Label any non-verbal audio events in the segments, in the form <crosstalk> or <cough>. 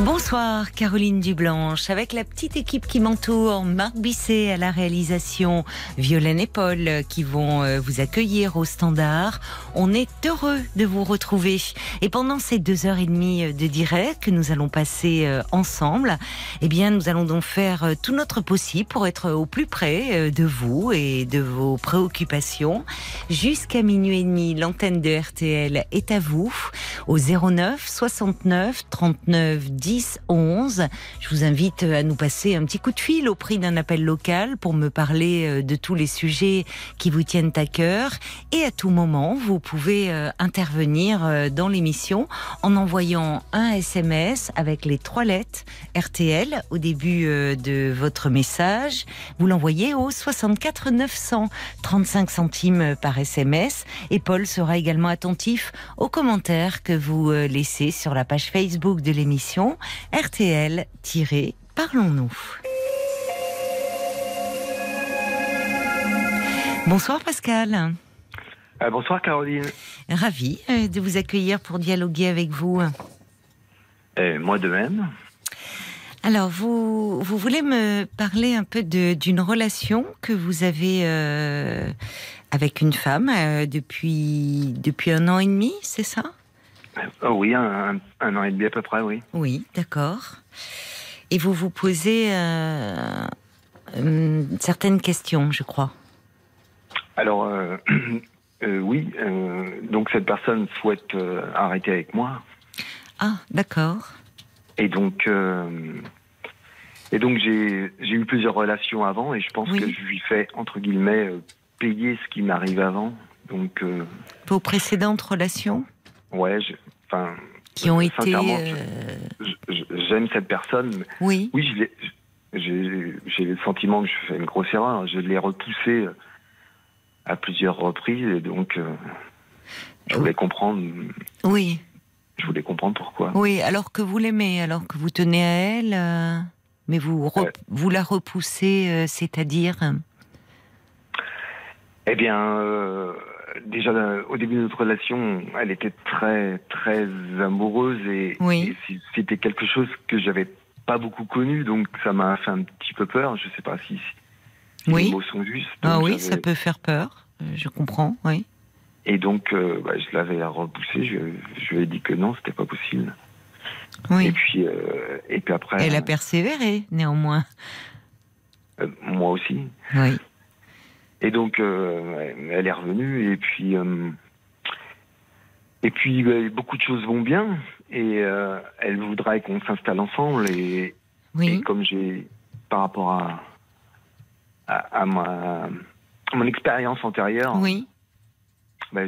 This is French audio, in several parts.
Bonsoir Caroline Dublanche, avec la petite équipe qui m'entoure, Marc Bisset à la réalisation, Violaine et Paul euh, qui vont euh, vous accueillir au standard. On est heureux de vous retrouver. Et pendant ces deux heures et demie euh, de direct que nous allons passer ensemble, eh bien nous allons donc faire tout notre possible pour être au plus près de vous et de vos préoccupations. Jusqu'à minuit et demi, l'antenne de RTL est à vous au 09 69 39 10 11. Je vous invite à nous passer un petit coup de fil au prix d'un appel local pour me parler euh, de tous les sujets qui vous tiennent à cœur. Et à tout moment, vous pouvez euh, intervenir euh, dans l'émission en envoyant un SMS avec les trois lettres RTL au début de votre message. Vous l'envoyez au 64 900 35 centimes par SMS. Et Paul sera également attentif aux commentaires que vous laissez sur la page Facebook de l'émission RTL-Parlons-nous. Bonsoir Pascal. Euh, bonsoir Caroline. Ravi euh, de vous accueillir pour dialoguer avec vous. Et moi de même. Alors, vous, vous voulez me parler un peu d'une relation que vous avez euh, avec une femme depuis, depuis un an et demi, c'est ça? Oh oui, un, an et demi à peu près, oui. Oui, d'accord. Et vous vous posez euh, certaines questions, je crois. Alors, euh, <clears throat> euh, oui, donc cette personne souhaite arrêter avec moi. Ah, d'accord. Et donc, et donc j'ai eu plusieurs relations avant et je pense que je lui fais, entre guillemets, payer ce qui m'arrive avant. Donc, Vos précédentes relations? Ouais, enfin. Qui ont été. Euh, j'aime cette personne. Oui. Oui, j'ai le sentiment que je fais une grosse erreur. Je l'ai repoussé euh, à plusieurs reprises et donc euh, je voulais comprendre. Oui. Je voulais comprendre pourquoi. Oui, alors que vous l'aimez, alors que vous tenez à elle, mais vous, vous la repoussez, c'est-à-dire Eh bien, déjà au début de notre relation, elle était très très amoureuse et, c'était quelque chose que j'avais pas beaucoup connu, donc ça m'a fait un petit peu peur. Je sais pas si, oui. les mots sont justes. Ah oui, ça peut faire peur. Euh, je comprends, oui. Et donc, euh, bah, je l'avais repoussé. Je, je, lui ai dit que non, c'était pas possible. Oui. Et puis, euh, et puis après. Elle a persévéré, néanmoins. moi aussi. Oui. Et donc, euh, elle est revenue, et puis, euh, et puis bah, beaucoup de choses vont bien, et euh, elle voudrait qu'on s'installe ensemble, et, comme j'ai, par rapport à, à, ma, mon expérience antérieure, oui. Bah,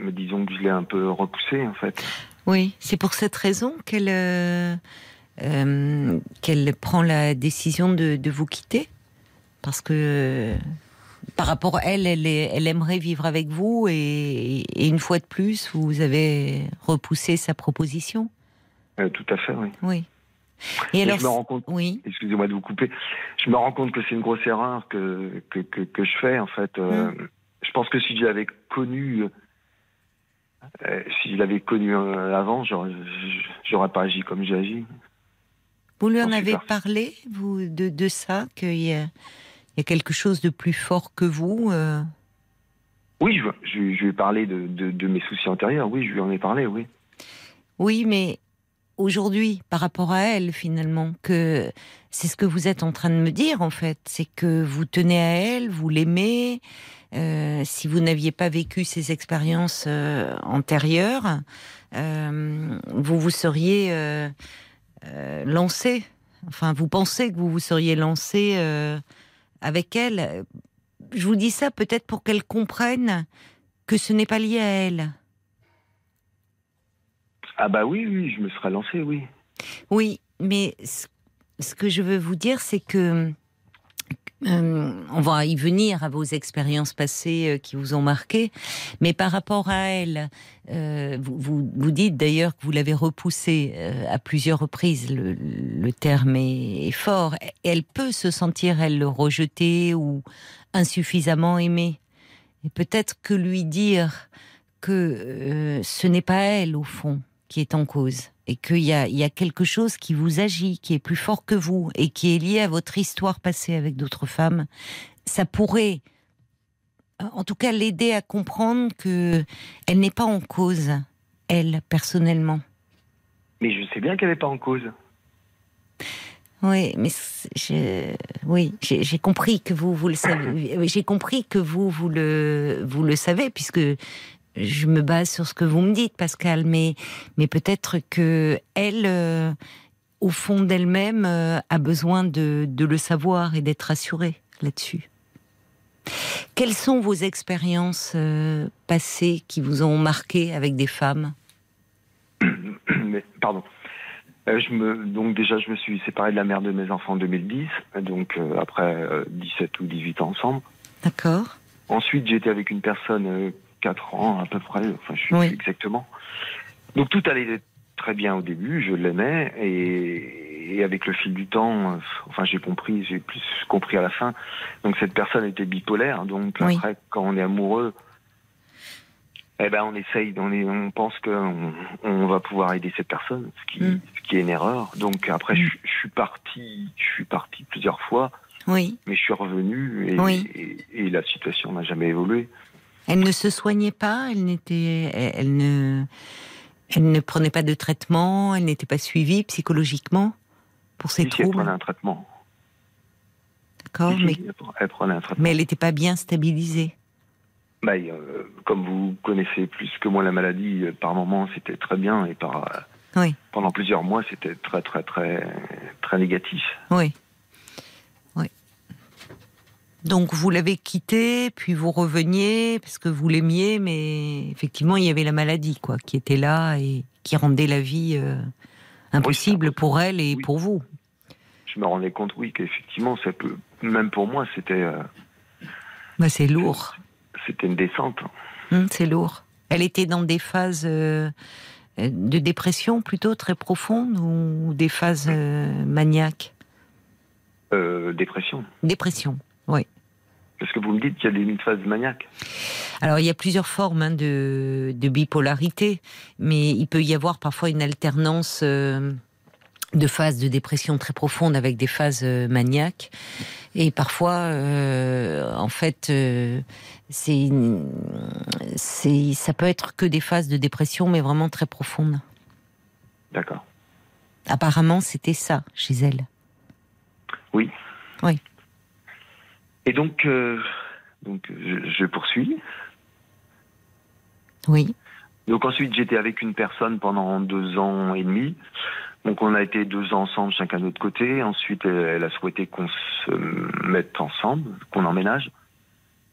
me disons que je l'ai un peu repoussée, en fait. Oui, c'est pour cette raison qu'elle qu'elle prend la décision de, de vous quitter? Parce que par rapport à elle, elle, aimerait vivre avec vous et, une fois de plus, vous avez repoussé sa proposition. Euh, tout à fait, oui. Oui. Et, alors, je me rends compte, oui. excusez-moi de vous couper, je me rends compte que c'est une grosse erreur que, que, je fais, en fait. Euh, hum. Je pense que si je l'avais connu, euh, si je l'avais connu avant, j'aurais pas agi comme j'ai agi. Vous lui en avez parlé, vous, de, de ça, qu'il y a il y a quelque chose de plus fort que vous euh? Oui, je, je, lui ai parlé de, de, mes soucis antérieurs, oui, je lui en ai parlé, oui. Oui, mais aujourd'hui, par rapport à elle, finalement, que c'est ce que vous êtes en train de me dire, en fait, c'est que vous tenez à elle, vous l'aimez. Euh, si vous n'aviez pas vécu ces expériences euh, antérieures, vous vous seriez lancé. Enfin, vous pensez que vous vous seriez lancé avec elle. Je vous dis ça peut-être pour qu'elle comprenne que ce n'est pas lié à elle. Ah bah oui, oui, je me serais lancé, oui. Oui, mais ce que je veux vous dire, c'est que euh, on va y venir à vos expériences passées euh, qui vous ont marqué, mais par rapport à elle, euh, vous, vous, vous, dites d'ailleurs que vous l'avez repoussée à plusieurs reprises. Le, le terme est, est, fort. Elle peut se sentir elle rejetée ou insuffisamment aimée. Et peut-être que lui dire que ce n'est pas elle au fond qui est en cause et qu'il y a, il y a quelque chose qui vous agit, qui est plus fort que vous et qui est lié à votre histoire passée avec d'autres femmes, ça pourrait, en tout cas, l'aider à comprendre que elle n'est pas en cause, elle personnellement. Mais je sais bien qu'elle n'est pas en cause. Oui, mais je, oui, j'ai compris que vous vous le savez. J'ai compris que vous vous le vous le savez puisque je me base sur ce que vous me dites, Pascal, mais, mais peut-être que elle, euh, au fond d'elle-même, euh, a besoin de, de, le savoir et d'être rassurée là-dessus. Quelles sont vos expériences euh, passées qui vous ont marqué avec des femmes? <coughs> Mais, Pardon. je me, donc déjà, je me suis séparé de la mère de mes enfants en 2010, donc après 17 ou 18 ans ensemble. D'accord. Ensuite, été avec une personne 4 ans à peu près, enfin je suis oui. exactement. Donc tout allait très bien au début, je l'aimais et, et, avec le fil du temps, enfin j'ai compris, j'ai plus compris à la fin. Donc cette personne était bipolaire, donc oui. après quand on est amoureux, eh ben on essaye, on, est, on pense qu'on on va pouvoir aider cette personne, ce qui, mm. ce qui est une erreur. Donc après mm. je, je, suis parti, je suis parti plusieurs fois. Oui. Mais je suis revenu et, oui. et, et la situation n'a jamais évolué. Elle ne se soignait pas, elle n'était, elle ne, elle ne prenait pas de traitement, elle n'était pas suivie psychologiquement pour ses si, troubles. Elle prenait un traitement. D'accord, si, mais elle prenait un traitement. mais elle n'était pas bien stabilisée. Bah, euh, comme vous connaissez plus que moi la maladie, par moments c'était très bien et par oui. pendant plusieurs mois c'était très très très très négatif. Oui. Donc vous l'avez quitté, puis vous reveniez parce que vous l'aimiez, mais effectivement il y avait la maladie quoi, qui était là et qui rendait la vie euh, impossible oui, pour elle et oui. pour vous. Je me rendais compte, oui, qu'effectivement ça peut, même pour moi c'était. Euh, bah, c'est lourd. C'était une descente. Hum, c'est lourd. Elle était dans des phases euh, de dépression plutôt très profondes ou des phases maniaques? dépression. Dépression. Oui. Parce que vous me dites qu'il y a une phase maniaque. Alors il y a plusieurs formes hein, de, de, bipolarité, mais il peut y avoir parfois une alternance euh, de phases de dépression très profonde avec des phases euh, maniaques. Et parfois, euh, en fait, euh, c'est, c'est, ça peut être que des phases de dépression, mais vraiment très profondes. D'accord. Apparemment, c'était ça chez elle. Oui. Oui. Et donc, euh, donc je, je, poursuis. Oui. Donc ensuite, j'étais avec une personne pendant deux ans et demi. Donc on a été deux ans ensemble, chacun de notre côté. Ensuite, elle, a souhaité qu'on se mette ensemble, qu'on emménage.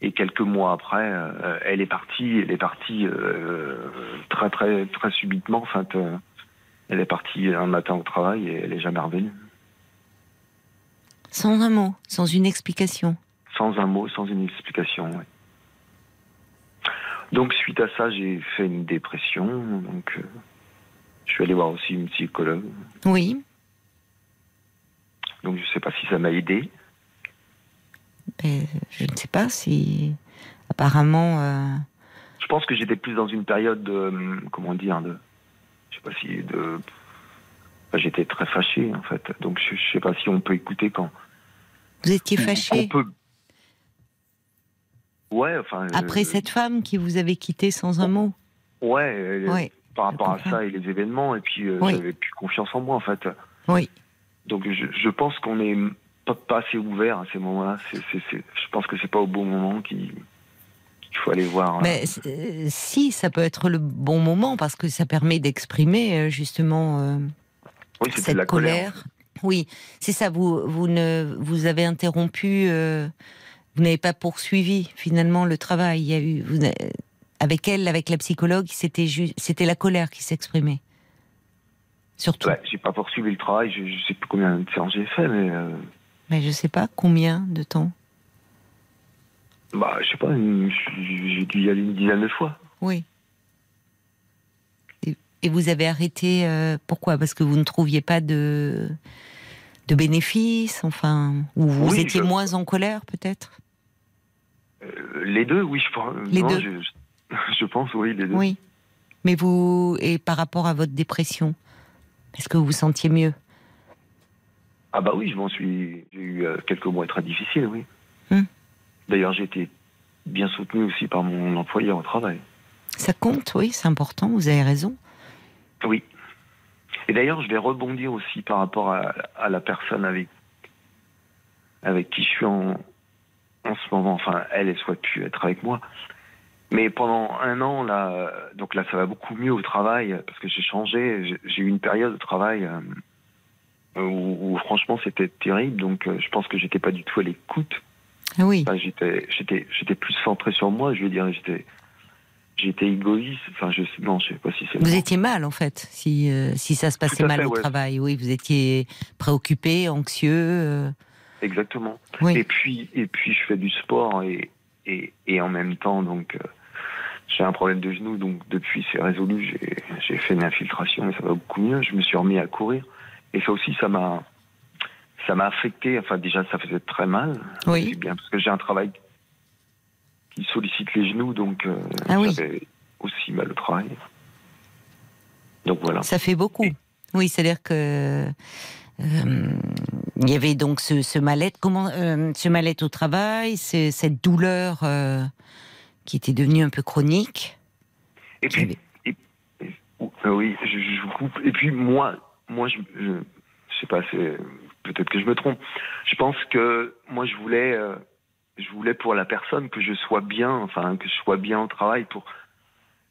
Et quelques mois après, euh, elle est partie. Elle est partie euh, très très très subitement. Enfin, elle est partie un matin au travail et elle est jamais revenue. Sans un mot, sans une explication sans un mot, sans une explication. Ouais. Donc suite à ça, j'ai fait une dépression. Donc euh, je suis allé voir aussi une psychologue. Oui. Donc je ne sais pas si ça m'a aidé. Ben, je ne sais pas si apparemment. Euh... Je pense que j'étais plus dans une période de comment dire de je sais pas si de j'étais très fâché en fait. Donc je, je sais pas si on peut écouter quand. Vous étiez fâché? On peut Ouais, enfin. Après euh... cette femme qui vous avait quitté sans un mot. Ouais. Euh, ouais par rapport à ça et les événements, et puis euh, oui. j'avais plus confiance en moi en fait. Oui. Donc je, je pense qu'on est pas, pas, assez ouvert à ces moments-là. Je pense que c'est pas au bon moment qu'il, faut aller voir. Mais euh, si, ça peut être le bon moment parce que ça permet d'exprimer euh, justement oui, cette la colère. colère. Oui, c'est ça. Vous, vous ne, vous avez interrompu vous n'avez pas poursuivi finalement le travail. Il y a eu vous, avec elle, avec la psychologue, c'était c'était la colère qui s'exprimait. Surtout. Ouais, j'ai pas poursuivi le travail. Je, je sais plus combien de séances j'ai fait, mais. Euh... Mais je sais pas combien de temps. Bah, je sais pas, j'ai dû y aller une dizaine de fois. Oui. Et, et vous avez arrêté, euh, pourquoi? Parce que vous ne trouviez pas de, de bénéfices, enfin, ou vous Oui, étiez je- moins en colère, peut-être? Euh, les deux, oui, je pense. Les non, deux. Je, <laughs> je pense, oui, les deux. Oui. Mais vous, et par rapport à votre dépression, est-ce que vous vous sentiez mieux? Ah bah oui, je m'en suis. J'ai eu euh, quelques mois très difficiles, oui. Hmm. D'ailleurs, j'ai été bien soutenu aussi par mon employeur au travail. Ça compte, oui, c'est important, vous avez raison. Oui. Et d'ailleurs, je vais rebondir aussi par rapport à, à la personne avec avec qui je suis en, en ce moment. Enfin, elle, elle souhaite plus être avec moi. Mais pendant un an, là, donc là, ça va beaucoup mieux au travail parce que j'ai changé. J'ai- eu une période au travail euh, où, où, franchement, c'était terrible. Donc, euh, je pense que j'étais pas du tout à l'écoute. Ah oui, Enfin, j'étais, j'étais, j'étais plus centré sur moi. Je veux dire, j'étais, j'étais égoïste. Enfin, je non, je sais pas si c'est. vous étiez mal, en fait, si, euh, si ça se passait mal fait, au ouais. travail. Oui, vous étiez préoccupé, anxieux. Exactement. oui. Et puis, et puis, je fais du sport et, et, et en même temps, donc, euh, j'ai un problème de genou, donc depuis c'est résolu, j'ai, j'ai fait une infiltration et ça va beaucoup mieux. Je me suis remis à courir et ça aussi, ça m'a, ça m'a affecté. Enfin, déjà, ça faisait très mal. Oui. Bien parce que j'ai un travail qui sollicite les genoux, donc euh, Ah oui. j'avais aussi mal au travail. Donc voilà. Ça fait beaucoup. Oui, c'est-à-dire que il y avait donc ce, ce mal-être, comment, euh, ce mal-être au travail, cette douleur euh, qui était devenue un peu chronique. Et puis, et- euh, oui, je, je vous coupe. Et puis moi, moi, je, je, je sais pas, c'est peut-être que je me trompe. Je pense que moi, je voulais, euh, je voulais pour la personne que je sois bien, enfin que je sois bien au travail, pour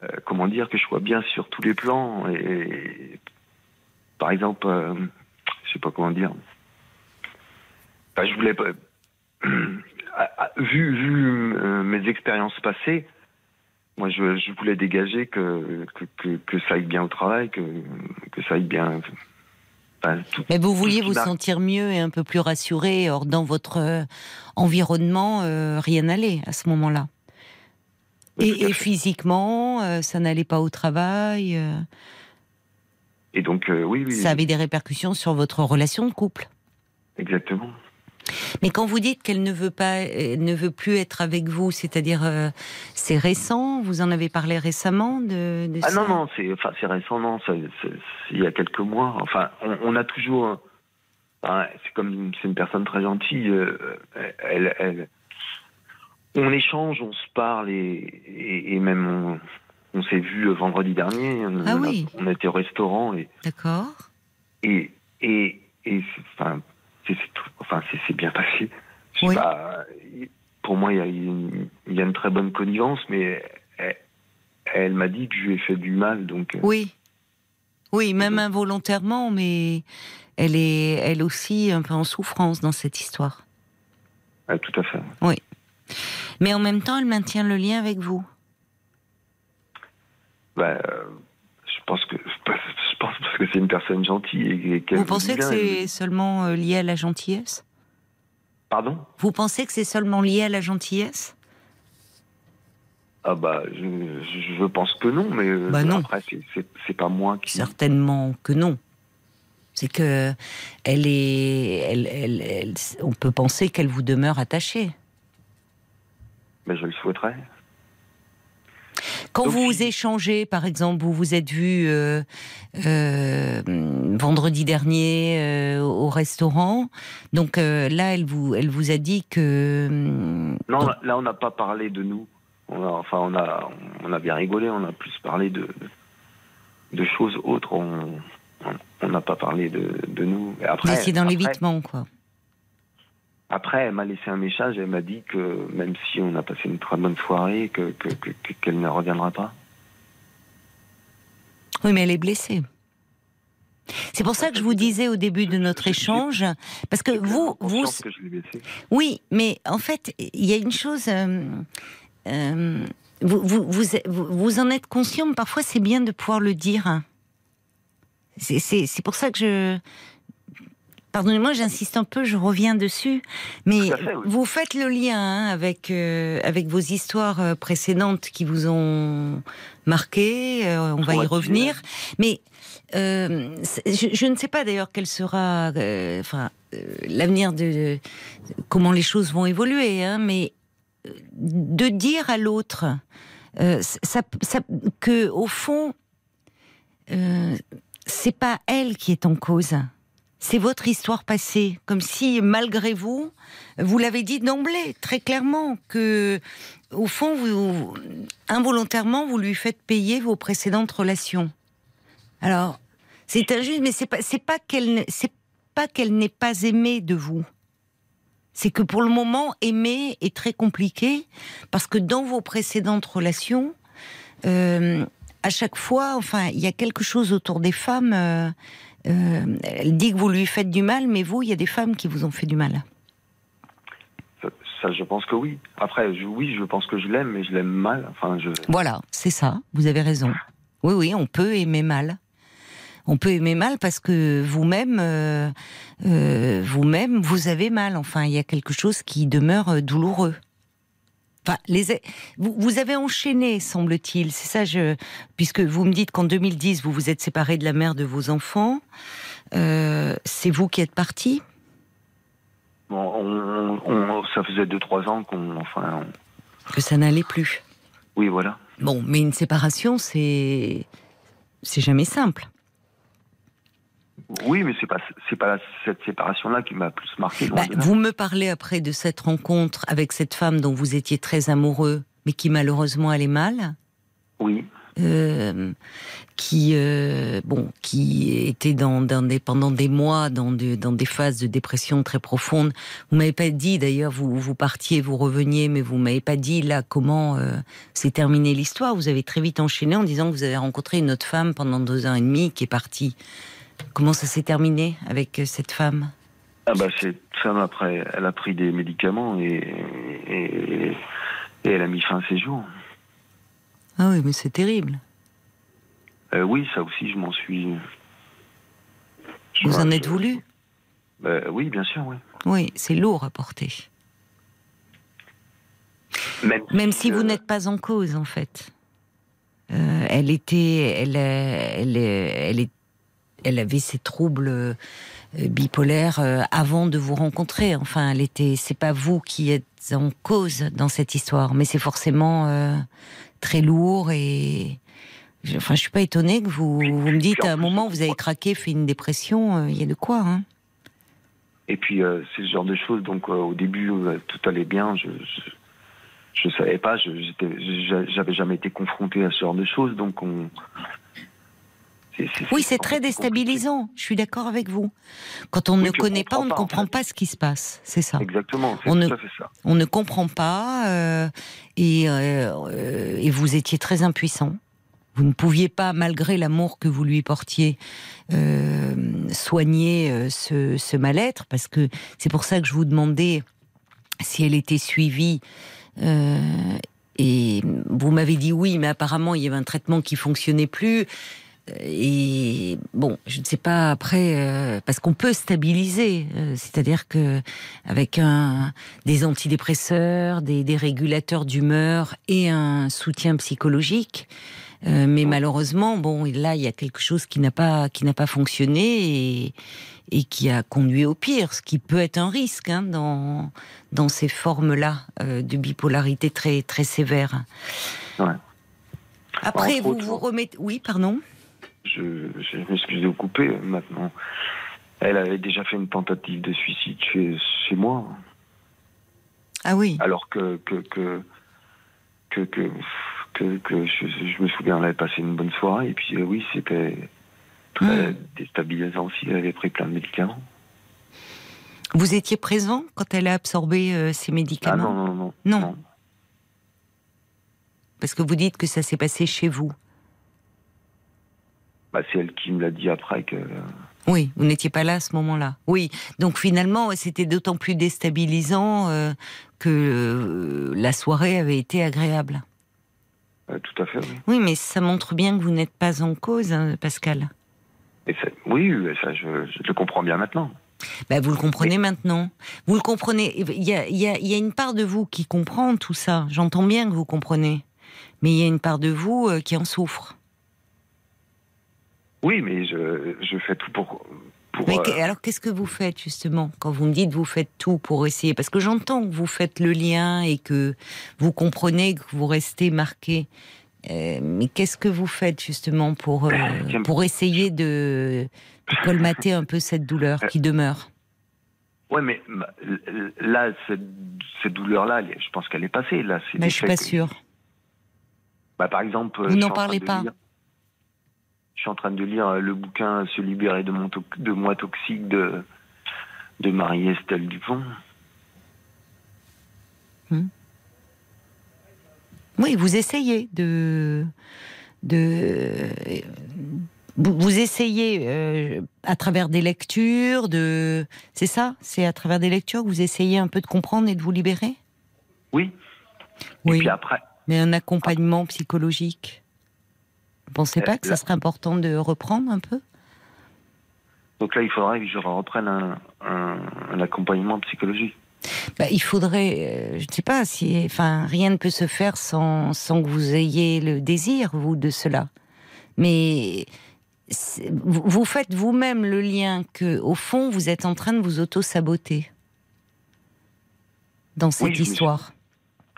euh, comment dire, que je sois bien sur tous les plans. Et, par exemple, euh, je sais pas comment dire. Enfin, je voulais pas. <clears throat> vu vu euh, mes expériences passées, moi, je, je voulais dégager que, que, que, que ça aille bien au travail, que, que ça aille bien. Enfin, tout- Mais vous vouliez vous sentir mieux et un peu plus rassuré. Or, dans votre euh, environnement, euh, rien n'allait à ce moment-là. Et, physiquement, euh, ça n'allait pas au travail. Euh, Et donc, euh, oui, oui, ça avait des répercussions sur votre relation de couple. exactement. Mais quand vous dites qu'elle ne veut pas, euh, ne veut plus être avec vous, c'est-à-dire euh, c'est récent, vous en avez parlé récemment de, de Ah ça non, non, c'est enfin, c'est récent, non, c'est- il y a quelques mois. Enfin, on, on a toujours. enfin, c'est comme c'est une personne très gentille. euh, elle, elle, on échange, on se parle et, et, et même on, on s'est vu vendredi dernier. On, Ah on a- oui. on était au restaurant et D'accord. et et, et c'est- enfin c'est enfin bien passé Oui. pas, pour moi il y a une, il y a une très bonne connivence mais elle, elle m'a dit que je lui ai fait du mal donc euh, Oui. Oui, même involontairement, mais elle est, elle aussi, un peu en souffrance dans cette histoire. tout à fait Mais en même temps, elle maintient le lien avec vous. Bah, euh, je pense que je pense parce que c'est une personne gentille et, qu'elle Vous pensez que c'est seulement euh, lié à la gentillesse? Pardon? Vous pensez que c'est seulement lié à la gentillesse? Ah bah je, pense que non mais euh, Bah non. après c'est pas moi qui Certainement que non. C'est que elle est, elle, elle- elle- on peut penser qu'elle vous demeure attachée. mais je le souhaiterais Quand Donc, vous échangez, par exemple, vous vous êtes vu euh, euh, vendredi dernier euh, au restaurant, donc là, elle vous, elle vous a dit que Non, là, là, on n'a pas parlé de nous. On a, enfin, on a, on a bien rigolé. On a plus parlé de, de choses autres. On n'a pas parlé de, de nous. Et vous après, étiez dans l'évitement, quoi. Après, elle m'a laissé un message. Elle m'a dit que même si on a passé une très bonne soirée, que que- que- qu'elle ne reviendra pas. Oui, mais elle est blessée. C'est pour ça que je vous disais au début de notre échange, parce que vous, vous, que je. Oui, mais en fait, il y a une chose. euh, euh, vous, vous, vous, vous- en êtes conscient, mais parfois c'est bien de pouvoir le dire. C'est pour ça que je. Pardonnez-moi, j'insiste un peu, je reviens dessus, mais fait, oui. vous faites le lien hein, avec euh, avec vos histoires euh, précédentes qui vous ont marqué. euh, on va y revenir, mais je, je ne sais pas d'ailleurs quel sera, enfin, l'avenir de, comment les choses vont évoluer, hein, mais de dire à l'autre ça, ça- que au fond, c'est pas elle qui est en cause. C'est votre histoire passée, comme si malgré vous, vous l'avez dit d'emblée, très clairement, que au fond, vous, involontairement, vous lui faites payer vos précédentes relations. Alors, c'est injuste, mais c'est pas, c'est pas qu'elle, pas n'ait pas aimé de vous. C'est que pour le moment, aimer est très compliqué parce que dans vos précédentes relations, euh, à chaque fois, enfin, il y a quelque chose autour des femmes. euh, euh, elle dit que vous lui faites du mal, mais vous, il y a des femmes qui vous ont fait du mal. Ça, je pense que oui. Après, je- oui, je pense que je l'aime, mais je l'aime mal. Enfin, je. Voilà, c'est ça. Vous avez raison. Oui, oui, on peut aimer mal. On peut aimer mal parce que vous-même, euh, euh, vous-même, vous avez mal. Enfin, il y a quelque chose qui demeure douloureux. Enfin, les, vous, avez enchaîné, semble-t-il. C'est ça, je, puisque vous me dites qu'en 2010, vous vous êtes séparé de la mère de vos enfants. Euh, c'est vous qui êtes parti? Bon, on, on- on- ça faisait 2-3 ans qu'on. Enfin, on- Que ça n'allait plus. oui, voilà. Bon, mais une séparation, c'est, c'est jamais simple. Oui, mais c'est pas c'est pas cette séparation-là qui m'a plus marqué. Bah, là. vous me parlez après de cette rencontre avec cette femme dont vous étiez très amoureux, mais qui malheureusement allait mal, Oui. euh, qui euh, bon, qui était dans, dans des, pendant des mois dans, de- dans des phases de dépression très profondes. Vous m'avez pas dit d'ailleurs, vous vous partiez, vous reveniez, mais vous m'avez pas dit là comment euh, s'est terminée l'histoire. Vous avez très vite enchaîné en disant que vous avez rencontré une autre femme pendant deux ans et demi qui est partie. Comment ça s'est terminé avec euh, cette femme? Ah bah c'est ça après, elle a pris des médicaments et, et, et elle a mis fin à ses jours. Ah oui, mais c'est terrible. Euh, oui, ça aussi, je m'en suis. je Vous en êtes je- voulu? Bah, Oui, bien sûr, oui. Oui, c'est lourd à porter. Même, Même si euh, vous n'êtes pas en cause, en fait. Euh, elle était, elle, euh, elle, euh, elle, est, elle avait ses troubles euh, bipolaires euh, avant de vous rencontrer. Enfin, elle était. C'est pas vous qui êtes en cause dans cette histoire, mais c'est forcément euh, très lourd et. je- Enfin, je suis pas étonnée que vous, vous me dites à un moment vous avez craqué, fait une dépression. euh, Il y a de quoi, hein Et puis, euh, c'est ce genre de choses. Donc, au début, tout allait bien. Je, je, je savais pas. J'avais jamais été confronté à ce genre de choses. Donc, on. Oui, c'est très compliqué. déstabilisant. Je suis d'accord avec vous. Quand on Oui, ne connaît pas, on ne comprend pas, en comprend fait. pas ce qui se passe. C'est ça. Exactement, c'est On ne- ça. On ne comprend pas euh, et, euh, et vous étiez très impuissant. Vous ne pouviez pas, malgré l'amour que vous lui portiez, euh, soigner ce, ce mal-être, parce que c'est pour ça que je vous demandais si elle était suivie. euh, et vous m'avez dit oui, mais apparemment il y avait un traitement qui fonctionnait plus. Et bon, je ne sais pas après, euh, parce qu'on peut stabiliser, euh, c'est-à-dire que avec un, des antidépresseurs, des, des régulateurs d'humeur et un soutien psychologique. euh, mais malheureusement, bon, là, il y a quelque chose qui n'a pas qui n'a pas fonctionné et, et qui a conduit au pire, ce qui peut être un risque hein, dans dans ces formes-là euh, de bipolarité très très sévère. Ouais. Après, vous vous remettez. Oui, pardon. Je, je m'excuse de vous couper maintenant. Elle avait déjà fait une tentative de suicide chez, chez moi, Ah oui. alors que que que que que, que, que je, je me souviens, elle avait passé une bonne soirée et puis euh, oui, c'était très Hmm. déstabilisant aussi. Elle avait pris plein de médicaments. Vous étiez présent quand elle a absorbé euh, ces Ah médicaments non non non Non. Parce que vous dites que ça s'est passé chez vous. Bah, c'est elle qui me l'a dit après que. Oui, vous n'étiez pas là à ce moment-là. Oui, donc finalement, c'était d'autant plus déstabilisant euh, que euh, la soirée avait été agréable. euh, tout à fait, oui. Oui, mais ça montre bien que vous n'êtes pas en cause, hein, Pascal. Et ça- oui, ça, je, je le comprends bien maintenant. Ben, vous le comprenez maintenant. Vous le comprenez. Il y a, il y, a, il y a une part de vous qui comprend tout ça. J'entends bien que vous comprenez. Mais il y a une part de vous euh, qui en souffre. Oui, mais je, je fais tout pour. pour Mais euh, alors, qu'est-ce que vous faites justement quand vous me dites vous faites tout pour essayer? Parce que j'entends que vous faites le lien et que vous comprenez que vous restez marqué. Euh, mais qu'est-ce que vous faites justement pour euh, Tiens. pour essayer de, de colmater un peu cette douleur qui demeure? Ouais, mais là, cette, cette douleur-là, je pense qu'elle est passée. Là, c'est Mais des je suis faits pas que- sûre. Bah, par exemple, Vous suis n'en parlez pas. lire- Je suis en train de lire euh, le bouquin Se libérer de, mon to- de moi toxique de, de Marie-Estelle Dupont. Oui, vous essayez de de vous, vous essayez euh, à travers des lectures de c'est ça? C'est à travers des lectures que vous essayez un peu de comprendre et de vous libérer? Oui. oui. Et puis après, mais un accompagnement psychologique? Vous pensez pas Euh, que ça là- serait important de reprendre un peu? Donc là, il faudrait que je reprenne un, un, un accompagnement psychologique. Bah, il faudrait, euh, je ne sais pas si, enfin, rien ne peut se faire sans, sans que vous ayez le désir, vous, de cela. Mais vous faites vous-même le lien que, au fond, vous êtes en train de vous auto-saboter dans cette histoire.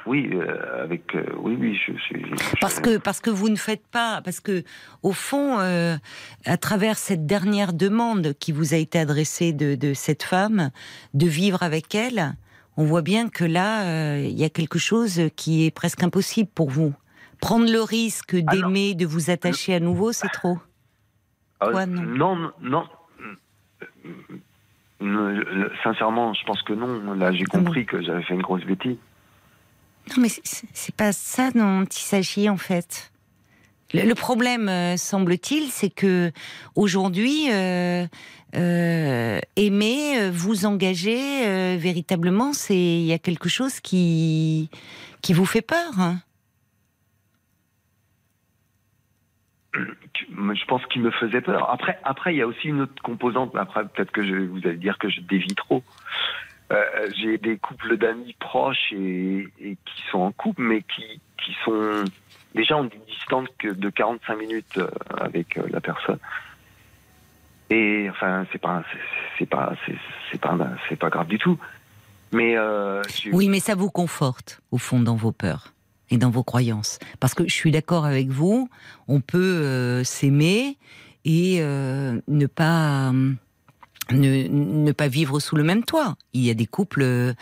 Oui, euh, avec. euh, oui, oui, je suis. je- Parce que, parce que vous ne faites pas, parce que au fond, euh, à travers cette dernière demande qui vous a été adressée de, de cette femme, de vivre avec elle, on voit bien que là, il y a quelque chose qui est presque impossible pour vous. Prendre le risque Ah d'aimer, de vous attacher à nouveau, c'est trop. Quoi, non non, non, Sincèrement, je pense que non. Là, j'ai compris que j'avais fait une grosse bêtise. Non, mais c'est pas ça dont il s'agit en fait. Le, problème, euh, semble-t-il, c'est que aujourd'hui, euh, euh, aimer, vous engager véritablement, c'est il y a quelque chose qui qui vous fait peur. hein. je pense qu'il me faisait peur. Après, après, il y a aussi une autre composante. Après, peut-être que je, vous allez dire que je dévie trop. Euh, J'ai des couples d'amis proches et, qui sont en couple, mais qui, qui sont déjà en distance que de 45 minutes euh, avec euh, la personne. Et enfin, c'est pas, c'est- pas, c'est pas, c'est pas grave du tout. Mais Oui, mais ça vous conforte au fond dans vos peurs et dans vos croyances. Parce que je suis d'accord avec vous, on peut s'aimer et ne pas euh, ne, ne pas vivre sous le même toit. Il y a des couples euh,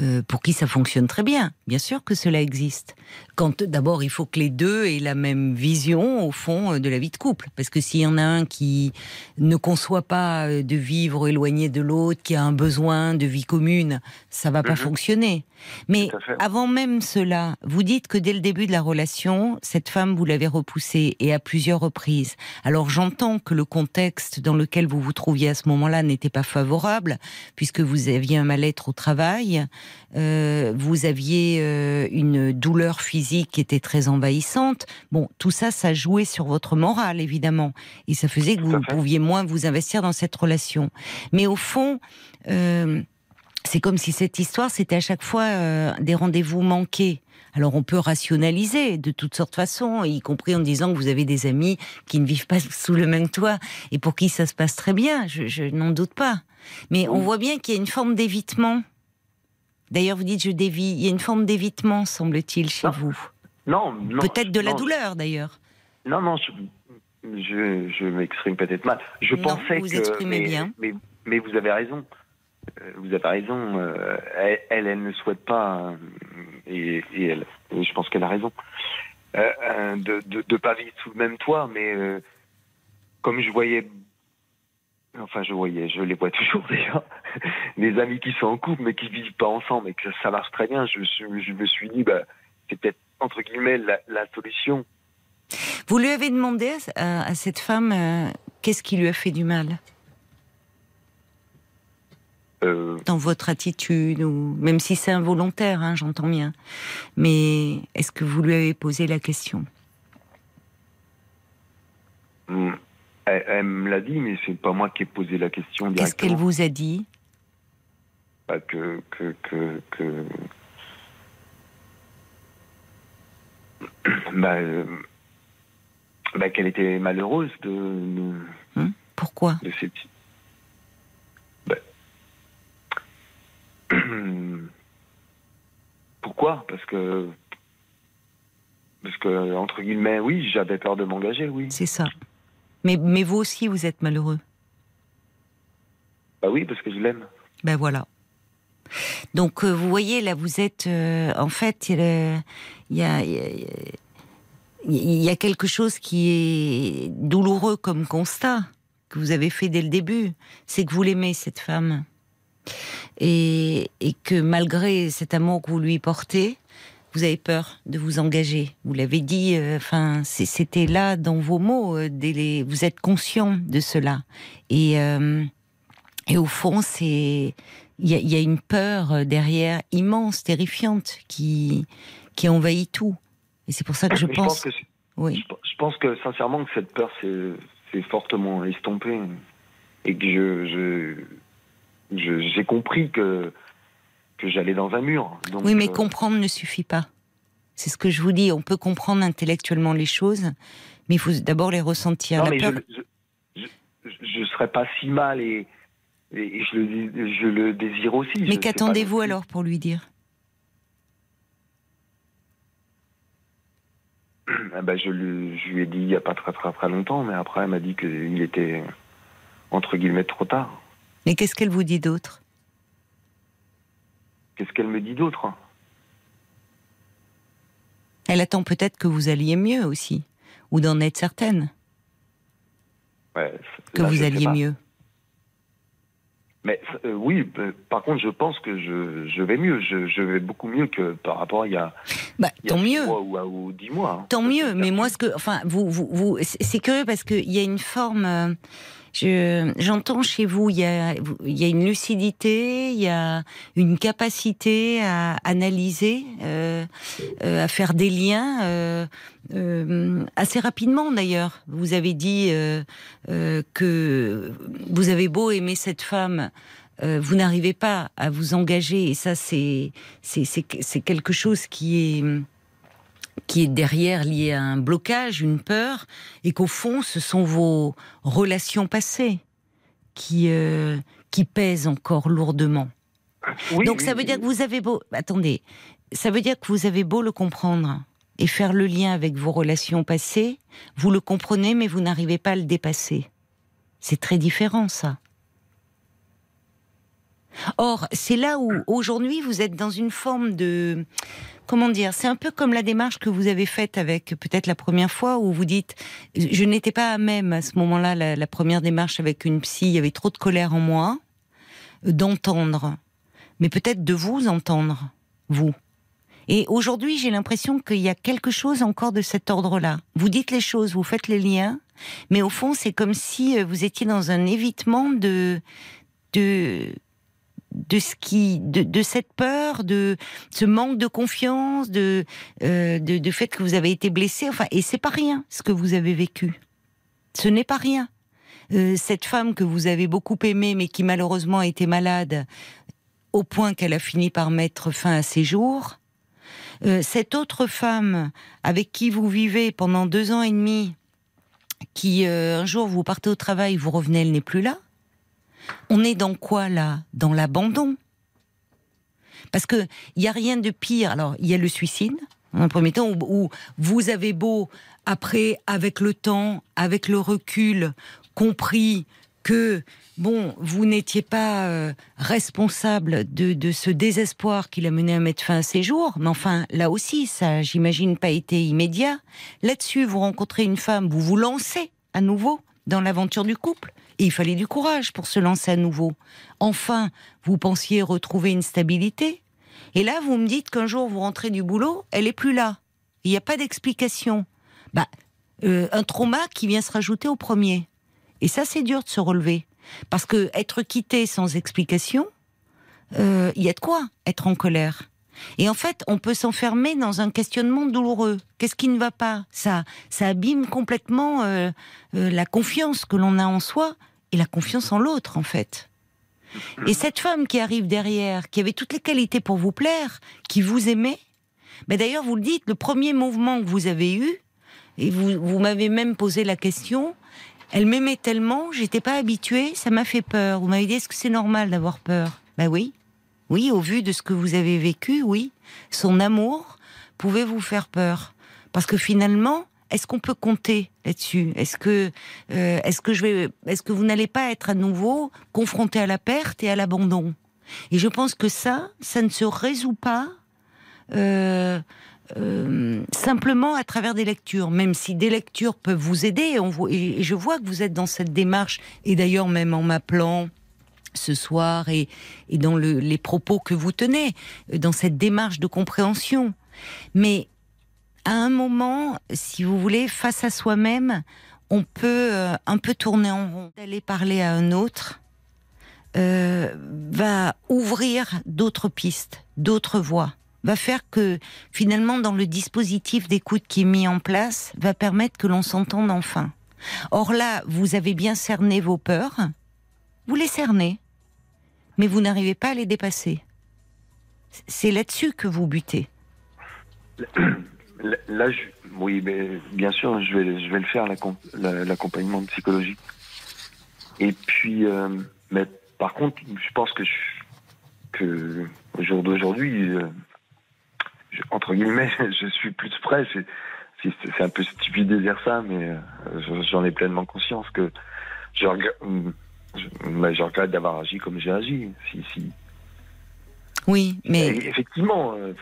euh, pour qui ça fonctionne très bien. Bien sûr que cela existe. Quand d'abord il faut que les deux aient la même vision au fond euh, de la vie de couple, parce que s'il y en a un qui ne conçoit pas euh, de vivre éloigné de l'autre, qui a un besoin de vie commune, ça va pas Mhm. fonctionner. Mais avant même cela, vous dites que dès le début de la relation, cette femme, vous l'avez repoussée et à plusieurs reprises. Alors j'entends que le contexte dans lequel vous vous trouviez à ce moment-là n'était pas favorable, puisque vous aviez un mal-être au travail, euh, vous aviez euh, une douleur physique qui était très envahissante. Bon, tout ça, ça jouait sur votre morale, évidemment, et ça faisait que vous pouviez moins vous investir dans cette relation. Mais au fond, euh, c'est comme si cette histoire, c'était à chaque fois euh, des rendez-vous manqués. Alors on peut rationaliser de toutes sortes de façons, y compris en disant que vous avez des amis qui ne vivent pas <laughs> sous le même toit et pour qui ça se passe très bien, je, je n'en doute pas. Mais on voit bien qu'il y a une forme d'évitement. D'ailleurs, vous dites je dévie. Il y a une forme d'évitement, semble-t-il, chez Non, vous. non, non. Peut-être de la non, douleur, d'ailleurs. Non, non, je, je, je m'exprime peut-être mal. Je pensais vous que. exprimez mais, bien. Mais, mais vous avez raison. Euh, Vous avez raison. euh, elle, elle, elle ne souhaite pas, euh, et, elle, je pense qu'elle a raison, euh, euh, de ne de, pas vivre sous le même toit, mais euh, comme je voyais. Enfin, je voyais, je les vois toujours <laughs> déjà, des amis qui sont en couple mais qui vivent pas ensemble et que ça marche très bien. Je, je, me suis dit, bah, c'est peut-être entre guillemets la, solution. Vous lui avez demandé à, cette femme qu'est-ce qui lui a fait du mal? Euh, dans votre attitude, ou même si c'est involontaire, hein, j'entends bien. Mais est-ce que vous lui avez posé la question? Hmm. Elle, elle me l'a dit, mais c'est pas moi qui ai posé la question Qu'est-ce qu'elle vous a dit? Bah, que, que, que, que- <coughs> bah, euh, bah, qu'elle était malheureuse de, de, Pourquoi? de cette. <clears throat> Pourquoi? Parce que. Parce que, entre guillemets, oui, j'avais peur de m'engager, oui. C'est ça. Mais, mais vous aussi, vous êtes malheureux. Bah oui, parce que je l'aime. Ben voilà. Donc, euh, vous voyez, là, vous êtes. euh, en fait, il y a- il y a, il y a- il y a quelque chose qui est douloureux comme constat que vous avez fait dès le début. C'est que vous l'aimez, cette femme. Et, et que malgré cet amour que vous lui portez, vous avez peur de vous engager. Vous l'avez dit, euh, enfin, c'était là dans vos mots. euh, dès les- vous êtes conscient de cela. Et, euh, et au fond, c'est il y, a- il y a une peur derrière immense, terrifiante, qui qui envahit tout. Et c'est pour ça que je pense. que oui. Je, pense que sincèrement que cette peur s'est fortement estompée et que je- j'ai compris que que j'allais dans un mur. Donc, Oui, mais euh, comprendre ne suffit pas. C'est ce que je vous dis. On peut comprendre intellectuellement les choses, mais il faut d'abord les ressentir. non, La mais je, peur- je, je, je serais pas si mal et, et je, le, je le désire aussi. Mais pas qu'attendez-vous alors pour lui dire? Ah bah, je, lui, je lui ai dit il y a pas très très très longtemps, mais après elle m'a dit qu'il était entre guillemets trop tard. Mais qu'est-ce qu'elle vous dit d'autre? Qu'est-ce qu'elle me dit d'autre? Elle attend peut-être que vous alliez mieux aussi, ou d'en être certaine Ouais, que là, vous alliez mieux. Mais euh, oui, euh, par contre, je pense que je, je vais mieux. Je, je vais beaucoup mieux que par rapport à il y a, Bah, il y a tant mieux. mois ou, à- ou dix mois. hein. Tant mieux, mais moi, ce que, enfin, vous, vous, vous, c'est c'est curieux parce qu'il y a une forme. euh, Je, j'entends chez vous, il y a, il y a une lucidité, il y a une capacité à analyser, euh, euh, à faire des liens euh, euh, assez rapidement d'ailleurs. Vous avez dit euh, euh, que vous avez beau aimer cette femme. vous n'arrivez pas à vous engager et ça c'est c'est quelque chose qui est qui est derrière lié à un blocage, une peur, et qu'au fond, ce sont vos relations passées qui, euh, qui pèsent encore lourdement. Oui, Donc oui, ça veut oui. dire que vous avez beau... Attendez, ça veut dire que vous avez beau le comprendre et faire le lien avec vos relations passées, vous le comprenez, mais vous n'arrivez pas à le dépasser. C'est très différent, ça. Or, c'est là où aujourd'hui vous êtes dans une forme de comment dire, c'est un peu comme la démarche que vous avez faite avec peut-être la première fois où vous dites je n'étais pas à même à ce moment-là la, première démarche avec une psy, il y avait trop de colère en moi euh, d'entendre, mais peut-être de vous entendre vous. Et aujourd'hui, j'ai l'impression qu'il y a quelque chose encore de cet ordre-là. Vous dites les choses, vous faites les liens, mais au fond, c'est comme si euh, vous étiez dans un évitement de de de ce qui de, cette peur de ce manque de confiance de euh, de, de fait que vous avez été blessé enfin et c'est pas rien ce que vous avez vécu. Ce n'est pas rien. Euh, cette femme que vous avez beaucoup aimée mais qui malheureusement a été malade au point qu'elle a fini par mettre fin à ses jours. Euh, cette autre femme avec qui vous vivez pendant deux ans et demi qui euh, un jour vous partez au travail vous revenez elle n'est plus là on est dans quoi là? Dans l'abandon? Parce que il y a rien de pire. Alors il y a le suicide en premier temps où, où vous avez beau après avec le temps, avec le recul, compris que bon, vous n'étiez pas euh, responsable de, de ce désespoir qui l'a mené à mettre fin à ses jours. Mais enfin, là aussi, ça, j'imagine, pas été immédiat. Là-dessus, vous rencontrez une femme, vous vous lancez à nouveau dans l'aventure du couple. Et il fallait du courage pour se lancer à nouveau. Enfin, vous pensiez retrouver une stabilité. Et là, vous me dites qu'un jour, vous rentrez du boulot, elle est plus là. Il n'y a pas d'explication. Bah, euh, un trauma qui vient se rajouter au premier. Et ça, c'est dur de se relever. Parce que être quitté sans explication, euh, il y a de quoi être en colère. Et en fait, on peut s'enfermer dans un questionnement douloureux. Qu'est-ce qui ne va pas? Ça, ça abîme complètement euh, euh, la confiance que l'on a en soi et la confiance en l'autre, en fait. Et cette femme qui arrive derrière, qui avait toutes les qualités pour vous plaire, qui vous aimait, mais d'ailleurs vous le dites, le premier mouvement que vous avez eu, et vous, vous m'avez même posé la question, elle m'aimait tellement, j'étais pas habituée, ça m'a fait peur. Vous m'avez dit, est-ce que c'est normal d'avoir peur? Ben oui. Oui, au vu de ce que vous avez vécu, oui. Son amour pouvait vous faire peur. Parce que finalement, est-ce qu'on peut compter là-dessus? Est-ce que, euh, est-ce que est-ce que vous n'allez pas être à nouveau confronté à la perte et à l'abandon? Et je pense que ça, ça ne se résout pas euh, euh, simplement à travers des lectures, même si des lectures peuvent vous aider. et je vois que vous êtes dans cette démarche, et d'ailleurs même en m'appelant ce soir et, dans les propos que vous tenez, dans cette démarche de compréhension. Mais à un moment, si vous voulez, face à soi-même, on peut euh, un peu tourner en rond. D'aller parler à un autre euh, va ouvrir d'autres pistes, d'autres voies va faire que finalement dans le dispositif d'écoute qui est mis en place va permettre que l'on s'entende enfin. Or là, vous avez bien cerné vos peurs, vous les cernez, mais vous n'arrivez pas à les dépasser. C'est là-dessus que vous butez. Là, oui, mais bien sûr, je vais, je vais le faire, l'accompagnement psychologique. Et puis, euh, mais par contre, je pense que, que au jour d'aujourd'hui, euh, entre guillemets, <laughs> je suis plus prêt. C'est un peu stupide de dire ça, mais euh, j'en ai pleinement conscience que je, je, regrette d'avoir agi comme j'ai agi. Si, si. Oui, mais. effectivement. Euh,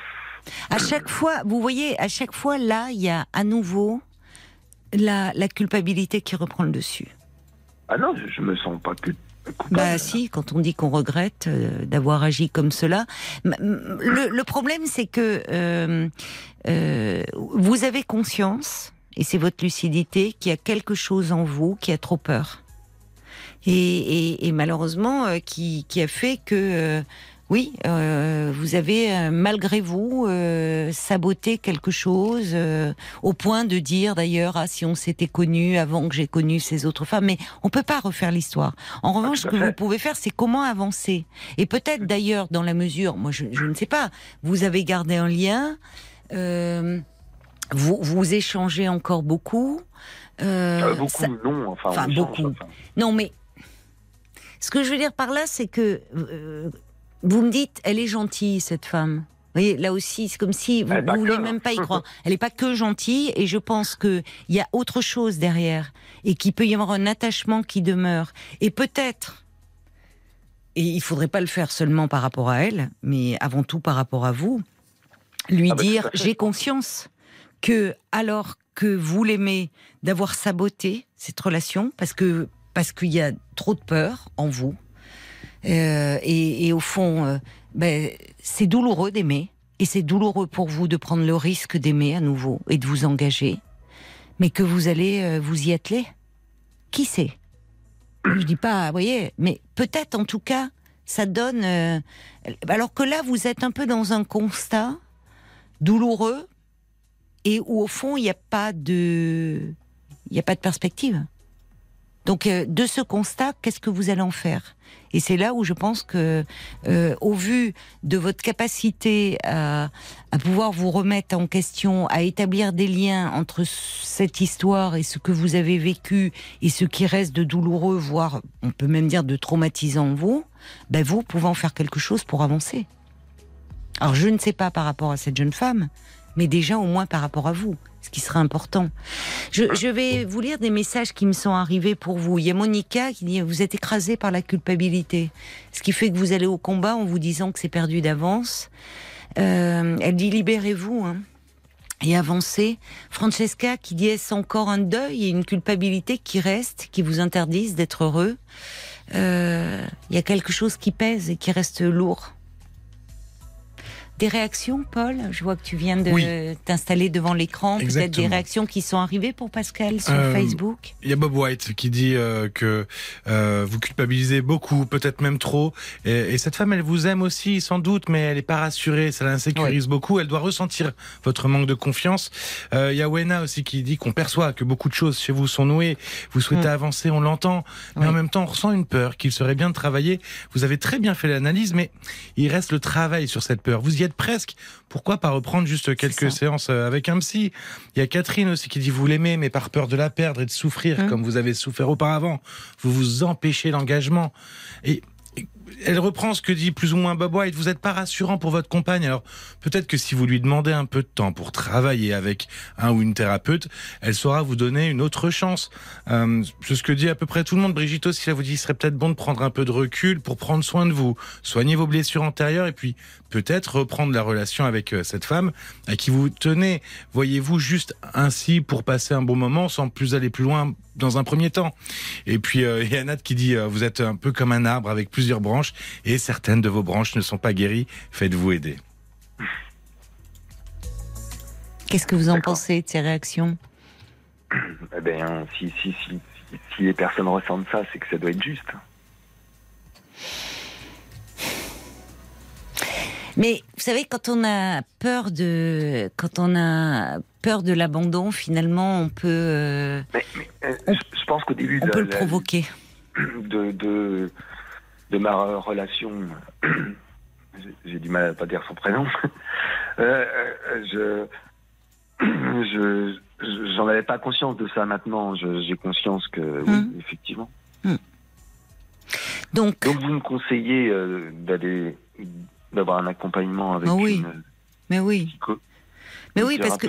à chaque fois, vous voyez, à chaque fois, là, il y a à nouveau la, la culpabilité qui reprend le dessus. Ah non, je, ne me sens pas que bah si, quand on dit qu'on regrette euh, d'avoir agi comme cela. Le, problème, c'est que euh, euh, vous avez conscience, et c'est votre lucidité, qu'il y a quelque chose en vous qui a trop peur. Et, malheureusement, qui, qui, a fait que oui, euh, vous avez euh, malgré vous euh, saboté quelque chose au point de dire d'ailleurs ah si on s'était connu avant que j'ai connu ces autres femmes, mais on peut pas refaire l'histoire. En revanche, ce que vous pouvez faire, c'est comment avancer. Et peut-être d'ailleurs dans la mesure, moi je, ne sais pas, vous avez gardé un lien, vous vous échangez encore beaucoup. beaucoup, non, enfin, beaucoup. Non, mais ce que je veux dire par là, c'est que vous me dites, elle est gentille, cette femme. Vous voyez, là aussi, c'est comme si vous ne voulez même pas y <laughs> croire. Elle n'est pas que gentille, et je pense qu'il y a autre chose derrière, et qu'il peut y avoir un attachement qui demeure. Et peut-être, et il faudrait pas le faire seulement par rapport à elle, mais avant tout par rapport à vous, lui ah bah, dire, j'ai conscience que alors que vous l'aimez, d'avoir saboté cette relation, parce que parce qu'il y a trop de peur en vous, euh, et, au fond, euh, ben, c'est douloureux d'aimer. Et c'est douloureux pour vous de prendre le risque d'aimer à nouveau et de vous engager. Mais que vous allez euh, vous y atteler Qui sait? Je dis pas, vous voyez, mais peut-être en tout cas, ça donne. alors que là, vous êtes un peu dans un constat douloureux et où au fond, il n'y a pas de. Il n'y a pas de perspective. Donc, de ce constat, qu'est-ce que vous allez en faire? Et c'est là où je pense que, euh, au vu de votre capacité à, à, pouvoir vous remettre en question, à établir des liens entre cette histoire et ce que vous avez vécu et ce qui reste de douloureux, voire on peut même dire de traumatisant en vous, ben vous pouvez en faire quelque chose pour avancer. Alors je ne sais pas par rapport à cette jeune femme, mais déjà au moins par rapport à vous ce qui sera important. Je, vais vous lire des messages qui me sont arrivés pour vous. Il y a Monica qui dit vous êtes écrasé par la culpabilité, ce qui fait que vous allez au combat en vous disant que c'est perdu d'avance. Euh, elle dit libérez-vous hein, et avancez. Francesca qui dit est-ce encore un deuil et une culpabilité qui reste, qui vous interdisent d'être heureux? Euh, il y a quelque chose qui pèse et qui reste lourd. Des réactions, Paul? Je vois que tu viens de Oui. t'installer devant l'écran. Peut-être des réactions qui sont arrivées pour Pascal sur Euh, Facebook? Il y a Bob White qui dit euh, que euh, vous culpabilisez beaucoup, peut-être même trop. Et, et cette femme, elle vous aime aussi, sans doute, mais elle n'est pas rassurée. Ça l'insécurise beaucoup. Elle doit ressentir votre manque de confiance. Il y a Wena aussi qui dit qu'on perçoit que beaucoup de choses chez vous sont nouées. Vous souhaitez Mm. avancer, on l'entend. Mais Oui. en même temps, on ressent une peur qu'il serait bien de travailler. Vous avez très bien fait l'analyse, mais il reste le travail sur cette peur. Vous y êtes presque. Pourquoi pas reprendre juste quelques séances euh, avec un psy Il y a Catherine aussi qui dit vous l'aimez, mais par peur de la perdre et de souffrir Mm. comme vous avez souffert auparavant, vous vous empêchez l'engagement. Et elle reprend ce que dit plus ou moins Bob White. Vous n'êtes pas rassurant pour votre compagne. Alors peut-être que si vous lui demandez un peu de temps pour travailler avec un ou une thérapeute, elle saura vous donner une autre chance. Euh, c'est ce que dit à peu près tout le monde. Brigitte aussi, là vous dit, il serait peut-être bon de prendre un peu de recul pour prendre soin de vous, soigner vos blessures antérieures et puis peut-être reprendre la relation avec euh, cette femme à qui vous tenez. Voyez-vous juste ainsi pour passer un bon moment sans plus aller plus loin dans un premier temps. Et puis euh, il y a Nat qui dit euh, vous êtes un peu comme un arbre avec plusieurs branches et certaines de vos branches ne sont pas guéries. Faites-vous aider. Qu'est-ce que vous en pensez de ces réactions? Eh si, si, si, si, si les personnes ressentent ça, c'est que ça doit être juste. Mais vous savez, quand on a peur de, quand on a peur de l'abandon, finalement, on peut, euh, Mais, mais, euh, On- je, pense qu'au début on de, peut le la- provoquer. de, de, de ma relation, <coughs> j'ai- du mal à pas dire son prénom, <laughs> euh, je, <coughs> je, je- j'en avais pas conscience de ça maintenant. J'ai conscience que, oui, Hum. effectivement. Donc, Donc vous me conseillez euh, d'aller, d'avoir un accompagnement avec Ah oui. une mais oui, psycho. Mais oui, parce que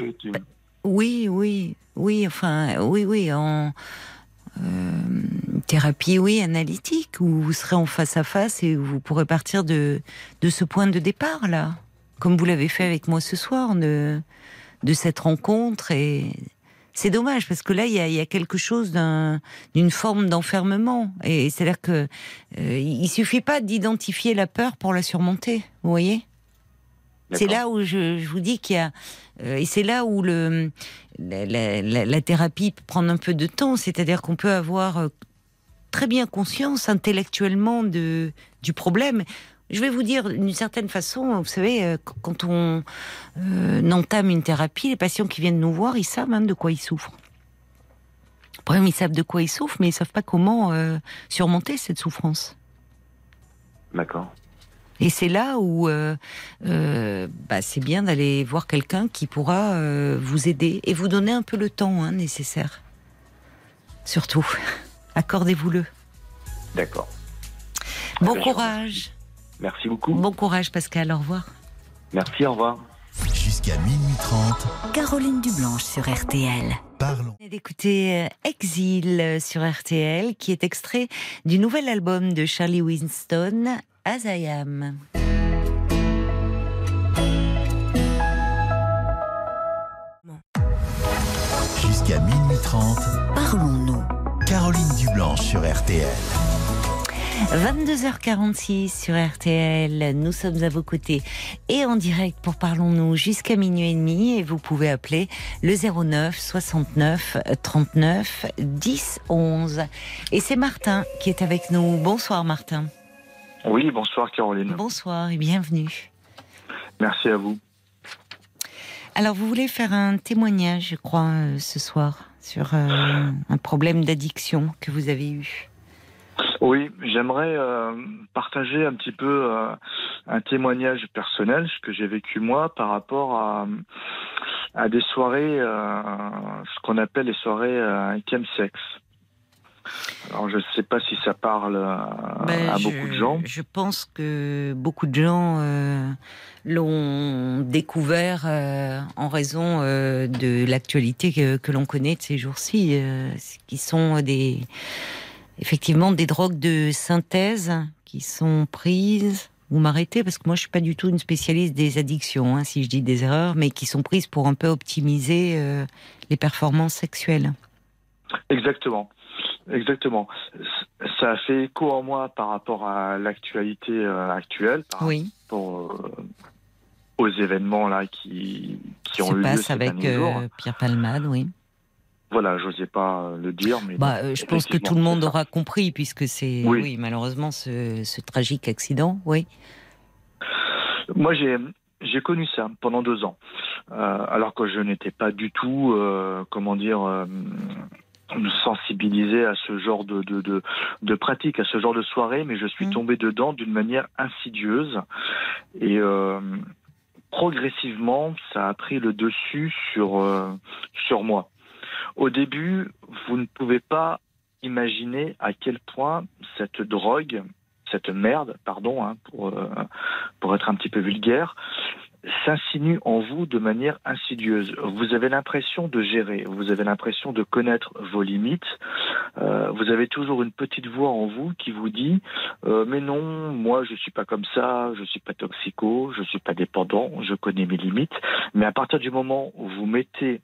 Oui, oui, oui, enfin, oui, oui, en euh, thérapie, oui, analytique, où vous serez en face à face et où vous pourrez partir de, de ce point de départ, là, comme vous l'avez fait avec moi ce soir, de, de cette rencontre. Et c'est dommage, parce que là, il y a, il y a quelque chose d'un- d'une forme d'enfermement. Et c'est-à-dire que euh, il suffit pas d'identifier la peur pour la surmonter, vous voyez? C'est là où je, je vous dis qu'il y a euh, et c'est là où le la, la- la- la thérapie peut prendre un peu de temps, c'est-à-dire qu'on peut avoir euh, très bien conscience intellectuellement de du problème. Je vais vous dire d'une certaine façon, vous savez, euh, qu- quand on euh, entame une thérapie, les patients qui viennent nous voir, ils savent hein, de quoi ils souffrent. Le problème, ils savent de quoi ils souffrent, mais ils savent pas comment surmonter cette souffrance. D'accord. Et c'est là où euh, euh, bah, c'est bien d'aller voir quelqu'un qui pourra euh, vous aider et vous donner un peu le temps hein, nécessaire. Surtout, <laughs> accordez-vous-le. D'accord. Bon courage. Merci beaucoup. Bon courage Pascal, au revoir. Merci, au revoir. Jusqu'à minuit 30, Caroline Dublanche sur RTL. parlons. D'écouter Exil sur RTL, qui est extrait du nouvel album de Charlie Winston, As I Am. Jusqu'à minuit 30, Parlons-nous. Caroline Dublanche sur RTL. 22h46 sur RTL, nous sommes à vos côtés et en direct pour Parlons-nous jusqu'à minuit et demi et vous pouvez appeler le 09 69 39 10 11. Et c'est Martin qui est avec nous. Bonsoir Martin. Oui, bonsoir Caroline. Bonsoir et bienvenue. Merci à vous. Alors vous voulez faire un témoignage, je crois, euh, ce soir sur euh, un problème d'addiction que vous avez eu. Oui, j'aimerais euh, partager un petit peu un témoignage personnel, ce que j'ai vécu moi par rapport à, à des soirées, ce qu'on appelle les soirées euh, chemsex. Alors je ne sais pas si ça parle euh, Ben, à je- beaucoup de gens. Je pense que beaucoup de gens euh, l'ont découvert euh, en raison euh, de l'actualité que, que l'on connaît de ces jours-ci, qui sont des effectivement des drogues de synthèse qui sont prises. Vous m'arrêtez parce que moi je suis pas du tout une spécialiste des addictions, hein, si je dis des erreurs, mais qui sont prises pour un peu optimiser euh, les performances sexuelles. Exactement. Exactement. Ça a fait écho en moi par rapport à l'actualité euh, actuelle, par Oui. rapport euh, aux événements là qui, qui ont eu lieu passe avec euh, Pierre Palmade, oui. Voilà, j'osais pas le dire, mais Bah, je pense que tout le monde aura compris, puisque c'est, oui. Oui. malheureusement, ce, ce tragique accident, oui. Moi, j'ai j'ai connu ça pendant deux ans, Euh, alors que je n'étais pas du tout, euh, comment dire, euh, sensibilisé à ce genre de, de, de, de pratique, à ce genre de soirée, mais je suis Mm. tombé dedans d'une manière insidieuse et euh, progressivement, ça a pris le dessus sur euh, sur moi. Au début, vous ne pouvez pas imaginer à quel point cette drogue, cette merde, pardon, hein, pour, euh, pour être un petit peu vulgaire, s'insinue en vous de manière insidieuse. Vous avez l'impression de gérer, vous avez l'impression de connaître vos limites. Euh, vous avez toujours une petite voix en vous qui vous dit euh, mais non, moi je suis pas comme ça, je suis pas toxico, je suis pas dépendant, je connais mes limites. Mais à partir du moment où vous mettez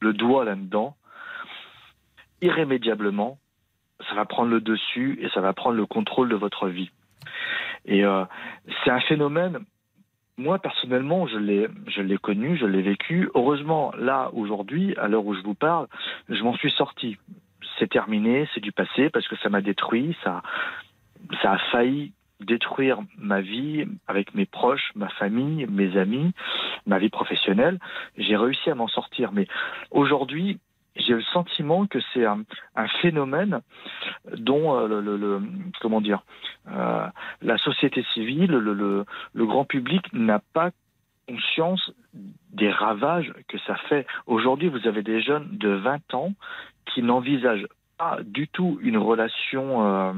le doigt là-dedans, irrémédiablement, ça va prendre le dessus et ça va prendre le contrôle de votre vie. Et euh, c'est un phénomène. Moi personnellement, je l'ai, connu, je l'ai vécu. Heureusement, là aujourd'hui, à l'heure où je vous parle, je m'en suis sorti. C'est terminé, c'est du passé parce que ça m'a détruit, ça, ça a failli détruire ma vie avec mes proches, ma famille, mes amis, ma vie professionnelle. J'ai réussi à m'en sortir, mais aujourd'hui, j'ai le sentiment que c'est un, un phénomène dont euh, le, le- le- comment dire euh, la société civile, le, le- le grand public n'a pas conscience des ravages que ça fait. Aujourd'hui, vous avez des jeunes de 20 ans qui n'envisagent pas du tout une relation, euh,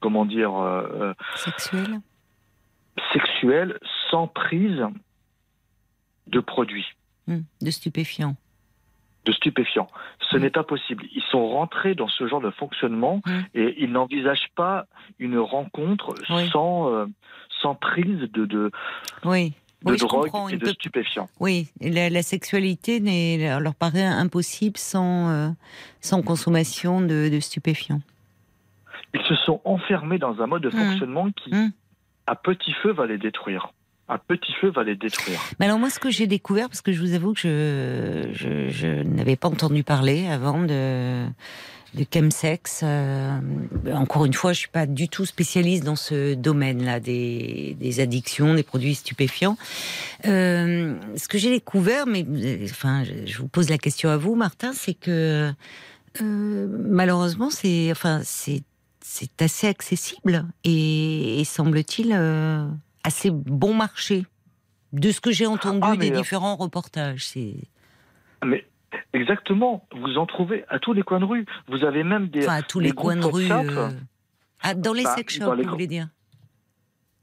comment dire, euh, euh, Sexuel sexuelle sans prise de produits. Hmm, De stupéfiants. De stupéfiants. Ce Mm. n'est pas possible. Ils sont rentrés dans ce genre de fonctionnement Mm. et ils n'envisagent pas une rencontre Oui. sans, euh, sans prise de, de, Oui. de Oui, drogue et de stupéfiants. Oui, la, la sexualité leur paraît impossible sans, euh, sans consommation de, de stupéfiants. Ils se sont enfermés dans un mode de Mm. fonctionnement qui, à petit feu, va les détruire. À petit feu va les détruire. Alors moi, ce que j'ai découvert, parce que je vous avoue que je, n'avais pas entendu parler avant de, de chemsex. euh, encore une fois, je suis pas du tout spécialiste dans ce domaine-là des, addictions, des produits stupéfiants. Euh, ce que j'ai découvert, mais enfin, je, vous pose la question à vous, Martin, c'est que euh, malheureusement, c'est enfin c'est assez accessible et, et semble-t-il assez bon marché. De ce que j'ai entendu Ah, des euh, différents reportages, c'est Mais exactement, vous en trouvez à tous les coins de rue. Vous avez même des. enfin à tous les coins de rue. Euh, ah, dans les Bah, sex shops, les vous voulez dire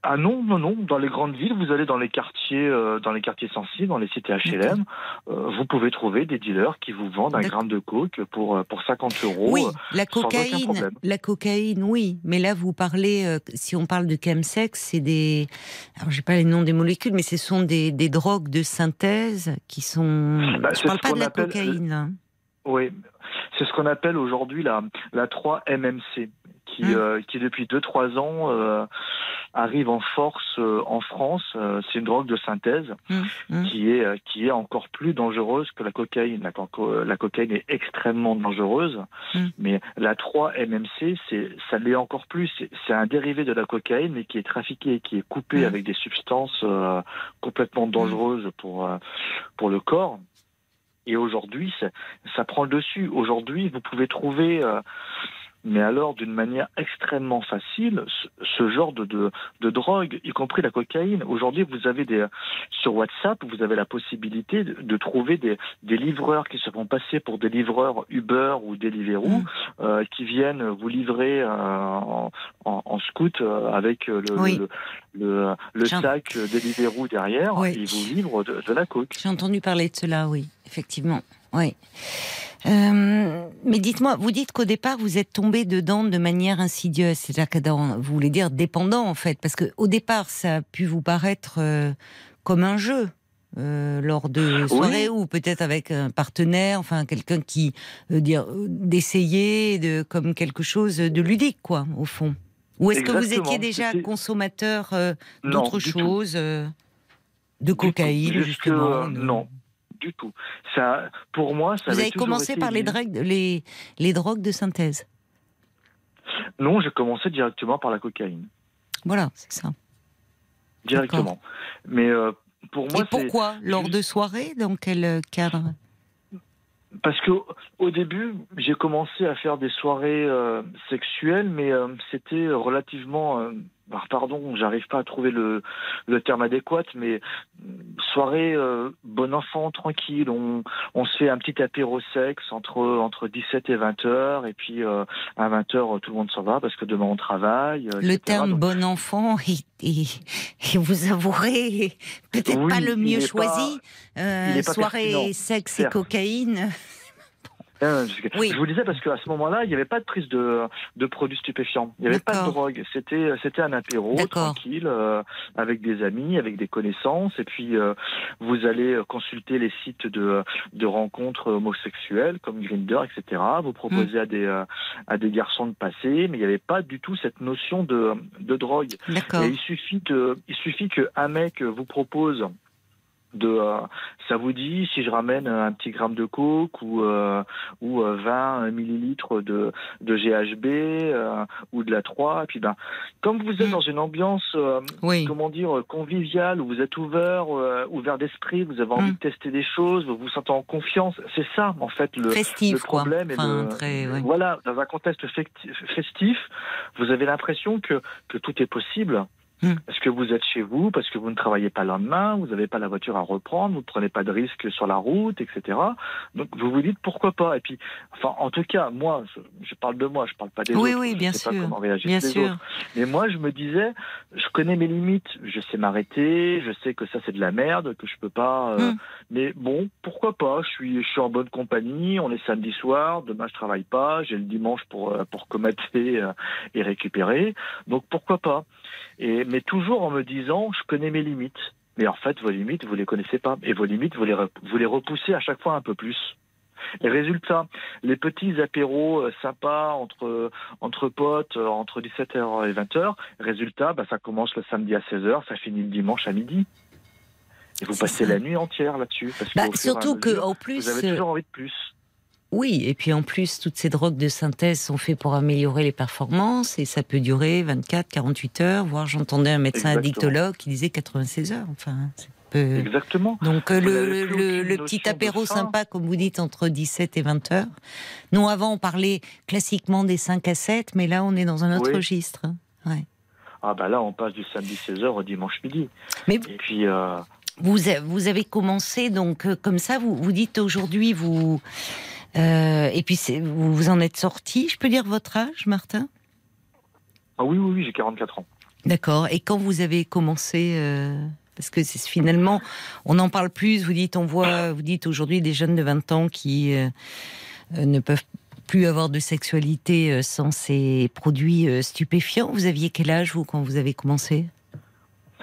Ah non, non, non. Dans les grandes villes, vous allez dans les quartiers, euh, dans les quartiers sensibles, dans les cités HLM, euh, vous pouvez trouver des dealers qui vous vendent un gramme de coke pour euh, pour 50 euros. Oui, la cocaïne, la cocaïne, oui. Mais là, vous parlez, euh, si on parle de chemsex, c'est des, alors j'ai pas les noms des molécules, mais ce sont des, des drogues de synthèse qui sont. Bah, Je parle pas de la cocaïne. là. Oui, c'est ce qu'on appelle aujourd'hui la, la 3-MMC, qui, Mm. euh, qui depuis 2-3 ans euh, arrive en force euh, en France. Euh, c'est une drogue de synthèse Hum, hum. qui est, euh, qui est encore plus dangereuse que la cocaïne. La, cocaïne est extrêmement dangereuse, mais la 3-MMC, c'est, ça l'est encore plus. C'est, un dérivé de la cocaïne, mais qui est trafiqué, qui est coupé avec des substances euh, complètement dangereuses pour, euh, pour le corps. Et aujourd'hui, ça, ça prend le dessus. Aujourd'hui, vous pouvez trouver, euh, mais alors d'une manière extrêmement facile, ce, ce genre de, de, de drogue, y compris la cocaïne. Aujourd'hui, vous avez des sur WhatsApp, vous avez la possibilité de, de trouver des, des livreurs qui se font passer pour des livreurs Uber ou Deliveroo, Mm. euh, qui viennent vous livrer euh, en, en, en scoot euh, avec le, Oui. le, le, le J'en- sac Deliveroo derrière, Oui. et ils vous livrent de, de la coke. J'ai entendu parler de cela, oui, effectivement. Oui. Euh, mais dites-moi, vous dites qu'au départ vous êtes tombé dedans de manière insidieuse, c'est-à-dire que dans- vous voulez dire dépendant en fait, parce que au départ ça a pu vous paraître euh, comme un jeu. euh, lors de soirées ou peut-être avec un partenaire, enfin quelqu'un qui veut dire d'essayer de comme quelque chose de ludique quoi au fond. Ou est-ce que vous étiez déjà consommateur d'autres choses De cocaïne, justement. non. Du tout. Ça, pour moi, ça Vous avez commencé par les drogues, les, les drogues de synthèse. Non, j'ai commencé directement par la cocaïne. Voilà, c'est ça. Directement. Mais euh, pour moi, Et pourquoi? Lors de soirées Dans quel euh, cadre? Parce que au début, j'ai commencé à faire des soirées euh, sexuelles, mais euh, c'était relativement. Alors, pardon, j'arrive pas à trouver le, le terme adéquat, mais euh, soirée euh, bon enfant, tranquille. On, on se fait un petit apéro sexe entre entre 17 et 20 heures, et puis euh, à 20 heures tout le monde s'en va parce que demain on travaille. euh, Le etc. terme Donc, bon enfant, et, et- et vous avouerez, peut-être Oui, pas le mieux choisi. Euh, pas soirée, sexe et cocaïne. Oui. Je vous disais parce qu'à ce moment-là, il n'y avait pas de prise de, de produits stupéfiants. Il n'y avait pas de drogue. C'était c'était un apéro tranquille euh, avec des amis, avec des connaissances. Et puis euh, vous allez euh, consulter les sites de, de rencontres homosexuelles comme Grinder, etc. Vous proposez à des euh, à des garçons de passer, mais il n'y avait pas du tout cette notion de, de drogue. Et il suffit de, il suffit que un mec vous propose de, euh, ça vous dit si je ramène un petit gramme de coke ou euh, ou euh, 20 millilitres de de GHB euh, ou de la 3 et puis ben comme vous êtes Mm. dans une ambiance euh, Oui. comment dire conviviale où vous êtes ouvert euh, ouvert d'esprit, vous avez envie Mm. de tester des choses, vous vous sentez en confiance, c'est ça en fait le Festif, le problème Enfin, de- très, ouais. voilà, dans un contexte festif, vous avez l'impression que, que tout est possible. Hmm. Parce que vous êtes chez vous, parce que vous ne travaillez pas le lendemain, vous n'avez pas la voiture à reprendre, vous ne prenez pas de risques sur la route, etc. Donc vous vous dites pourquoi pas. Et puis, enfin, en tout cas, moi, je, je parle de moi, je parle pas des Oui, autres. oui, je bien sais pas sûr. comment réagissent Bien les sûr. autres. Mais moi, je me disais, je connais mes limites, je sais m'arrêter, je sais que ça c'est de la merde, que je peux pas. euh, Hmm. Mais bon, pourquoi pas Je suis, je suis en bonne compagnie. On est samedi soir. Demain, je travaille pas. J'ai le dimanche pour euh, pour comater euh, et récupérer. Donc pourquoi pas Et mais toujours en me disant, je connais mes limites. Mais en fait, vos limites, vous les connaissez pas. Et vos limites, vous les vous les repoussez à chaque fois un peu plus. Et résultat, les petits apéros euh, sympas entre entre potes, euh, entre 17h et 20h, résultat, bah, ça commence le samedi à 16h, ça finit le dimanche à midi. Et vous passez ça. la nuit entière là-dessus. Parce Bah, surtout que mesure, en vous plus, avez euh, toujours envie de plus. Oui, et puis en plus, toutes ces drogues de synthèse sont faites pour améliorer les performances et ça peut durer 24, 48 heures, voire j'entendais un médecin Exactement. addictologue qui disait 96 heures. Enfin, peu- Exactement. Donc euh, le, petit apéro sympa, comme vous dites, entre 17 et 20 heures. Nous, avant, on parlait classiquement des 5 à 7, mais là, on est dans un autre Oui. registre. hein. Ouais. Ah bah là, on passe du samedi 16h au dimanche midi. Mais Et puis, euh, vous avez commencé, donc, euh, comme ça, vous, vous dites aujourd'hui, vous. Euh, et puis, vous, vous en êtes sorti, je peux dire votre âge, Martin? Ah oui, oui, oui, j'ai 44 ans. D'accord. Et quand vous avez commencé euh, Parce que c'est finalement, on en parle plus. Vous dites, on voit, vous dites aujourd'hui des jeunes de 20 ans qui euh, ne peuvent plus avoir de sexualité sans ces produits stupéfiants. Vous aviez quel âge vous quand vous avez commencé?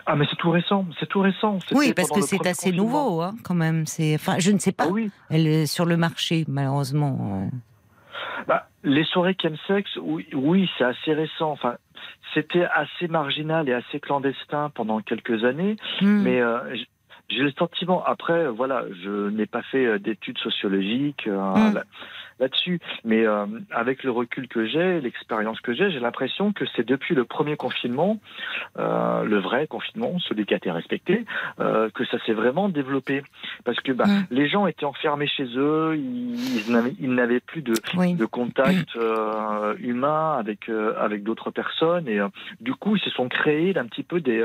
Ah mais c'est tout récent, c'est tout récent. Oui, parce que c'est assez confinement. nouveau, hein, quand même. C'est, enfin, je ne sais pas. Ah oui. Elle est sur le marché, malheureusement. euh. Bah, les soirées chemsex, oui, oui c'est assez récent. Enfin, c'était assez marginal et assez clandestin pendant quelques années. Hmm. Mais euh, j'ai le sentiment, après, voilà, je n'ai pas fait euh, d'études sociologiques euh, Mm. là- là-dessus, mais euh, avec le recul que j'ai, l'expérience que j'ai, j'ai l'impression que c'est depuis le premier confinement, euh, le vrai confinement, celui qui a été respecté, euh, que ça s'est vraiment développé. Parce que bah, Mm. les gens étaient enfermés chez eux, ils, ils n'avaient- plus de, Oui. de contact humain avec avec d'autres personnes et du coup ils se sont créés un petit peu des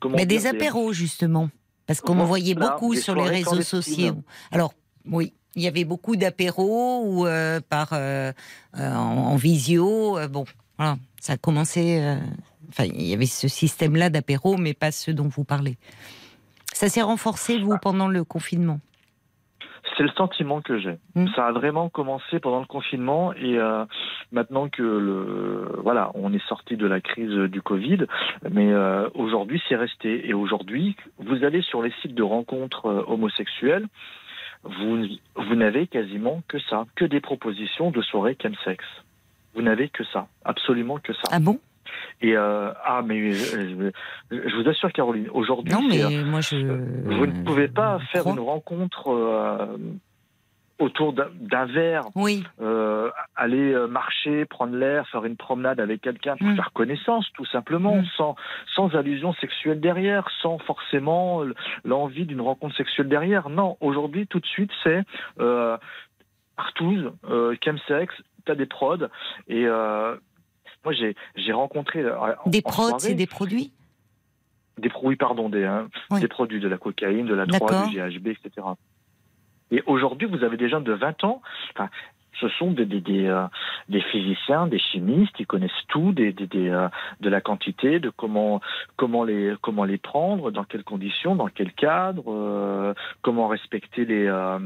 comment Mais dire, des apéros, justement. Parce qu'on en voyait beaucoup sur les réseaux sociaux. Alors, oui, il y avait beaucoup d'apéros ou euh, par euh, euh, en, en visio. bon, voilà, ça a commencé. Enfin, il y avait ce système-là d'apéros, mais pas ceux dont vous parlez. Ça s'est renforcé, vous, pendant le confinement? C'est le sentiment que j'ai Mm. ça a vraiment commencé pendant le confinement et euh, maintenant que le voilà on est sorti de la crise du Covid mais euh, aujourd'hui c'est resté et aujourd'hui vous allez sur les sites de rencontres euh, homosexuelles vous vous n'avez quasiment que ça que des propositions de soirées chemsex vous n'avez que ça absolument que ça Ah bon? Et euh, ah, mais je, je vous assure, Caroline, aujourd'hui, Non, c'est, mais moi je. vous ne pouvez pas faire crois. une rencontre euh, autour d'un verre, Oui, euh, aller euh, marcher, prendre l'air, faire une promenade avec quelqu'un pour Mm. faire connaissance, tout simplement, Mm. sans, sans allusion sexuelle derrière, sans forcément l'envie d'une rencontre sexuelle derrière. Non, aujourd'hui, tout de suite, c'est euh, partouze, euh, chemsex, t'as des prods, et euh, moi j'ai j'ai rencontré euh, des prods, c'est des produits? Des produits, pardon, des, hein, Oui. des produits de la cocaïne, de la drogue, du GHB, etc. Et aujourd'hui, vous avez des jeunes de 20 ans, enfin, ce sont des, des, des, euh, des physiciens, des chimistes, ils connaissent tout des, des, des, euh, de la quantité, de comment, comment, les, comment les prendre, dans quelles conditions, dans quel cadre, euh, comment respecter les, euh,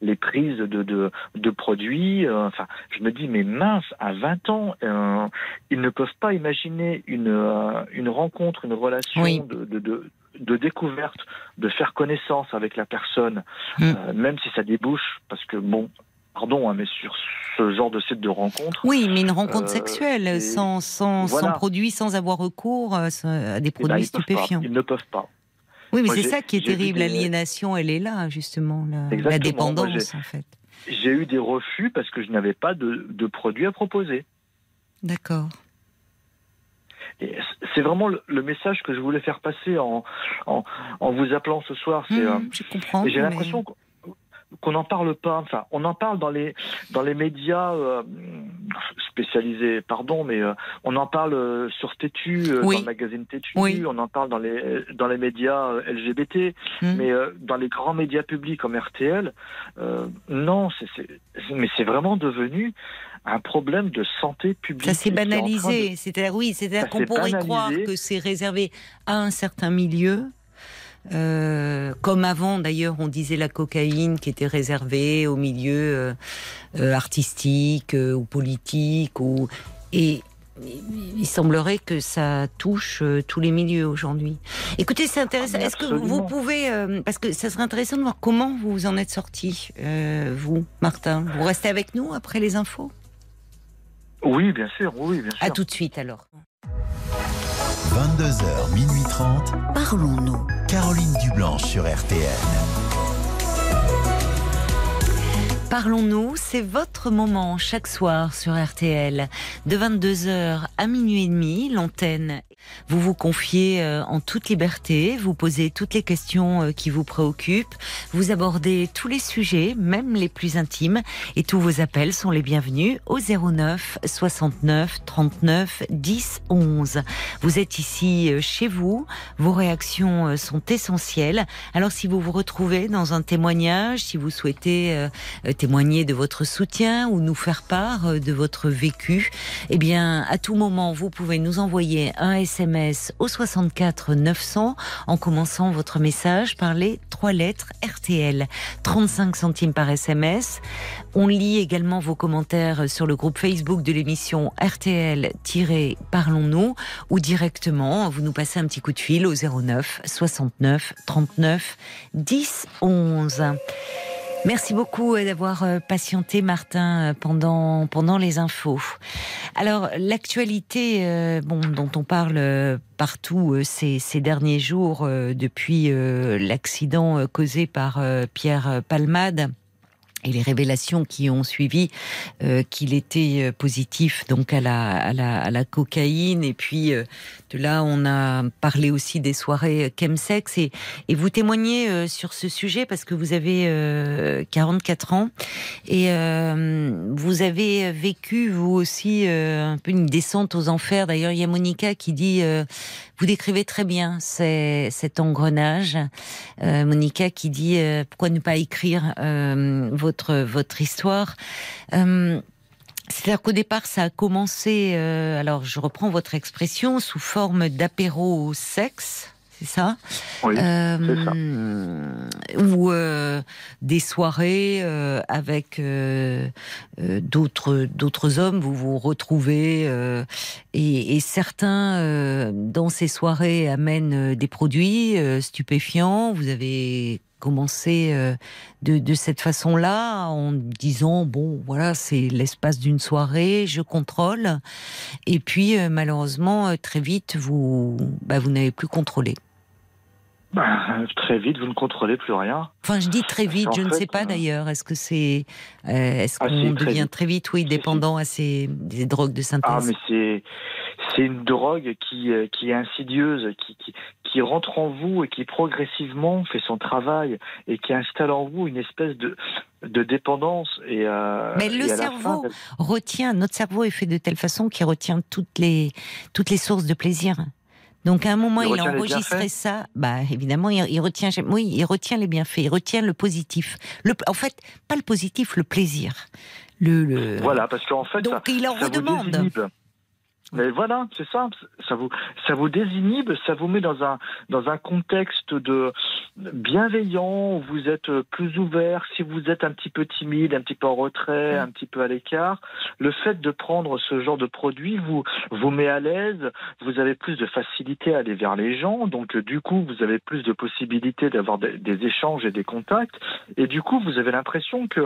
les prises de, de, de produits. euh, enfin, je me dis, mais mince, à 20 ans, euh, ils ne peuvent pas imaginer une, euh, une rencontre, une relation Oui. de, de, de, de découverte, de faire connaissance avec la personne, Mm. euh, même si ça débouche, parce que bon, pardon, hein, mais sur ce genre de site de rencontre, Oui, mais une rencontre Euh, sexuelle, sans, sans, voilà. sans produit, sans avoir recours euh, à des eh ben, produits ils peuvent pas. stupéfiants. Ils ne peuvent pas. Oui, mais c'est ça qui est terrible. des- L'aliénation, elle est là, justement, la, la dépendance, en fait. J'ai eu des refus parce que je n'avais pas de, de produits à proposer. D'accord. C'est vraiment le, le message que je voulais faire passer en, en, en vous appelant ce soir. C'est, euh, je comprends. Et j'ai mais- l'impression qu'on- n'en parle pas. Enfin, on en parle dans les dans les médias euh, spécialisés, pardon, mais euh, on en parle sur Tétu, Oui. dans le magazine Tétu. Oui. On en parle dans les dans les médias LGBT, Hum. mais dans les grands médias publics comme RTL, non. c'est c'est- c'est- mais c'est vraiment devenu un problème de santé publique. Ça s'est de- banalisé. C'est-à-dire, oui, c'est-à-dire qu'on pourrait banalisé. croire que c'est réservé à un certain milieu. euh, comme avant, d'ailleurs, on disait la cocaïne qui était réservée au milieu euh, euh, artistique ou politique. Ou... Et il semblerait que ça touche tous les milieux aujourd'hui. Écoutez, c'est intéressant. Ah, Est-ce que vous pouvez, euh, parce que ça serait intéressant de voir comment vous vous en êtes sorti, euh, vous, Martin. Vous restez avec nous après les infos? Oui, bien sûr. Oui, bien sûr. À tout de suite alors. 22h, minuit 30. Parlons-nous. Caroline Dublanche sur RTN. Parlons-nous, c'est votre moment chaque soir sur RTL. De 22h à minuit et demi, l'antenne. Vous vous confiez euh, en toute liberté, vous posez toutes les questions euh, qui vous préoccupent, vous abordez tous les sujets, même les plus intimes, et tous vos appels sont les bienvenus au 09 69 39 10 11. Vous êtes ici euh, chez vous, vos réactions sont essentielles. Alors si vous vous retrouvez dans un témoignage, si vous souhaitez témoigner de votre soutien ou nous faire part euh, de votre vécu, eh bien, à tout moment, vous pouvez nous envoyer un SMS au 64 900 en commençant votre message par les trois lettres RTL. 35 centimes par SMS. On lit également vos commentaires sur le groupe Facebook de l'émission RTL-Parlons-nous ou directement, vous nous passez un petit coup de fil au 09 69 39 10 11. Merci beaucoup euh, d'avoir euh, patienté, Martin, euh, pendant pendant les infos. Alors l'actualité, bon, dont on parle partout ces, derniers jours depuis l'accident causé par Pierre Palmade et les révélations qui ont suivi euh, qu'il était euh, positif donc à la, à la, à la cocaïne. Et puis euh, de là on a parlé aussi des soirées chemsex. Et, et vous témoignez euh, sur ce sujet parce que vous avez euh, 44 ans. Et euh, vous avez vécu vous aussi euh, un peu une descente aux enfers. D'ailleurs il y a Monica qui dit euh, vous décrivez très bien cet engrenage. Euh, Monica qui dit euh, pourquoi ne pas écrire euh, votre histoire. C'est-à-dire qu'au départ, ça a commencé, alors je reprends votre expression, sous forme d'apéro sexe, c'est ça Oui, Euh, ça. Ou euh, des soirées euh, avec d'autres d'autres hommes, vous vous retrouvez et, et certains dans ces soirées amènent des produits stupéfiants. Vous avez commencé de, de cette façon-là, en disant bon, voilà, c'est l'espace d'une soirée, je contrôle, et puis malheureusement très vite vous, bah, vous n'avez plus contrôlé. Bah, très vite, vous ne contrôlez plus rien. Enfin, je dis très vite, je ne sais pas euh, d'ailleurs. Est-ce que c'est, euh, est-ce Ah, qu'on devient vite. très vite, oui, dépendant à ces des drogues de Ah, synthèse mais c'est c'est une drogue qui euh, qui est insidieuse, qui, qui qui rentre en vous et qui progressivement fait son travail et qui installe en vous une espèce de de dépendance et euh, Mais le et cerveau fin, retient, notre cerveau est fait de telle façon qu'il retient toutes les, toutes les sources de plaisir. Donc à un moment, Il enregistrait bienfaits ça. Bah évidemment, il, il retient. Oui, il retient les bienfaits. Il retient le positif. Le, en fait, pas le positif, le plaisir. Le, le- Voilà, parce qu'en fait, Donc ça, il en redemande. Mais voilà, c'est ça. Ça vous, ça vous désinhibe, ça vous met dans un, dans un contexte de bienveillant où vous êtes plus ouvert. Si vous êtes un petit peu timide, un petit peu en retrait, Mm. un petit peu à l'écart, le fait de prendre ce genre de produit vous, vous met à l'aise. Vous avez plus de facilité à aller vers les gens. Donc, euh, du coup, vous avez plus de possibilités d'avoir des, des échanges et des contacts. Et du coup, vous avez l'impression que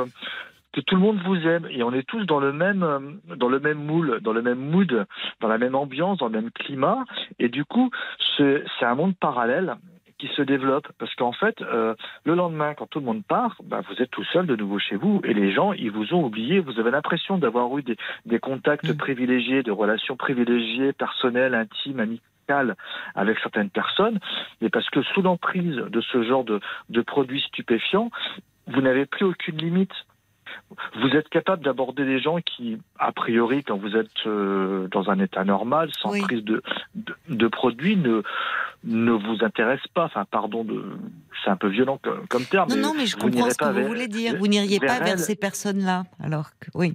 que tout le monde vous aime. Et on est tous dans le même euh, dans le même moule, dans le même mood, dans la même ambiance, dans le même climat. Et du coup c'est un monde parallèle qui se développe. Parce qu'en fait euh, le lendemain quand tout le monde part bah, vous êtes tout seul de nouveau chez vous et les gens ils vous ont oublié. Vous avez l'impression d'avoir eu des, des contacts Mm. privilégiés de relations privilégiées personnelles intimes amicales avec certaines personnes. Mais parce que sous l'emprise de ce genre de, de produits stupéfiants vous n'avez plus aucune limite vous êtes capable d'aborder des gens qui, a priori, quand vous êtes euh, dans un état normal, sans Oui. prise de, de, de produits, ne, ne vous intéressent pas. Enfin, pardon, de, c'est un peu violent comme, comme terme. Non, mais non, mais je comprends ce que vous vers- voulez dire. Vous n'iriez pas vers ces personnes-là, alors que oui.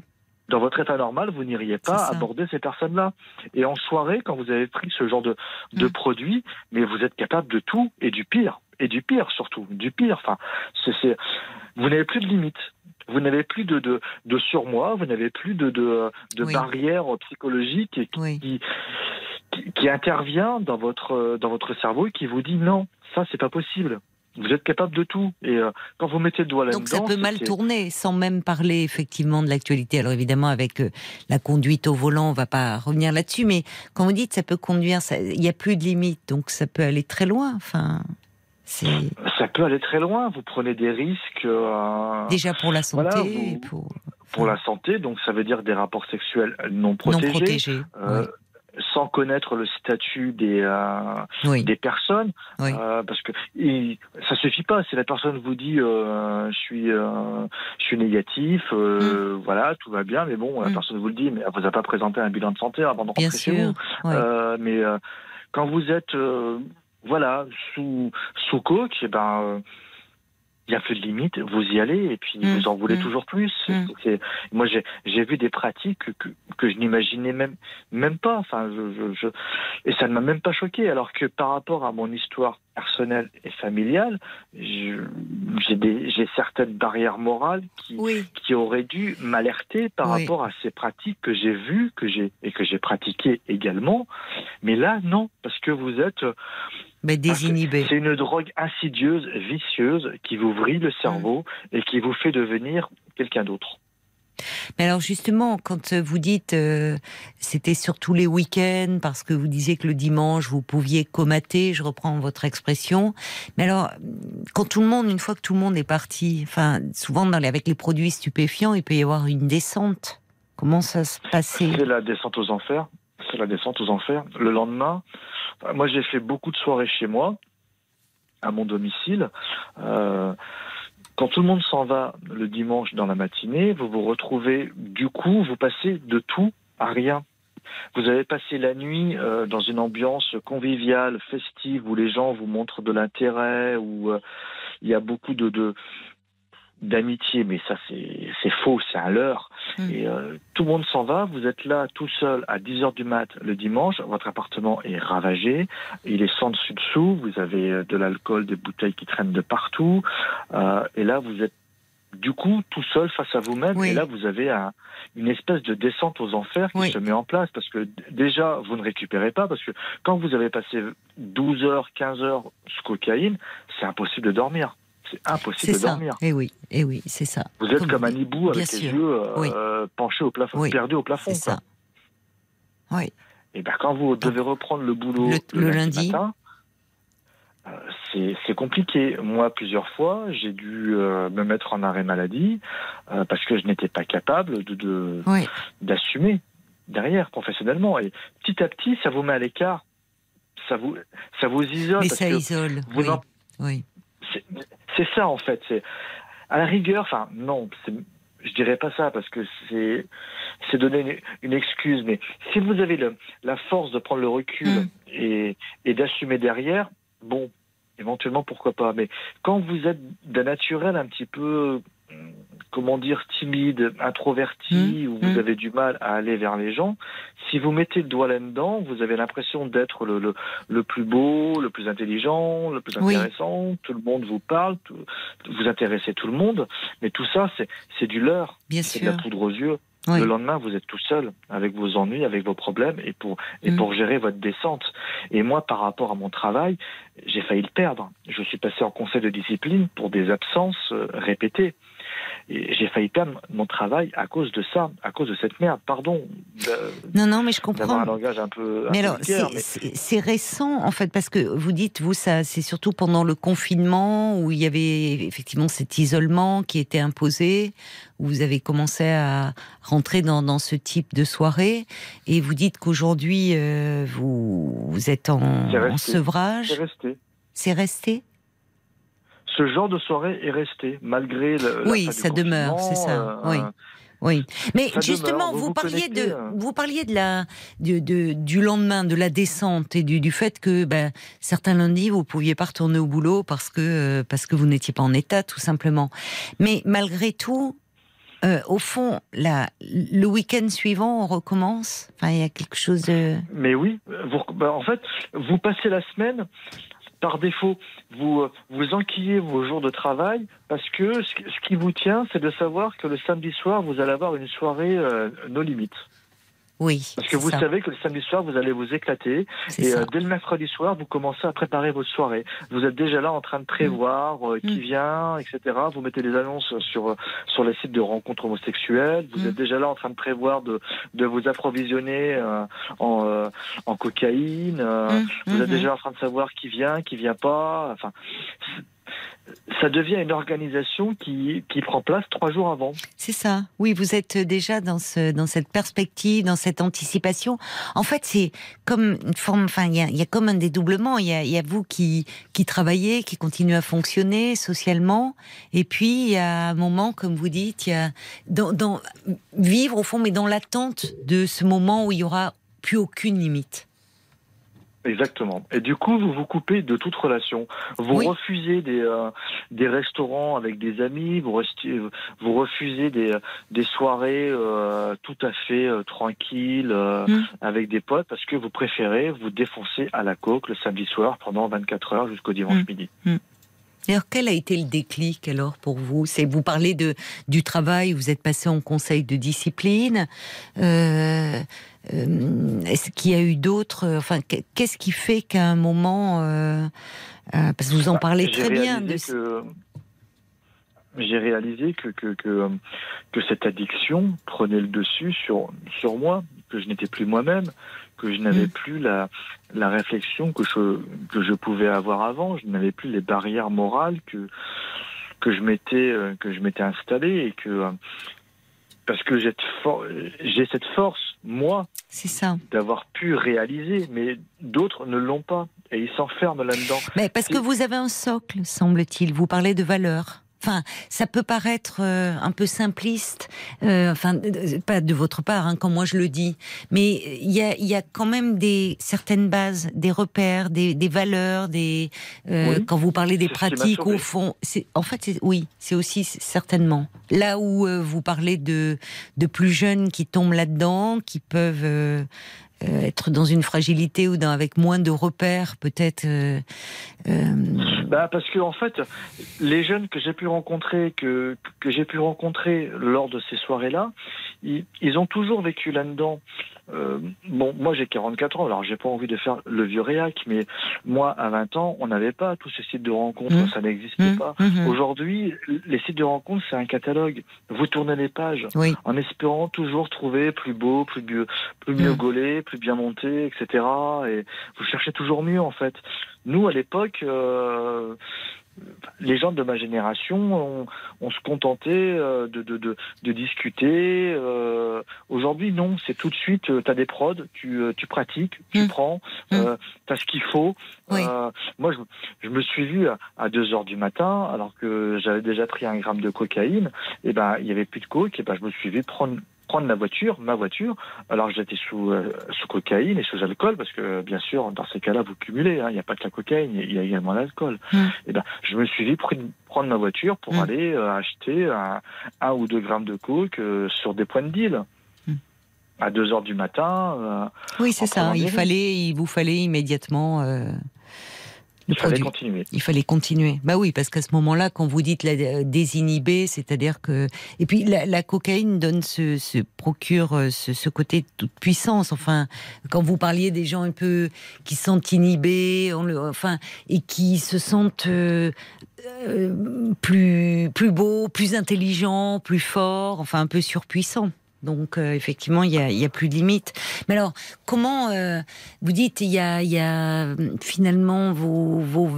Dans votre état normal, vous n'iriez pas aborder ces personnes-là. Et en soirée, quand vous avez pris ce genre de, de Mm. produits, mais vous êtes capable de tout et du pire. Et du pire surtout, du pire. Enfin, c'est- vous n'avez plus de limites. Vous n'avez plus de, de, de surmoi, vous n'avez plus de, de, de Oui. barrières psychologiques et qui, Oui. qui, qui- qui intervient dans votre, dans votre cerveau et qui vous dit non, ça c'est pas possible. Vous êtes capable de tout. Et euh, quand vous mettez le doigt là-dedans, Donc ça peut mal tourner, sans même parler effectivement de l'actualité. Alors évidemment, avec euh, la conduite au volant, on va pas revenir là-dessus, mais quand vous dites ça peut conduire, il n'y a plus de limite, donc ça peut aller très loin. Enfin, Ça peut aller très loin. Vous prenez des risques euh, déjà pour la santé, Voilà, et vous- pour pour la santé, donc ça veut dire des rapports sexuels non non protégés, protégé. euh, sans connaître le statut des euh, oui, des personnes, oui, euh, parce que il, ça suffit pas. Si la personne vous dit euh, je suis je suis négatif, euh, voilà tout va bien, mais bon la Mm. personne vous le dit, mais elle vous a pas présenté un bilan de santé avant de bien rentrer chez sûr. vous. oui. Mais quand vous êtes voilà sous sous coach, eh ben il y a plus de limite, vous y allez et puis Mm, vous en voulez mm. toujours plus. Mm. moi j'ai vu des pratiques que, que, que je n'imaginais même même pas. Enfin je, je, je- et ça ne m'a même pas choqué alors que par rapport à mon histoire personnelle et familiale, j'ai certaines barrières morales qui oui, qui auraient dû m'alerter par Oui. rapport à ces pratiques que j'ai vues, que et que j'ai pratiquées également. Mais là, non, parce que vous êtes mais désinhibé. c'est une drogue insidieuse, vicieuse, qui vous vrille le cerveau Mm. et qui vous fait devenir quelqu'un d'autre. Mais alors justement, quand euh, vous dites euh, c'était sur tous les week-ends parce que vous disiez que le dimanche vous pouviez comater, je reprends votre expression. Mais alors, quand tout le monde, une fois que tout le monde est parti, enfin souvent dans les- avec les produits stupéfiants, il peut y avoir une descente. Comment ça se passait? C'est la descente aux enfers. C'est la descente aux enfers. Le lendemain, euh, moi j'ai fait beaucoup de soirées chez moi, à mon domicile. Euh, quand tout le monde s'en va le dimanche dans la matinée, vous vous retrouvez, du coup, vous passez de tout à rien. Vous avez passé la nuit euh, dans une ambiance conviviale, festive, où les gens vous montrent de l'intérêt, où il y a beaucoup de, de d'amitié, mais ça c'est faux, c'est un leurre. Mm. Et euh, tout le monde s'en va, vous êtes là tout seul à 10 heures du mat le dimanche, votre appartement est ravagé, il est sans dessus dessous, vous avez euh, de l'alcool, des bouteilles qui traînent de partout, euh, et là vous êtes du coup tout seul face à vous-même, Oui. et là vous avez un- une espèce de descente aux enfers qui Oui. se met en place, parce que déjà vous ne récupérez pas, parce que quand vous avez passé 12 heures, 15 heures sous cocaïne, c'est impossible de dormir. C'est impossible de ça. dormir. Et oui, et oui, c'est ça. Vous êtes comme un hibou Bien avec les sûr. yeux euh, Oui. penchés au plafond, Oui. perdus au plafond. C'est ça. Oui. Et ben quand vous devez reprendre le boulot Le- le lundi. matin, euh, c'est compliqué. Moi, plusieurs fois, j'ai dû euh, me mettre en arrêt maladie euh, parce que je n'étais pas capable de- de Oui. d'assumer derrière professionnellement. Et petit à petit, ça vous met à l'écart. Ça vous, ça vous isole. Mais parce ça que isole. vous Oui. oui. C'est ça en fait. C'est à la rigueur. Enfin non, je dirais pas ça parce que c'est c'est donner une, une excuse. Mais si vous avez le- la force de prendre le recul Mm. et, et d'assumer derrière, bon, éventuellement pourquoi pas. Mais quand vous êtes d'un naturel un petit peu comment dire timide, introverti, ou vous mm. avez du mal à aller vers les gens, si vous mettez le doigt là-dedans, vous avez l'impression d'être le, le, le plus beau, le plus intelligent, le plus Oui. intéressant. Tout le monde vous parle, tout- vous intéressez tout le monde, mais tout ça, c'est du leurre, c'est de la poudre aux yeux. Oui. Le lendemain, vous êtes tout seul avec vos ennuis, avec vos problèmes, et pour et Mm. pour gérer votre descente. Et moi, par rapport à mon travail, j'ai failli le perdre. Je suis passé en conseil de discipline pour des absences euh, répétées. J'ai failli perdre mon travail à cause de ça, à cause de cette merde. Pardon de- Non, non, mais je comprends. un langage un peu. un Mais peu alors, vulgaire, c'est- mais- récent, en fait, parce que vous dites, vous, ça, c'est surtout pendant le confinement où il y avait effectivement cet isolement qui était imposé, où vous avez commencé à rentrer dans, dans ce type de soirée, et vous dites qu'aujourd'hui, euh, vous, vous êtes en, en sevrage. c'est resté. C'est resté? Ce genre de soirée est resté, malgré le. Oui, ça demeure, c'est ça, euh, oui. Oui, mais Ça justement, demeure, vous parliez de, euh. vous parliez de la, de, de- du lendemain, de la descente et du, du fait que ben, certains lundis vous pouviez pas retourner au boulot parce que euh, parce que vous n'étiez pas en état, tout simplement. Mais malgré tout, euh, au fond, la, le week-end suivant, on recommence? Enfin, il y a quelque chose de. Mais oui, vous, bah, en fait, vous passez la semaine par défaut. Vous euh, vous enquillez vos jours de travail parce que ce, qui vous tient, c'est de savoir que le samedi soir, vous allez avoir une soirée euh, no limites. Oui. Parce que vous ça, savez que le samedi soir, vous allez vous éclater. Et euh, dès le mercredi soir, vous commencez à préparer votre soirée. Vous êtes déjà là en train de prévoir euh, qui Mm. vient, etc. Vous mettez des annonces sur sur les sites de rencontres homosexuelles. Vous Mm. êtes déjà là en train de prévoir de de vous approvisionner euh, en euh, en cocaïne. euh, Vous êtes déjà en train de savoir qui vient, qui vient pas. Enfin, ça devient une organisation qui qui prend place trois jours avant. C'est ça. Oui, vous êtes déjà dans ce, dans cette perspective, dans cette anticipation. En fait, c'est comme une forme. Enfin, il y a, comme un dédoublement. Il y a, vous qui qui travaillez, qui continuez à fonctionner socialement, et puis il y a un moment, comme vous dites, il y a dans vivre au fond, mais dans l'attente de ce moment où il y aura plus aucune limite. Exactement. Et du coup, vous vous coupez de toute relation. Vous Oui. refusez des euh, des restaurants avec des amis. Vous restez, vous refusez des des soirées euh, tout à fait euh, tranquilles Mm. avec des potes parce que vous préférez vous défoncer à la coke le samedi soir pendant 24 heures jusqu'au dimanche Mm. midi. Alors, quel a été le déclic alors pour vous? C'est vous parlez de du travail, vous êtes passé en conseil de discipline. Euh, euh, Est-ce qu'il y a eu d'autres Enfin, qu- qu'est-ce qui fait qu'à un moment, euh, euh, parce que vous en parlez Bah, J'ai très bien de réalisé que j'ai réalisé que que, que que cette addiction prenait le dessus sur sur moi, que je n'étais plus moi-même, que je n'avais Mm. plus la la réflexion que je que je pouvais avoir avant, je n'avais plus les barrières morales que que je m'étais euh, que je m'étais installé et que euh, parce que j'ai for- j'ai cette force moi d'avoir pu réaliser, mais d'autres ne l'ont pas et ils s'enferment là-dedans. Mais parce que vous avez un socle, semble-t-il. Vous parlez de valeurs. Enfin, ça peut paraître euh, un peu simpliste, euh, enfin euh, pas de votre part hein, quand moi je le dis, mais il y a, y a quand même des certaines bases, des repères, des, des valeurs, des euh, Oui. quand vous parlez des pratiques au fond, c'est en fait oui, c'est aussi certainement là où euh, vous parlez de de plus jeunes qui tombent là-dedans, qui peuvent euh, être dans une fragilité ou dans, avec moins de repères peut-être. euh, euh, Bah parce que en fait, les jeunes que j'ai pu rencontrer, que que j'ai pu rencontrer lors de ces soirées-là, ils, ils ont toujours vécu là-dedans euh, bon, moi j'ai 44 ans, alors j'ai pas envie de faire le vieux réac, mais moi à 20 ans, on n'avait pas tous ces sites de rencontres, Mmh. ça n'existait Mmh, pas. mmh. Aujourd'hui, les sites de rencontres, c'est un catalogue. Vous tournez les pages Oui. en espérant toujours trouver plus beau, plus mieux, plus mieux gaulé, plus bien monté, etc. Et vous cherchez toujours mieux en fait. Nous, à l'époque, euh, les gens de ma génération, on, on se contentait euh, de, de, de, de discuter. euh, Aujourd'hui, non, c'est tout de suite, tu as des prods, tu, euh, tu pratiques, tu Mm. prends, Mm. euh, tu as ce qu'il faut. Oui. Euh, moi, je, je me suis vu à, à 2 heures du matin, alors que j'avais déjà pris un gramme de cocaïne, et ben il y avait plus de coke, et ben je me suis vu prendre prendre la voiture, ma voiture, alors j'étais sous euh, sous cocaïne et sous alcool parce que bien sûr dans ces cas-là vous cumulez, hein, il n'y a pas que la cocaïne, il y a également l'alcool. Mm. Et ben je me suis dit pr- prendre ma voiture pour Mm. aller euh, acheter un, un ou deux grammes de coke euh, sur des points de deal. Mm. À 2 heures du matin, euh, Oui, c'est ça. prenant Il fallait, il vous fallait immédiatement euh, il fallait produit. continuer. Il fallait continuer. Bah oui, parce qu'à ce moment-là, quand vous dites la euh, désinhibé, c'est-à-dire que et puis la, la cocaïne donne ce, ce procure euh, ce, ce côté de toute puissance. Enfin, quand vous parliez des gens un peu qui se sentent inhibés, on le, enfin, et qui se sentent euh, euh, plus plus beaux, plus intelligents, plus forts, enfin un peu surpuissants. Donc euh, effectivement, il y a, y a plus de limite. Mais alors, comment euh, vous dites il y a, il y a finalement vos, vos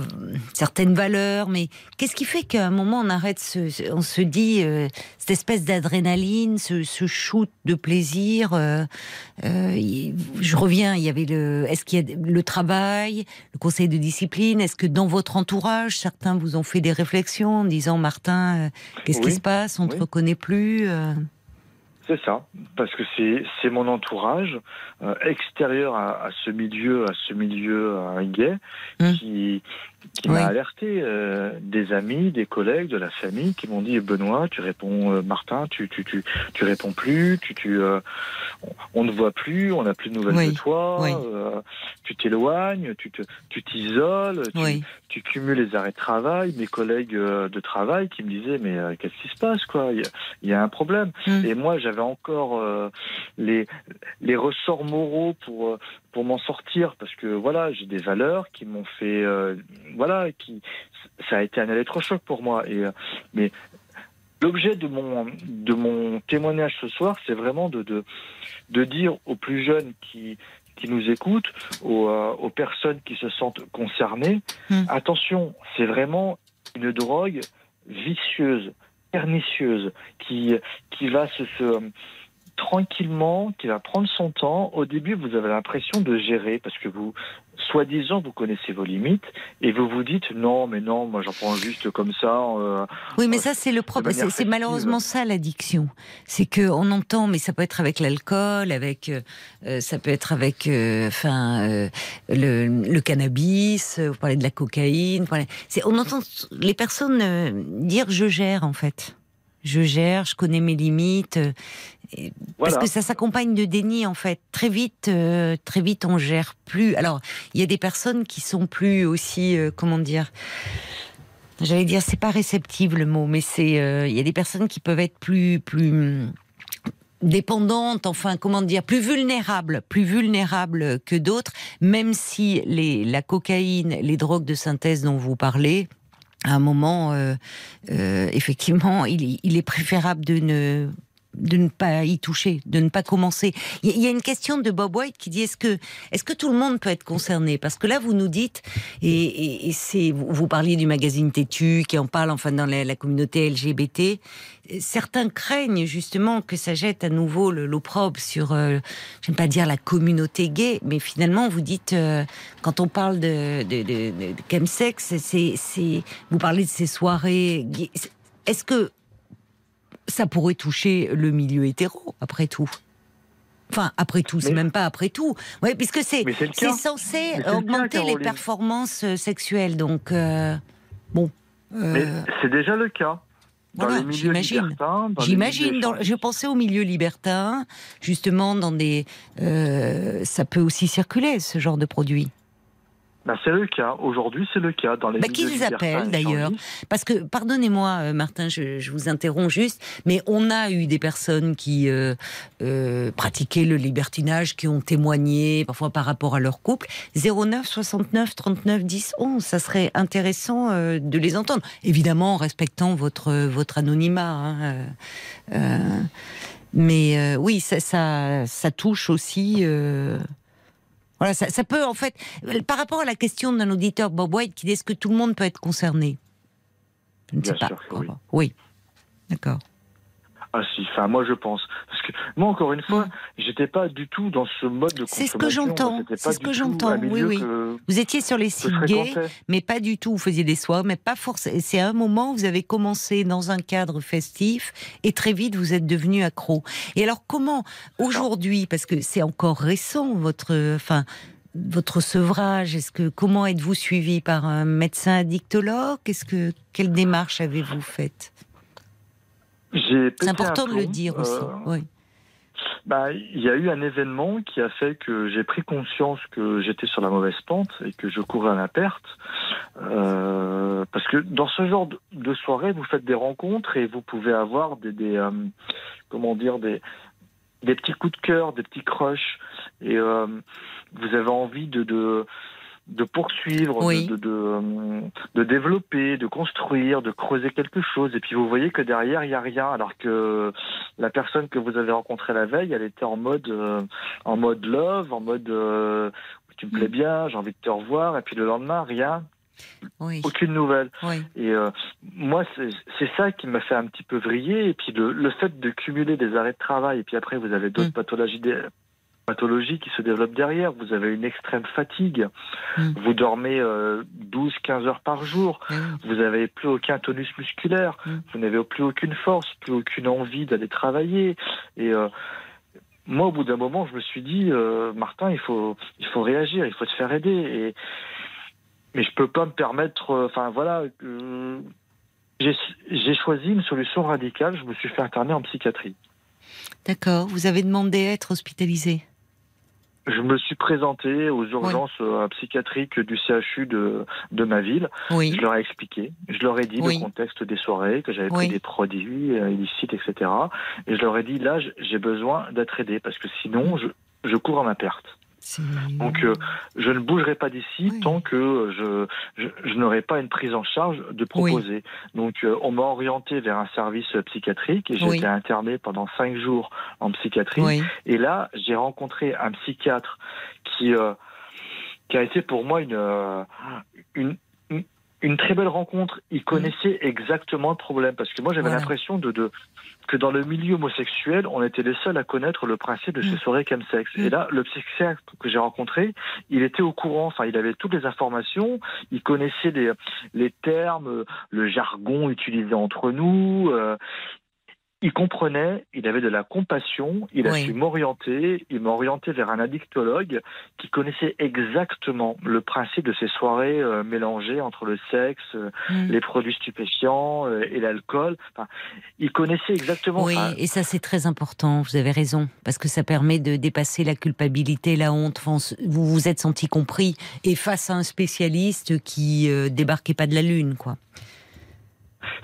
certaines valeurs, mais qu'est-ce qui fait qu'à un moment on arrête, ce, on se dit euh, cette espèce d'adrénaline, ce, ce shoot de plaisir. euh, euh, je reviens, il y avait le, est-ce qu'il y a le travail, le conseil de discipline, est-ce que dans votre entourage certains vous ont fait des réflexions en disant Martin, euh, qu'est-ce qui se passe, on ne te reconnaît plus. C'est ça, parce que c'est c'est mon entourage euh, extérieur à, à ce milieu, à ce milieu euh, gay, Mm. qui qui Oui. m'a alerté. euh, des amis, des collègues, de la famille, qui m'ont dit Benoît, tu réponds, euh, Martin, tu tu tu tu réponds plus, tu tu euh, on, ne voit plus, on n'a plus de nouvelles Oui, de toi, oui. euh, tu t'éloignes, tu te tu t'isoles, tu, cumules les arrêts de travail. Mes collègues euh, de travail qui me disaient mais qu'est-ce qui se passe quoi? Il y y a un problème. Mm. Et moi, j'avais encore euh, les, les ressorts moraux pour, euh, pour m'en sortir, parce que voilà, j'ai des valeurs qui m'ont fait, euh, voilà, qui, ça a été un électrochoc pour moi. Et, euh, mais l'objet de mon, de mon témoignage ce soir, c'est vraiment de, de, de dire aux plus jeunes qui, qui nous écoutent, aux, euh, aux personnes qui se sentent concernées, Mm. attention, c'est vraiment une drogue vicieuse, pernicieuse, qui, qui va se, se tranquillement, qui va prendre son temps. Au début, vous avez l'impression de gérer parce que vous, soi-disant, vous connaissez vos limites et vous vous dites non, mais non, moi j'en prends juste comme ça. euh, Oui, mais Ouais, ça c'est le propre. C'est malheureusement ça l'addiction. C'est que on entend, mais ça peut être avec l'alcool, avec, euh, euh, ça peut être avec, euh, enfin, euh, le, le cannabis. euh, Vous parlez de la cocaïne. vous parlez- c'est- on entend les personnes euh, dire je gère en fait. Je gère, je connais mes limites. euh, et- voilà. Parce que ça s'accompagne de déni en fait. Très vite, euh, très vite, on gère plus. Alors, il y a des personnes qui sont plus aussi, euh, comment dire. J'allais dire, c'est pas réceptive le mot, mais c'est, euh, il y a des personnes qui peuvent être plus, plus hum, dépendantes, enfin, comment dire, plus vulnérables, plus vulnérables que d'autres, même si les, la cocaïne, les drogues de synthèse dont vous parlez, à un moment, euh, euh, effectivement, il, est- il est préférable de ne de ne pas y toucher, de ne pas commencer. Il y a- une question de Bob White qui dit est-ce que est-ce que tout le monde peut être concerné? Parce que là, vous nous dites et, vous, parliez du magazine Têtu qui en parle enfin dans la, communauté LGBT. Certains craignent justement que ça jette à nouveau l'opprobre sur, euh, j'aime pas dire la communauté gay, mais finalement vous dites euh, quand on parle de de, de, vous parlez de ces soirées. Est-ce que ça pourrait toucher le milieu hétéro, après tout. Enfin, après tout, c'est même pas après tout. Oui, puisque c'est censé le cas, augmenter les performances euh, sexuelles. Donc, euh, bon. euh, c'est déjà le cas. Voilà, j'imagine. J'imagine. Je pensais au milieu libertin, justement, dans des. euh, ça peut aussi circuler, ce genre de produit. Bah, c'est le cas. Aujourd'hui, c'est le cas dans les Bah, qu'ils appellent, d'ailleurs. Parce que, pardonnez-moi, euh, Martin, je, je vous interromps juste, mais on a eu des personnes qui euh, euh, pratiquaient le libertinage, qui ont témoigné, parfois par rapport à leur couple. 09 69 39 10 11, ça serait intéressant euh, de les entendre. Évidemment, en respectant votre, votre anonymat. hein, euh, mais euh, oui, ça, ça, ça touche aussi. Euh, voilà, ça, ça peut en fait, par rapport à la question d'un auditeur Bob White qui dit est-ce que tout le monde peut être concerné? Je ne sais Bien pas. sûr. Oui, d'accord. Ah si, enfin moi je pense. Parce que moi encore une fois, j'étais pas du tout dans ce mode de Mm. C'est ce que consommation. j'entends, c'est ce que j'entends, oui, oui. que- Vous étiez sur les sites gays, mais pas du tout. Vous faisiez des soirs, mais pas forcément. C'est à un moment où vous avez commencé dans un cadre festif et très vite vous êtes devenu accro. Et alors comment aujourd'hui, parce que c'est encore récent votre, enfin. Votre sevrage, est-ce que comment êtes-vous suivi par un médecin addictologue? Qu'est-ce que quelle démarche avez-vous faite? C'est important de le dire aussi. euh, Oui. Bah, il y a eu un événement qui a fait que j'ai pris conscience que j'étais sur la mauvaise pente et que je courais à la perte. Euh, parce que dans ce genre de- de soirée, vous faites des rencontres et vous pouvez avoir des, des euh, comment dire, des, des petits coups de cœur, des petits crushs, et euh, vous avez envie de, de de poursuivre, Oui. de, de, de, de développer, de construire, de creuser quelque chose. Et puis vous voyez que derrière, il n'y a rien. Alors que la personne que vous avez rencontrée la veille, elle était en mode, euh, en mode love, en mode euh, tu me plais bien, j'ai envie de te revoir. Et puis le lendemain, rien, Oui. aucune nouvelle. Oui. Et euh, moi, c'est ça qui m'a fait un petit peu vriller. Et puis le, le fait de cumuler des arrêts de travail, et puis après, vous avez d'autres Mm. pathologies, pathologies qui se développent derrière. Vous avez une extrême fatigue. Mm. Vous dormez 12-15 heures par jour. Oui. Vous n'avez plus aucun tonus musculaire. Mm. Vous n'avez plus aucune force, plus aucune envie d'aller travailler. Et euh, moi, au bout d'un moment, je me suis dit, euh, Martin, il faut, il faut réagir, il faut te faire aider. Et mais je peux pas me permettre. euh, Enfin voilà, euh, j'ai choisi une solution radicale. Je me suis fait interner en psychiatrie. D'accord. Vous avez demandé à être hospitalisé? Je me suis présenté aux urgences euh, psychiatriques du CHU de, de ma ville. Oui. Je leur ai expliqué. Je leur ai dit Oui. le contexte des soirées, que j'avais pris des produits euh, illicites, etc. Et je leur ai dit là, j'ai besoin d'être aidé parce que sinon, je, je cours à ma perte. Donc, euh, je ne bougerai pas d'ici Oui. tant que je, je, je n'aurai pas une prise en charge de proposer. Donc, euh, on m'a orienté vers un service euh, psychiatrique et j'ai Oui. été interné pendant cinq jours en psychiatrie. Et là, j'ai rencontré un psychiatre qui, euh, qui a été pour moi une, euh, une, une, très belle rencontre. Il connaissait exactement le problème parce que moi, j'avais Voilà. l'impression de, de, que dans le milieu homosexuel, on était les seuls à connaître le principe de ces Mm. soirées chemsex. Mm. Et là, le psychiatre que j'ai rencontré, il était au courant, enfin, il avait toutes les informations, il connaissait les, les termes, le jargon utilisé entre nous, euh, il comprenait, il avait de la compassion, il a Oui. su m'orienter, il m'a orienté vers un addictologue qui connaissait exactement le principe de ces soirées euh, mélangées entre le sexe, euh, Mm. les produits stupéfiants euh, et l'alcool. Enfin, il connaissait exactement. Oui, et ça c'est très important, vous avez raison, parce que ça permet de dépasser la culpabilité, la honte. Enfin, vous vous êtes senti compris et face à un spécialiste qui débarquait pas de la lune, quoi.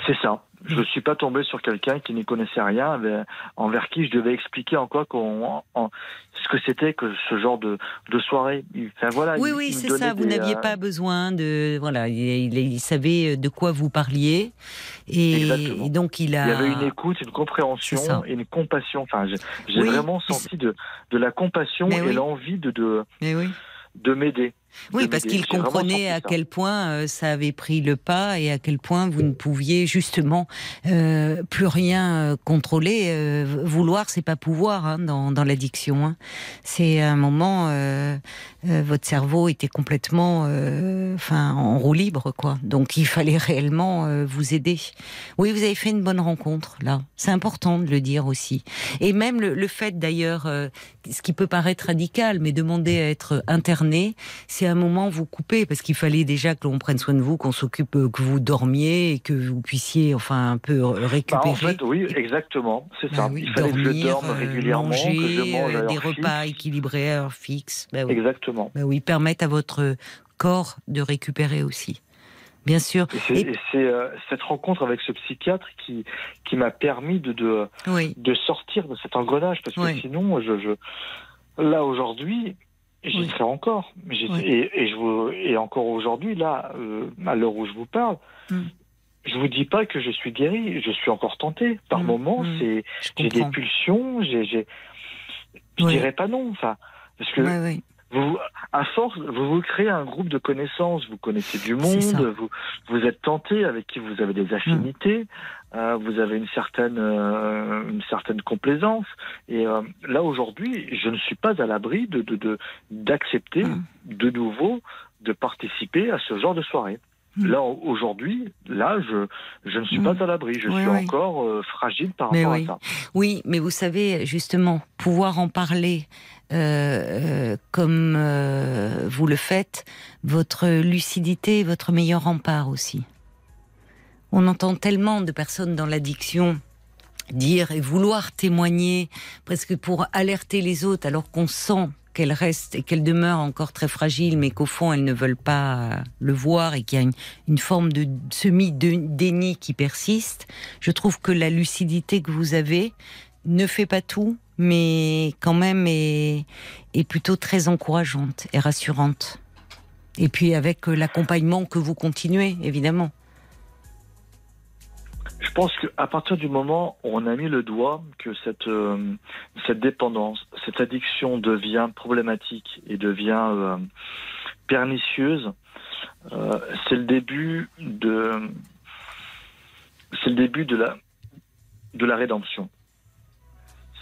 C'est ça. Je ne suis pas tombé sur quelqu'un qui n'y connaissait rien, envers qui je devais expliquer qu'on, en- ce que c'était que ce genre de, de soirée. Enfin, voilà, oui, il- oui, c'est ça. Vous n'aviez euh, pas besoin de, voilà, il, il- il savait de quoi vous parliez et, donc il a. Il y avait une écoute, une compréhension et une compassion. Enfin, j'ai Oui, vraiment senti de, de la compassion Mais et oui. l'envie de, de, Mais oui. de m'aider. Oui, parce qu'il comprenait à quel point euh, ça avait pris le pas et à quel point vous ne pouviez justement euh, plus rien euh, contrôler. Euh, vouloir, c'est pas pouvoir hein, dans, dans l'addiction. hein. C'est un moment, euh, euh, votre cerveau était complètement, euh, enfin, en roue libre, quoi. Donc il fallait réellement euh, vous aider. Oui, vous avez fait une bonne rencontre là. C'est important de le dire aussi. Et même le, le fait d'ailleurs, euh, ce qui peut paraître radical, mais demander à être interné, c'est un moment vous coupez parce qu'il fallait déjà que l'on prenne soin de vous, qu'on s'occupe, euh, que vous dormiez et que vous puissiez enfin un peu Bah, récupérer. en fait, oui, exactement, c'est Bah ça. oui, Il fallait que je dormir, dorme euh, régulièrement, manger, que je mange à euh, des repas fixe. équilibrés à heure fixe. Bah oui. Exactement. Oui, permettre à votre corps de récupérer aussi. Bien sûr. Et c'est, et c'est, euh, cette rencontre avec ce psychiatre qui, qui m'a permis de, de, Oui, de sortir de cet engrenage. Parce que Oui. sinon, je, je, là, aujourd'hui, j'y Oui. serais encore. Oui. Et, et, je vous, et encore aujourd'hui, là, euh, à l'heure où je vous parle, Mm. je vous dis pas que je suis guéri. Je suis encore tenté. Par Mm, moments, mm. c'est, j'ai des pulsions, j'ai, j'ai, je Oui. dirais pas non. Enfin, parce que Ouais, ouais. vous, à force, vous vous créez un groupe de connaissances, vous connaissez du monde, vous, vous êtes tenté avec qui vous avez des affinités, euh, vous avez une certaine, euh, une certaine complaisance. Et euh, là aujourd'hui, je ne suis pas à l'abri de, de, de- d'accepter Mm. de nouveau de participer à ce genre de soirée. Mm. Là au- aujourd'hui, là je je ne suis pas à l'abri, je Oui, suis oui. encore fragile par Mais rapport oui. à ça. Oui, mais vous savez, justement, pouvoir en parler euh, comme euh, vous le faites, votre lucidité est votre meilleur rempart aussi. On entend tellement de personnes dans l'addiction dire et vouloir témoigner presque pour alerter les autres alors qu'on sent qu'elles restent et qu'elles demeurent encore très fragiles mais qu'au fond elles ne veulent pas euh, le voir et qu'il y a une, forme de semi-déni qui persiste. Je trouve que la lucidité que vous avez ne fait pas tout mais quand même est, est plutôt très encourageante et rassurante. Et puis avec euh, l'accompagnement que vous continuez, évidemment. Je pense qu'à partir du moment où on a mis le doigt que cette, euh, cette dépendance, cette addiction devient problématique et devient euh, pernicieuse, euh, c'est le début de c'est le début de la de la rédemption.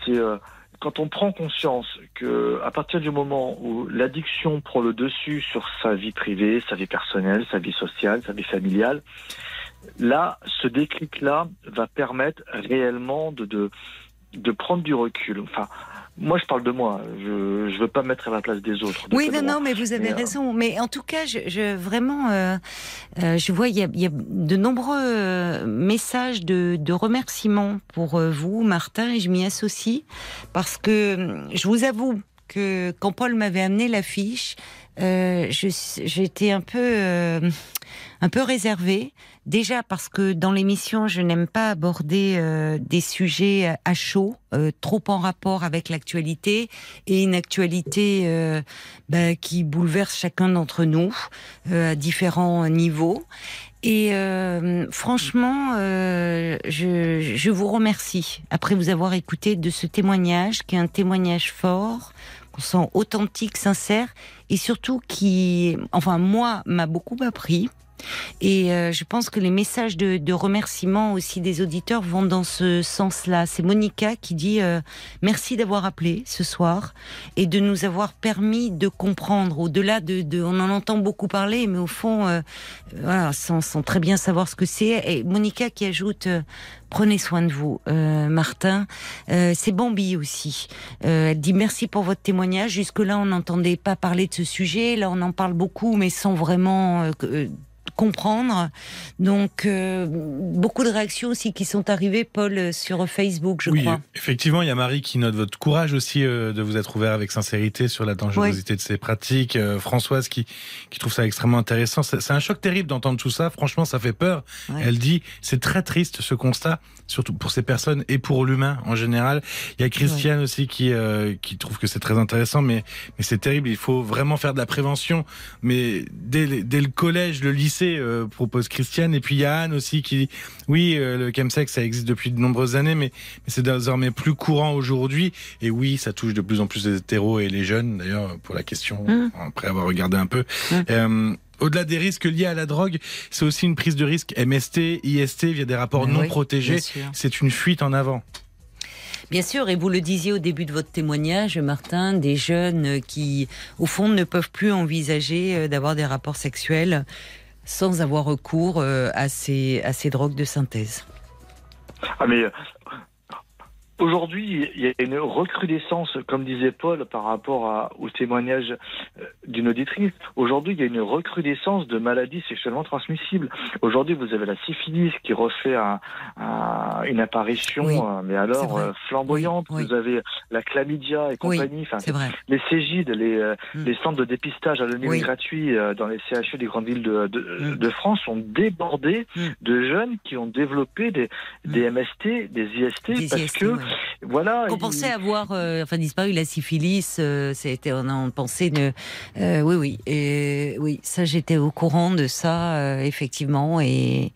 C'est euh, quand on prend conscience que à partir du moment où l'addiction prend le dessus sur sa vie privée, sa vie personnelle, sa vie sociale, sa vie familiale, là, ce déclic-là va permettre réellement de, de, de prendre du recul. Enfin, moi, je parle de moi. Je ne veux pas mettre à la place des autres. de Oui, non, droit. non, mais vous avez Mais, euh, raison. Mais en tout cas, je, je vraiment, euh, euh, je vois, il y a, il y a de nombreux messages de, de remerciements pour vous, Martin, et je m'y associe parce que je vous avoue que quand Paul m'avait amené l'affiche, j'étais un peu, un peu réservée. Déjà parce que dans l'émission, je n'aime pas aborder euh, des sujets à chaud, euh, trop en rapport avec l'actualité et une actualité euh, bah, qui bouleverse chacun d'entre nous euh, à différents niveaux. Et euh, franchement, euh, je, je vous remercie, après vous avoir écouté, de ce témoignage, qui est un témoignage fort, qu'on sent authentique, sincère, et surtout qui, enfin moi, m'a beaucoup appris. Et euh, je pense que les messages de, de remerciement aussi des auditeurs vont dans ce sens-là. C'est Monica qui dit euh, merci d'avoir appelé ce soir et de nous avoir permis de comprendre. Au-delà de, de, on en entend beaucoup parler, mais au fond, euh, voilà, sans, sans très bien savoir ce que c'est. Et Monica qui ajoute euh, prenez soin de vous, euh, Martin. Euh, c'est Bambi aussi. Euh, elle dit merci pour votre témoignage. Jusque-là, on n'entendait pas parler de ce sujet. Là, on en parle beaucoup, mais sans vraiment euh, euh, comprendre. Donc, euh, beaucoup de réactions aussi qui sont arrivées, Paul, euh, sur Facebook, je oui, crois. effectivement, il y a Marie qui note votre courage aussi euh, de vous être ouvert avec sincérité sur la dangerosité de ces pratiques. Euh, Françoise qui, qui trouve ça extrêmement intéressant. C'est un choc terrible d'entendre tout ça. Franchement, ça fait peur. Ouais. Elle dit, c'est très triste ce constat, surtout pour ces personnes et pour l'humain en général. Il y a Christiane aussi qui, qui trouve que c'est très intéressant, mais, mais c'est terrible. Il faut vraiment faire de la prévention. Mais dès, dès le collège, le lycée, euh, propose Christiane. Et puis il y a Anne aussi qui dit, oui, euh, le chemsex, ça existe depuis de nombreuses années, mais, mais c'est désormais plus courant aujourd'hui. Et oui, ça touche de plus en plus les hétéros et les jeunes, d'ailleurs, pour la question, Mm. après avoir regardé un peu. Mm. Euh, au-delà des risques liés à la drogue, c'est aussi une prise de risque MST, IST via des rapports Mais non oui, protégés. C'est une fuite en avant. Bien sûr, et vous le disiez au début de votre témoignage, Martin, des jeunes qui, au fond, ne peuvent plus envisager euh, d'avoir des rapports sexuels sans avoir recours euh, à ces, à ces drogues de synthèse. Ah Aujourd'hui, il y a une recrudescence, comme disait Paul, par rapport à, au témoignage euh, d'une auditrice. Aujourd'hui, il y a une recrudescence de maladies sexuellement transmissibles. Aujourd'hui, vous avez la syphilis qui refait un, un, une apparition, Oui, euh, mais alors euh, flamboyante. Oui, oui. Vous avez la chlamydia et compagnie. Enfin, les Cégides, les, euh, Mm. les centres de dépistage anonyme Oui. et gratuit euh, dans les CHU des grandes villes de, de, Mm. de France sont débordés Mm. de jeunes qui ont développé des, des MST, des IST, Des parce IST, que. Voilà. Qu'on pensait avoir euh, enfin disparu la syphilis, euh, c'était on en pensait une euh, oui oui et oui ça j'étais au courant de ça euh, effectivement et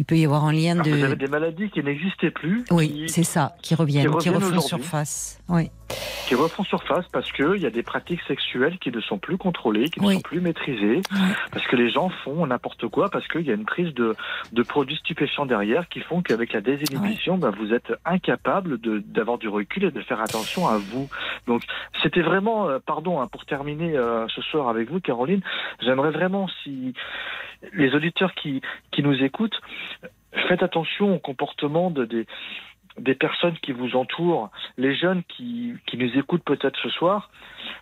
il peut y avoir un lien Alors, Vous avez de des maladies qui n'existaient plus, oui c'est ça qui reviennent qui, reviennent refont surface oui qui refont surface parce qu'il y a des pratiques sexuelles qui ne sont plus contrôlées, qui ne Oui. sont plus maîtrisées, parce que les gens font n'importe quoi, parce qu'il y a une prise de, de produits stupéfiants derrière qui font qu'avec la désinhibition, bah, vous êtes incapable de- d'avoir du recul et de faire attention à vous. Donc c'était vraiment, euh, pardon, hein, pour terminer euh, ce soir avec vous, Caroline, j'aimerais vraiment si les auditeurs qui, qui nous écoutent, faites attention au comportement de, des, des personnes qui vous entourent, les jeunes qui, qui nous écoutent peut-être ce soir.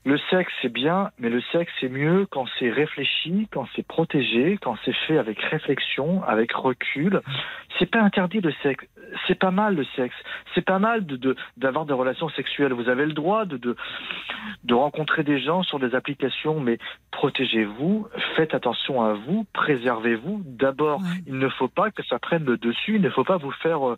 Le sexe, c'est bien, mais le sexe, c'est mieux quand c'est réfléchi, quand c'est protégé, quand c'est fait avec réflexion, avec recul. C'est pas interdit le sexe. C'est pas mal le sexe. C'est pas mal de de- d'avoir des relations sexuelles. Vous avez le droit de, de de rencontrer des gens sur des applications, mais protégez-vous, faites attention à vous, préservez-vous. D'abord, Ouais. il ne faut pas que ça prenne le dessus. Il ne faut pas vous faire euh,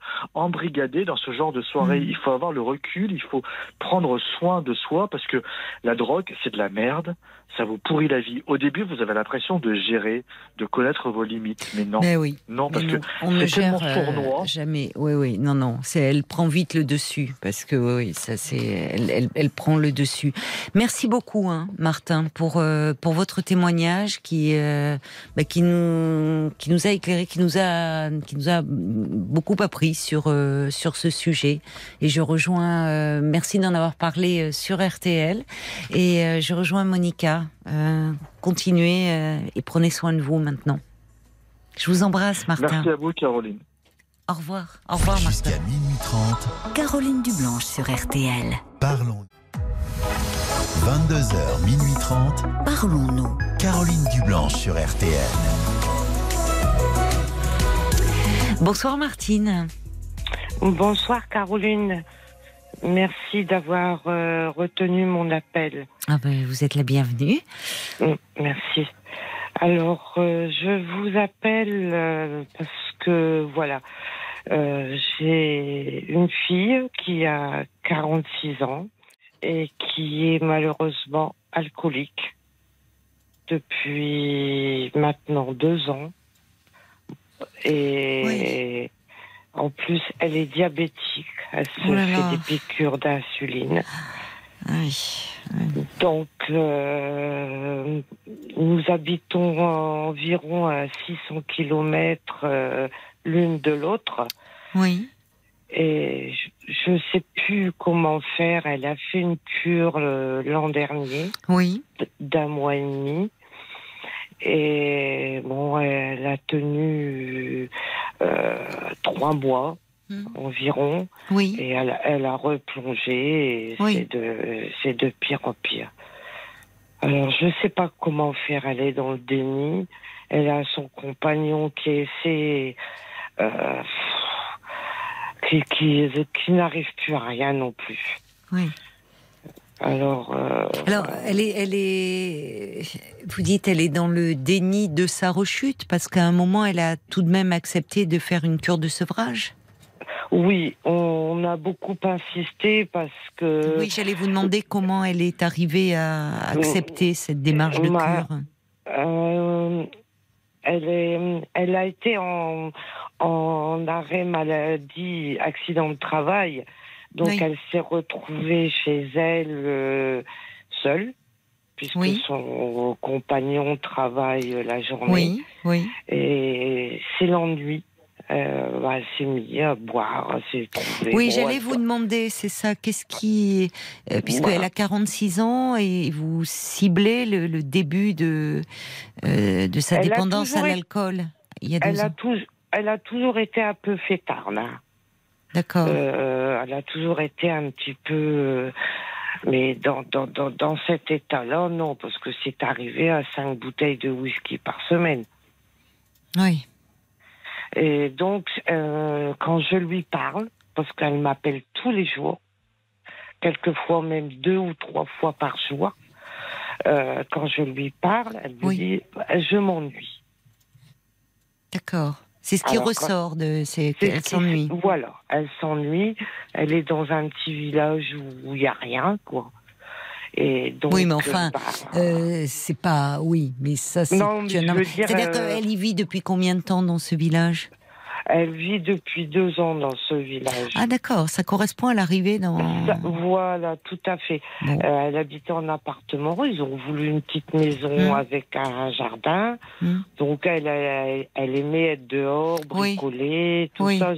dans ce genre de soirée. Mhm. Il faut avoir le recul. Il faut prendre soin de soi parce que la drogue, c'est de la merde. Ça vous pourrit la vie. Au début, vous avez l'impression de gérer, de connaître vos limites. Mais non, mais oui non, parce Mais que non, on ne c'est gère tellement euh, sournois. jamais. Oui, oui, non, non. C'est, elle prend vite le dessus parce que oui, ça c'est, elle, elle, elle prend le dessus. Merci beaucoup, hein, Martin, pour euh, pour votre témoignage qui euh, bah, qui nous qui nous a éclairé, qui nous a qui nous a beaucoup appris sur euh, sur ce sujet. Et je rejoins. euh, merci d'en avoir parlé euh, sur RTL. Et euh, je rejoins Monica. Euh, continuez euh, et prenez soin de vous maintenant. Je vous embrasse, Martin. Merci à vous, Caroline. Au revoir. Au revoir, Martin. Jusqu'à minuit 30, Caroline Dublanche sur RTL. parlons. 22h, minuit 30, Parlons-nous. Caroline Dublanche sur RTL. Bonsoir, Martine. Bonsoir Caroline. Merci d'avoir euh, retenu mon appel. Ah ben, vous êtes la bienvenue. Mm, Merci. Alors, euh, je vous appelle euh, parce que, voilà, euh, j'ai une fille qui a 46 ans et qui est malheureusement alcoolique depuis maintenant deux ans. Et en plus, elle est diabétique. Elle se Oh là fait là. des piqûres d'insuline. Ah Oui. Donc, euh, nous habitons environ à 600 kilomètres euh, l'une de l'autre. Oui. Et je ne sais plus comment faire. Elle a fait une cure euh, l'an dernier Oui. d'un mois et demi. Et bon, elle a tenu euh, trois mois Mm. environ. Oui. Et elle, elle a replongé et Oui. c'est de, pire en pire. Alors, je ne sais pas comment faire. Elle est dans le déni. Elle a son compagnon qui essaie, euh, qui, qui, qui n'arrive plus à rien non plus. Oui. Alors, euh, Alors, elle est, elle est, vous dites, elle est dans le déni de sa rechute parce qu'à un moment, elle a tout de même accepté de faire une cure de sevrage? oui, on a beaucoup insisté parce que Oui, j'allais vous demander comment elle est arrivée à accepter cette démarche de cure. Euh, elle, est, elle a été en, en arrêt maladie, accident de travail. Donc Oui. elle s'est retrouvée chez elle euh, seule, puisque Oui. son compagnon travaille la journée. Oui, oui. Et c'est l'ennui. Euh, bah, elle s'est mise à boire, elle s'est trouvée. Oui, bon, j'allais vous demander, c'est ça, qu'est-ce qui. euh, Puisqu'elle Voilà. a 46 ans et vous ciblez le, le début de, euh, de sa Elle dépendance à toujours l'alcool il y a Elle a, ans. tou- elle a toujours été un peu fêtarde. hein. D'accord. Euh, elle a toujours été un petit peu. euh, mais dans, dans, dans, dans cet état-là, non, parce que c'est arrivé à cinq bouteilles de whisky par semaine. Oui. Et donc, euh, quand je lui parle, parce qu'elle m'appelle tous les jours, quelquefois même deux ou trois fois par jour, euh, quand je lui parle, elle me Oui. dit Je m'ennuie. D'accord. C'est ce qui Alors, ressort de. C'est C'est qu'elle s'ennuie. Voilà, elle s'ennuie. Elle est dans un petit village où il n'y a rien, quoi. Et donc, Oui, mais enfin, bah, Euh, c'est pas. Oui, mais ça, c'est. Non, mais je veux dire, C'est-à-dire euh, qu'elle y vit depuis combien de temps dans ce village? Elle vit depuis deux ans dans ce village. Ah, d'accord. Ça correspond à l'arrivée dans. Ça- voilà, tout à fait. Bon. Euh, elle habitait en appartement. Ils ont voulu une petite maison Hmm. avec un jardin. Hmm. Donc, elle, elle, elle aimait être dehors, Oui. bricoler, tout Oui. ça.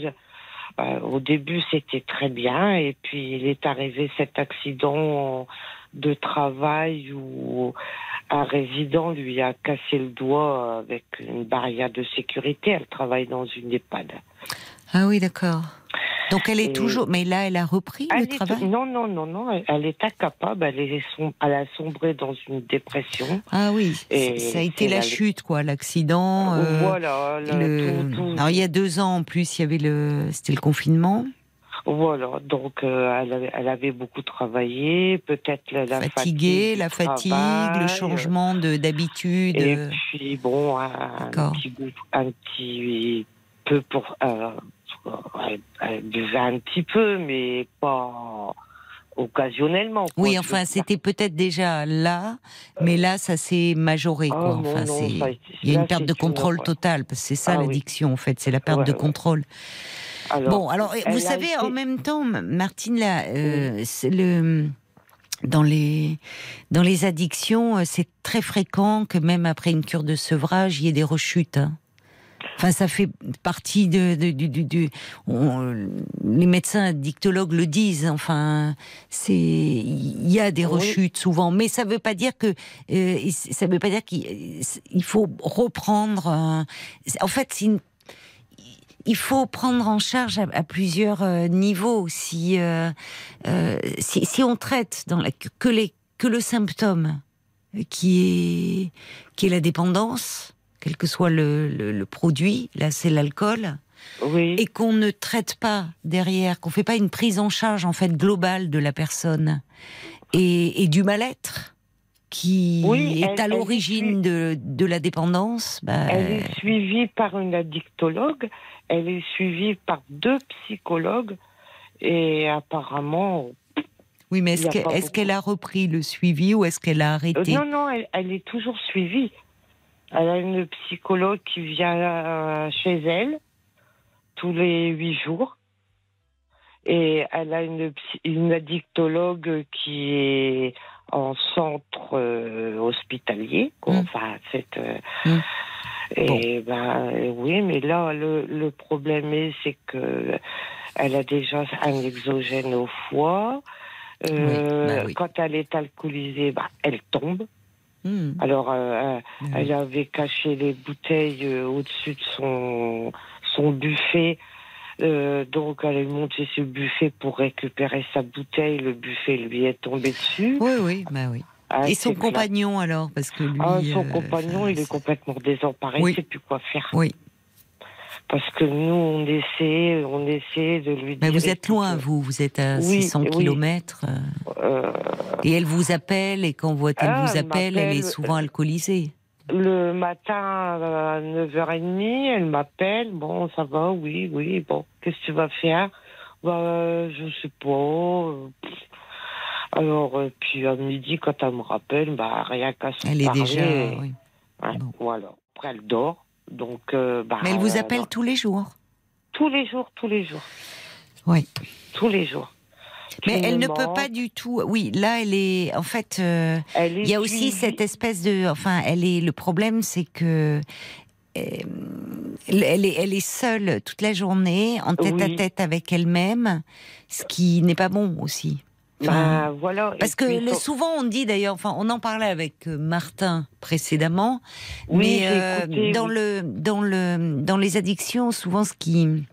Euh, au début, c'était très bien. Et puis, il est arrivé cet accident de travail où un résident lui a cassé le doigt avec une barrière de sécurité. Elle travaille dans une EHPAD. Ah oui, d'accord. Donc elle est Et- toujours. Mais là, elle a repris Elle le travail? Non, non, non, non. elle- est incapable. Elle, est som- elle a sombré dans une dépression. Ah oui. Et Ça a été la la- chute, quoi, l'accident. euh, voilà. le- le- tout- tout- Alors il y a deux ans en plus, il y avait le, c'était le confinement. Voilà. Donc, euh, elle, avait, elle avait beaucoup travaillé. Peut-être la, la Fatiguée, fatigue la fatigue, travail, le changement de d'habitude. Et euh, puis, bon, un, petit, goût- un petit peu pour. Euh, elle, buvait un petit peu, mais pas occasionnellement. quoi, Oui, enfin, c'était peut-être déjà là, mais là, ça s'est majoré, Ah, quoi. Enfin, non, ça il y a une perte de contrôle totale, parce que c'est ça Ah oui. l'addiction, en fait, c'est la perte Ouais, de ouais. contrôle. Alors, bon, alors, elle vous savez, été- en même temps, Martine, là, euh, le dans les dans les addictions, euh, c'est très fréquent que même après une cure de sevrage, il y ait des rechutes. hein. Enfin, ça fait partie de, on- les médecins addictologues le disent. Enfin, c'est il y a des Oui. rechutes souvent, mais ça veut pas dire que euh, ça veut pas dire qu'il il faut reprendre. un- En fait, c'est une il faut prendre en charge à, à plusieurs euh, niveaux. Si, euh, euh, si, si on traite dans la, que, les, que le symptôme qui est, qui est la dépendance, quel que soit le, le, le produit, là c'est l'alcool, oui. et qu'on ne traite pas derrière, qu'on fait pas une prise en charge en fait globale de la personne et, et du mal-être qui Oui, est elle- à l'origine de, de la dépendance, bah, Elle est suivie par une addictologue, elle est suivie par deux psychologues et apparemment... Oui, mais est-ce qu'elle a repris le suivi ou est-ce qu'elle a Euh, arrêté non, non, elle, elle est toujours suivie. Elle a une psychologue qui vient euh, chez elle tous les huit jours. Et elle a une addictologue qui est en centre euh, hospitalier. quoi. Mm. Enfin, c'est... euh, Mm. Et ben euh, oui, mais là le, le problème est c'est que elle a déjà un exogène au foie. Euh, Oui, bah oui. Quand elle est alcoolisée, bah, elle tombe. Hmm, Alors oui. elle avait caché les bouteilles au-dessus de son son buffet. Euh, donc elle est montée sur le buffet pour récupérer sa bouteille. Le buffet lui est tombé dessus. Oui, oui, bah oui. Ah, Et son clair. compagnon alors Parce que lui. Ah, son euh, compagnon, il est complètement désemparé. Oui. Il sait plus quoi faire. Oui, Parce que nous, on essaie, on essaie de lui dire. mais vous êtes loin, vous. Vous êtes à Oui, 600 oui. kilomètres. euh, Et elle vous appelle, et quand vous- elle Ah, vous elle appelle, elle est souvent alcoolisée. Le matin à 9h30, elle m'appelle. Bon, ça va, oui, oui. Bon, qu'est-ce que tu vas faire? Bah, euh, je sais pas. euh. Alors, euh, puis à midi, quand elle me rappelle, bah, rien qu'à se Elle est déjà. oui. ouais, bon. Voilà. Après, elle dort. Donc, euh, bah, Mais elle vous euh, appelle tous les jours? tous les jours, tous les jours, Oui. tous les jours. Mais elle ne peut pas du tout. Oui, là, elle est. En fait. euh, Elle est Il y a aussi suivie. cette espèce de, enfin, elle est. Le problème, c'est que euh, elle est, elle est seule toute la journée, en tête à tête avec elle-même, ce qui n'est pas bon aussi. Enfin, Bah, voilà. parce que puis, souvent on dit d'ailleurs, enfin, on en parlait avec euh, Martin précédemment, Oui, mais euh, écouté, dans oui. le dans le dans les addictions, souvent ce qui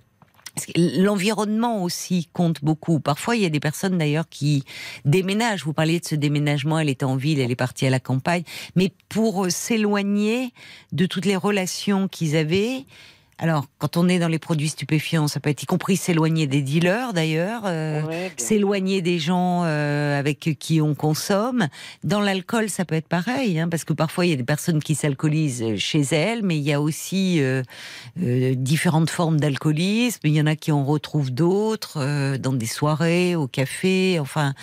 L'environnement aussi compte beaucoup. Parfois, il y a des personnes d'ailleurs qui déménagent. Vous parliez de ce déménagement, elle était en ville, elle est partie à la campagne. Mais pour euh, s'éloigner de toutes les relations qu'ils avaient, alors, quand on est dans les produits stupéfiants, ça peut être y compris s'éloigner des dealers d'ailleurs, euh, Ouais, s'éloigner des gens euh, avec qui on consomme. Dans l'alcool, ça peut être pareil, hein, parce que parfois il y a des personnes qui s'alcoolisent chez elles, mais il y a aussi euh, euh, différentes formes d'alcoolisme. Il y en a qui en retrouvent d'autres euh, dans des soirées, au café, enfin.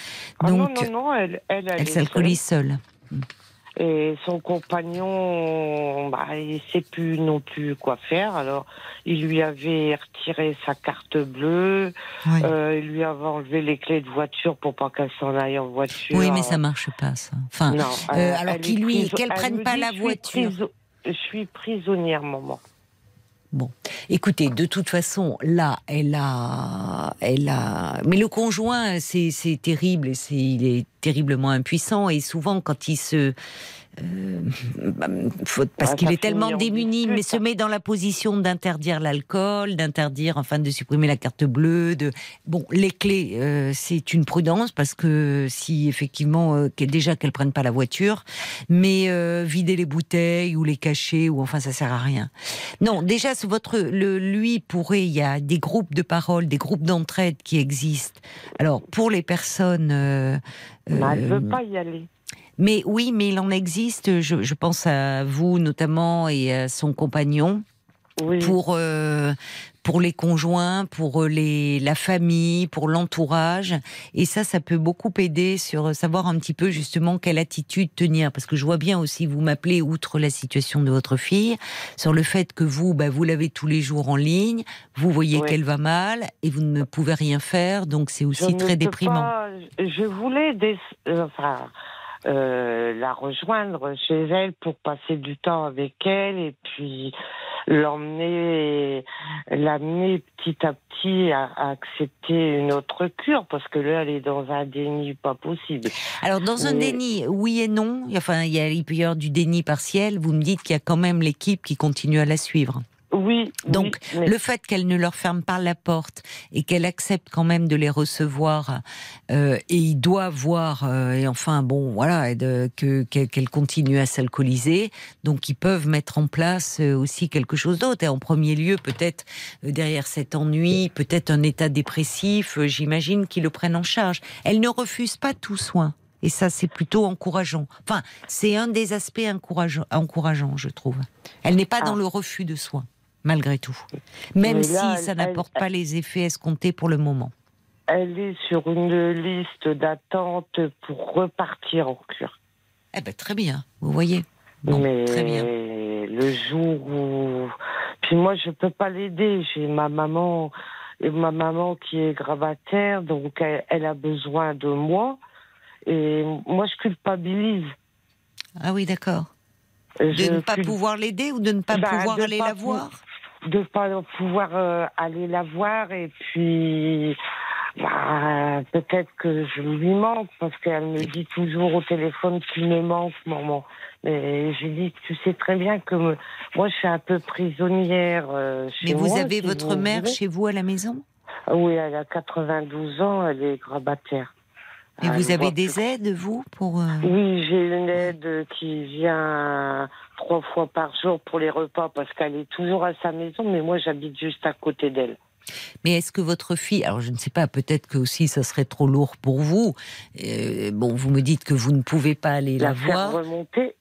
Ah non, donc, non, non, elle, elle, elle est s'alcoolise seule. seule. Et son compagnon, bah, il sait plus non plus quoi faire. Alors, il lui avait retiré sa carte bleue. Oui. Euh, il lui avait enlevé les clés de voiture pour pas qu'elle s'en aille en voiture. Oui, mais ça marche pas, ça. Enfin, Non, euh, alors qu'il lui- qu'elle elle prenne pas la voiture. Je suis prisonnière, maman. Bon, écoutez, de toute façon, là, elle a, elle a. Mais le conjoint, c'est terrible, c'est il est terriblement impuissant et souvent quand il se euh, <laughs> bah, faut- parce Ouais, qu'il est tellement démuni, mais se met dans la position d'interdire l'alcool, d'interdire, enfin, de supprimer la carte bleue. De bon, les clés, euh, c'est une prudence parce que si effectivement, euh, déjà qu'elle prenne pas la voiture, mais euh, vider les bouteilles ou les cacher ou enfin, ça sert à rien. Non, déjà, votre, le, lui pourrait, il y a des groupes de parole, des groupes d'entraide qui existent. Alors, pour les personnes. euh, Mais elle euh, veut pas y aller. Mais oui, mais il en existe. Je, je pense à vous notamment et à son compagnon Oui. pour euh, pour les conjoints, pour euh, les la famille, pour l'entourage. Et ça, ça peut beaucoup aider sur savoir un petit peu justement quelle attitude tenir. Parce que je vois bien aussi, vous m'appelez outre la situation de votre fille, sur le fait que vous, bah, vous l'avez tous les jours en ligne, vous voyez Oui. qu'elle va mal et vous ne pouvez rien faire. Donc c'est aussi très déprimant. pas- je voulais des- euh, enfin, euh, la rejoindre chez elle pour passer du temps avec elle et puis l'emmener, l'amener petit à petit à, à accepter une autre cure parce que là elle est dans un déni pas possible. Alors dans un Mais- déni, oui et non. Enfin, il, y a, il peut y avoir du déni partiel. Vous me dites qu'il y a quand même l'équipe qui continue à la suivre. Oui. Donc, oui, mais- Le fait qu'elle ne leur ferme pas la porte et qu'elle accepte quand même de les recevoir, euh, et il doit voir, euh, et enfin bon, voilà, qu'elle continue à s'alcooliser. Donc ils peuvent mettre en place euh, aussi quelque chose d'autre. Et en premier lieu, peut-être euh, derrière cet ennui, peut-être un état dépressif. euh, J'imagine qu'ils le prennent en charge. Elle ne refuse pas tout soin. Et ça, c'est plutôt encourageant. Enfin, c'est un des aspects encourageants, je trouve. Elle n'est pas Ah. dans le refus de soins, malgré tout. Même si ça n'apporte pas les effets escomptés pour le moment. elle est sur une liste d'attente pour repartir en cure. Eh ben, très bien, vous voyez. Bon, mais très bien. le jour où. Puis moi, je peux pas l'aider. J'ai ma maman, et ma maman qui est gravataire, donc elle, elle a besoin de moi. Et moi, je culpabilise. Ah oui, d'accord. De Je ne pas cul- pouvoir l'aider ou de ne pas Bah, pouvoir aller pas la pou- voir? De pas pouvoir euh, aller la voir et puis bah, peut-être que je lui manque parce qu'elle me dit toujours au téléphone tu me manques maman. Mais je dis tu sais très bien que me- moi je suis un peu prisonnière euh, chez Mais vous moi, avez si votre vous mère voulez. chez vous à la maison? Oui elle a 92 ans elle est grabataire. Et vous avez des aides, vous, pour... euh, oui, j'ai une aide qui vient trois fois par jour pour les repas parce qu'elle est toujours à sa maison, mais moi j'habite juste à côté d'elle. Mais est-ce que votre fille, alors je ne sais pas, peut-être que aussi ça serait trop lourd pour vous. Euh, bon, vous me dites que vous ne pouvez pas aller la, La faire voir. remonter,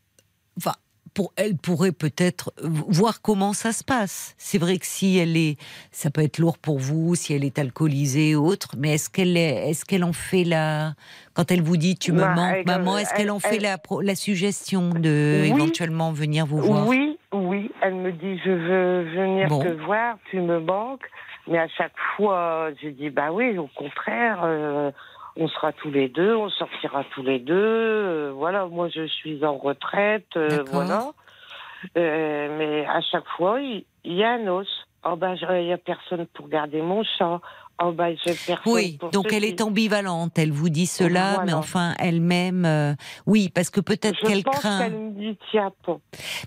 Enfin, pour elle pourrait peut-être voir comment ça se passe. C'est vrai que si elle est, ça peut être lourd pour vous, si elle est alcoolisée ou autre. Mais est-ce qu'elle est, est-ce qu'elle en fait la, quand elle vous dit tu me Bah, manques, maman, est-ce qu'elle en elle- fait la, suggestion de Oui. éventuellement venir vous voir? Oui, oui, elle me dit je veux venir Bon. te voir, tu me manques. Mais à chaque fois, je dis bah oui, au contraire, euh, on sera tous les deux, on sortira tous les deux. euh, voilà, moi je suis en retraite, euh, voilà. Euh, mais à chaque fois, il y, a un os. Oh ben, il y a personne pour garder mon chat. Oh bah, Oui, pour donc elle qui- est ambivalente. Elle vous dit cela, Voilà. mais enfin elle-même, euh, oui, parce que peut-être qu'elle craint. me dit tiens.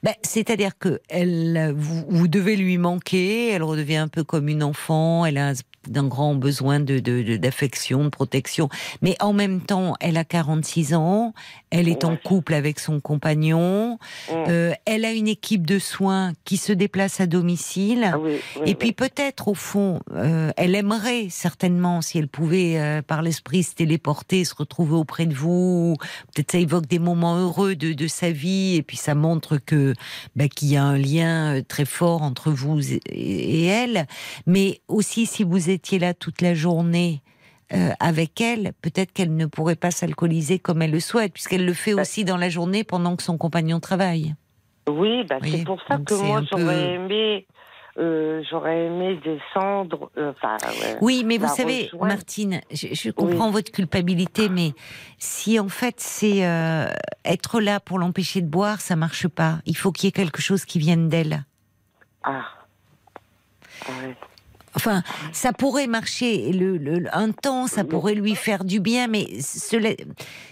Ben, C'est-à-dire que elle, vous, vous devez lui manquer. Elle redevient un peu comme une enfant. Elle a d'un grand besoin de de- de- d'affection, de, protection. Mais en même temps, elle a 46 ans. Elle est en couple avec son compagnon. Mm. Euh, elle a une équipe de soins qui se déplace à domicile. Ah oui, oui, Et oui. puis peut-être au fond, euh, elle aimerait certainement si elle pouvait euh, par l'esprit se téléporter, se retrouver auprès de vous. Peut-être ça évoque des moments heureux de, de sa vie et puis ça montre que bah, qu'il y a un lien euh, très fort entre vous et, et elle. Mais aussi si vous étiez là toute la journée. Euh, avec elle, peut-être qu'elle ne pourrait pas s'alcooliser comme elle le souhaite, puisqu'elle le fait Bah. aussi dans la journée pendant que son compagnon travaille. Oui, bah, c'est pour ça donc que moi j'aurais peu- aimé, euh, j'aurais aimé descendre. euh, Enfin, ouais. Oui, mais vous savez, rejoindre. Martine, je, je comprends votre culpabilité, mais si en fait c'est euh, être là pour l'empêcher de boire, ça marche pas. Il faut qu'il y ait quelque chose qui vienne d'elle. Ah. Ouais. Enfin, ça pourrait marcher le, le- un temps, ça pourrait lui faire du bien, mais cela,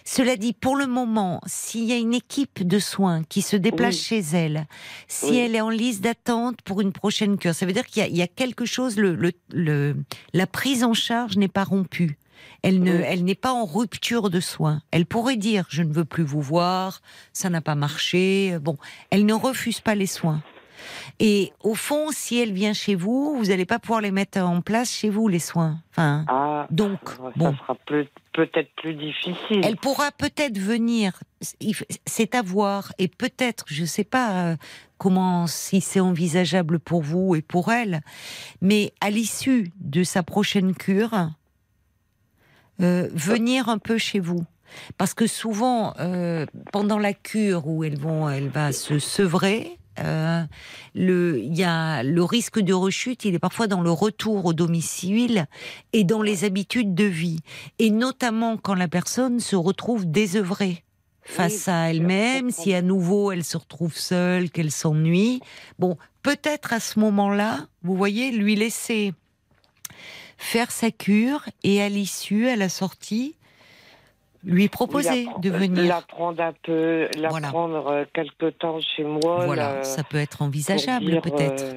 cela dit, pour le moment, s'il y a une équipe de soins qui se déplace Oui. chez elle, si Oui. elle est en liste d'attente pour une prochaine cure, ça veut dire qu'il y y, a quelque chose, le, le- le- la prise en charge n'est pas rompue. Elle ne, Oui. elle n'est pas en rupture de soins. Elle pourrait dire je ne veux plus vous voir, ça n'a pas marché. Bon, elle ne refuse pas les soins. Et au fond, si elle vient chez vous, vous n'allez pas pouvoir les mettre en place chez vous les soins. Enfin, Ah. donc Ça bon, sera peut-être plus difficile. elle pourra peut-être venir. C'est à voir et peut-être, je ne sais pas euh, comment si c'est envisageable pour vous et pour elle, mais à l'issue de sa prochaine cure, euh, venir un peu chez vous. Parce que souvent, euh, pendant la cure où elles vont, elle va se sevrer, euh, le, y a le risque de rechute, il est parfois dans le retour au domicile et dans les habitudes de vie, et notamment quand la personne se retrouve désœuvrée face Oui, à elle-même, si à nouveau elle se retrouve seule, qu'elle s'ennuie. Bon, peut-être à ce moment-là, vous voyez, lui laisser faire sa cure et à l'issue, à la sortie, lui proposer de venir. La prendre un peu, la Voilà. euh, quelque temps chez moi. Voilà, ça peut être envisageable peut-être.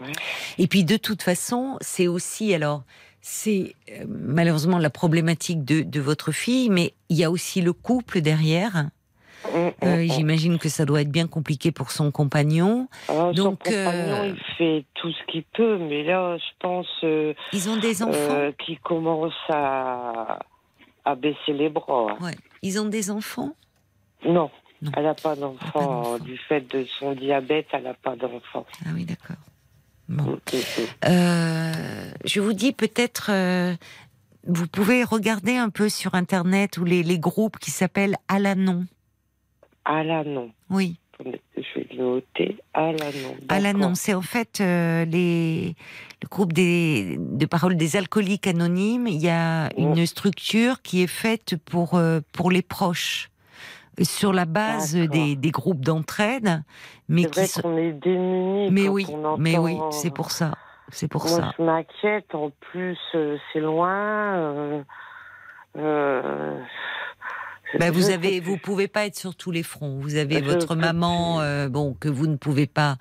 euh, Et puis de toute façon, c'est aussi alors c'est euh, malheureusement la problématique de, de votre fille, mais il y a aussi le couple derrière. hum, Euh, hum. J'imagine que ça doit être bien compliqué pour son compagnon. Ah, son donc, compagnon, euh, il fait tout ce qu'il peut, mais là, je pense Ils ont des enfants? euh, qu'il commence à, à baisser les bras. Ouais. Ils ont des enfants? Non, Non. elle n'a pas d'enfant. Du fait de son diabète, elle n'a pas d'enfant. Ah oui, d'accord. Bon. Euh, je vous dis peut-être, euh, vous pouvez regarder un peu sur internet ou les, les groupes qui s'appellent Alanon. Ah là, non. Oui. Je vais le noter. Alanon, D'accord. c'est en fait euh, les, le groupe des, de parole des alcooliques anonymes. Il y a une structure qui est faite pour, euh, pour les proches, sur la base des, des groupes d'entraide, mais qui sont... qu'on est démunis. Mais quand oui, on mais oui, c'est pour ça. C'est pour Moi, ça. je m'inquiète. En plus, euh, c'est loin. euh, euh, Bah, vous avez, vous pouvez pas être sur tous les fronts. Vous avez Je votre maman, euh, bon, que vous ne pouvez pas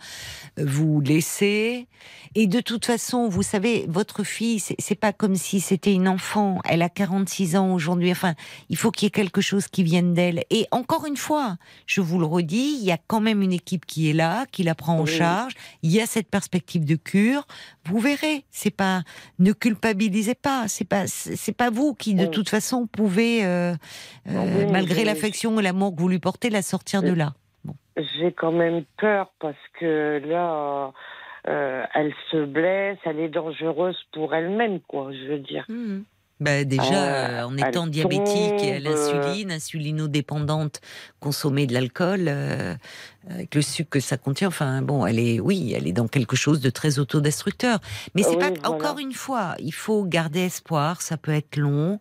euh, vous laisser. Et de toute façon, vous savez, votre fille, c'est c'est pas comme si c'était une enfant. Elle a 46 ans aujourd'hui. Enfin, il faut qu'il y ait quelque chose qui vienne d'elle. Et encore une fois, je vous le redis, il y a quand même une équipe qui est là, qui la prend en Oui. charge. Il y a cette perspective de cure. Vous verrez. C'est pas, ne culpabilisez pas. C'est pas, c'est pas vous qui, de Oui. toute façon, pouvez, euh, euh, Oui, malgré l'affection et l'amour que vous lui portez, la sortir de Oui. là. J'ai quand même peur parce que là, euh, elle se blesse, elle est dangereuse pour elle-même, quoi, je veux dire. Mhm. Bah déjà, Euh, euh, en étant diabétique et à euh, l'insuline, insulinodépendante, consommer de l'alcool, euh, avec le sucre que ça contient, enfin bon, elle est, oui, elle est dans quelque chose de très autodestructeur. Mais c'est Oui, pas, voilà. encore une fois, il faut garder espoir, ça peut être long.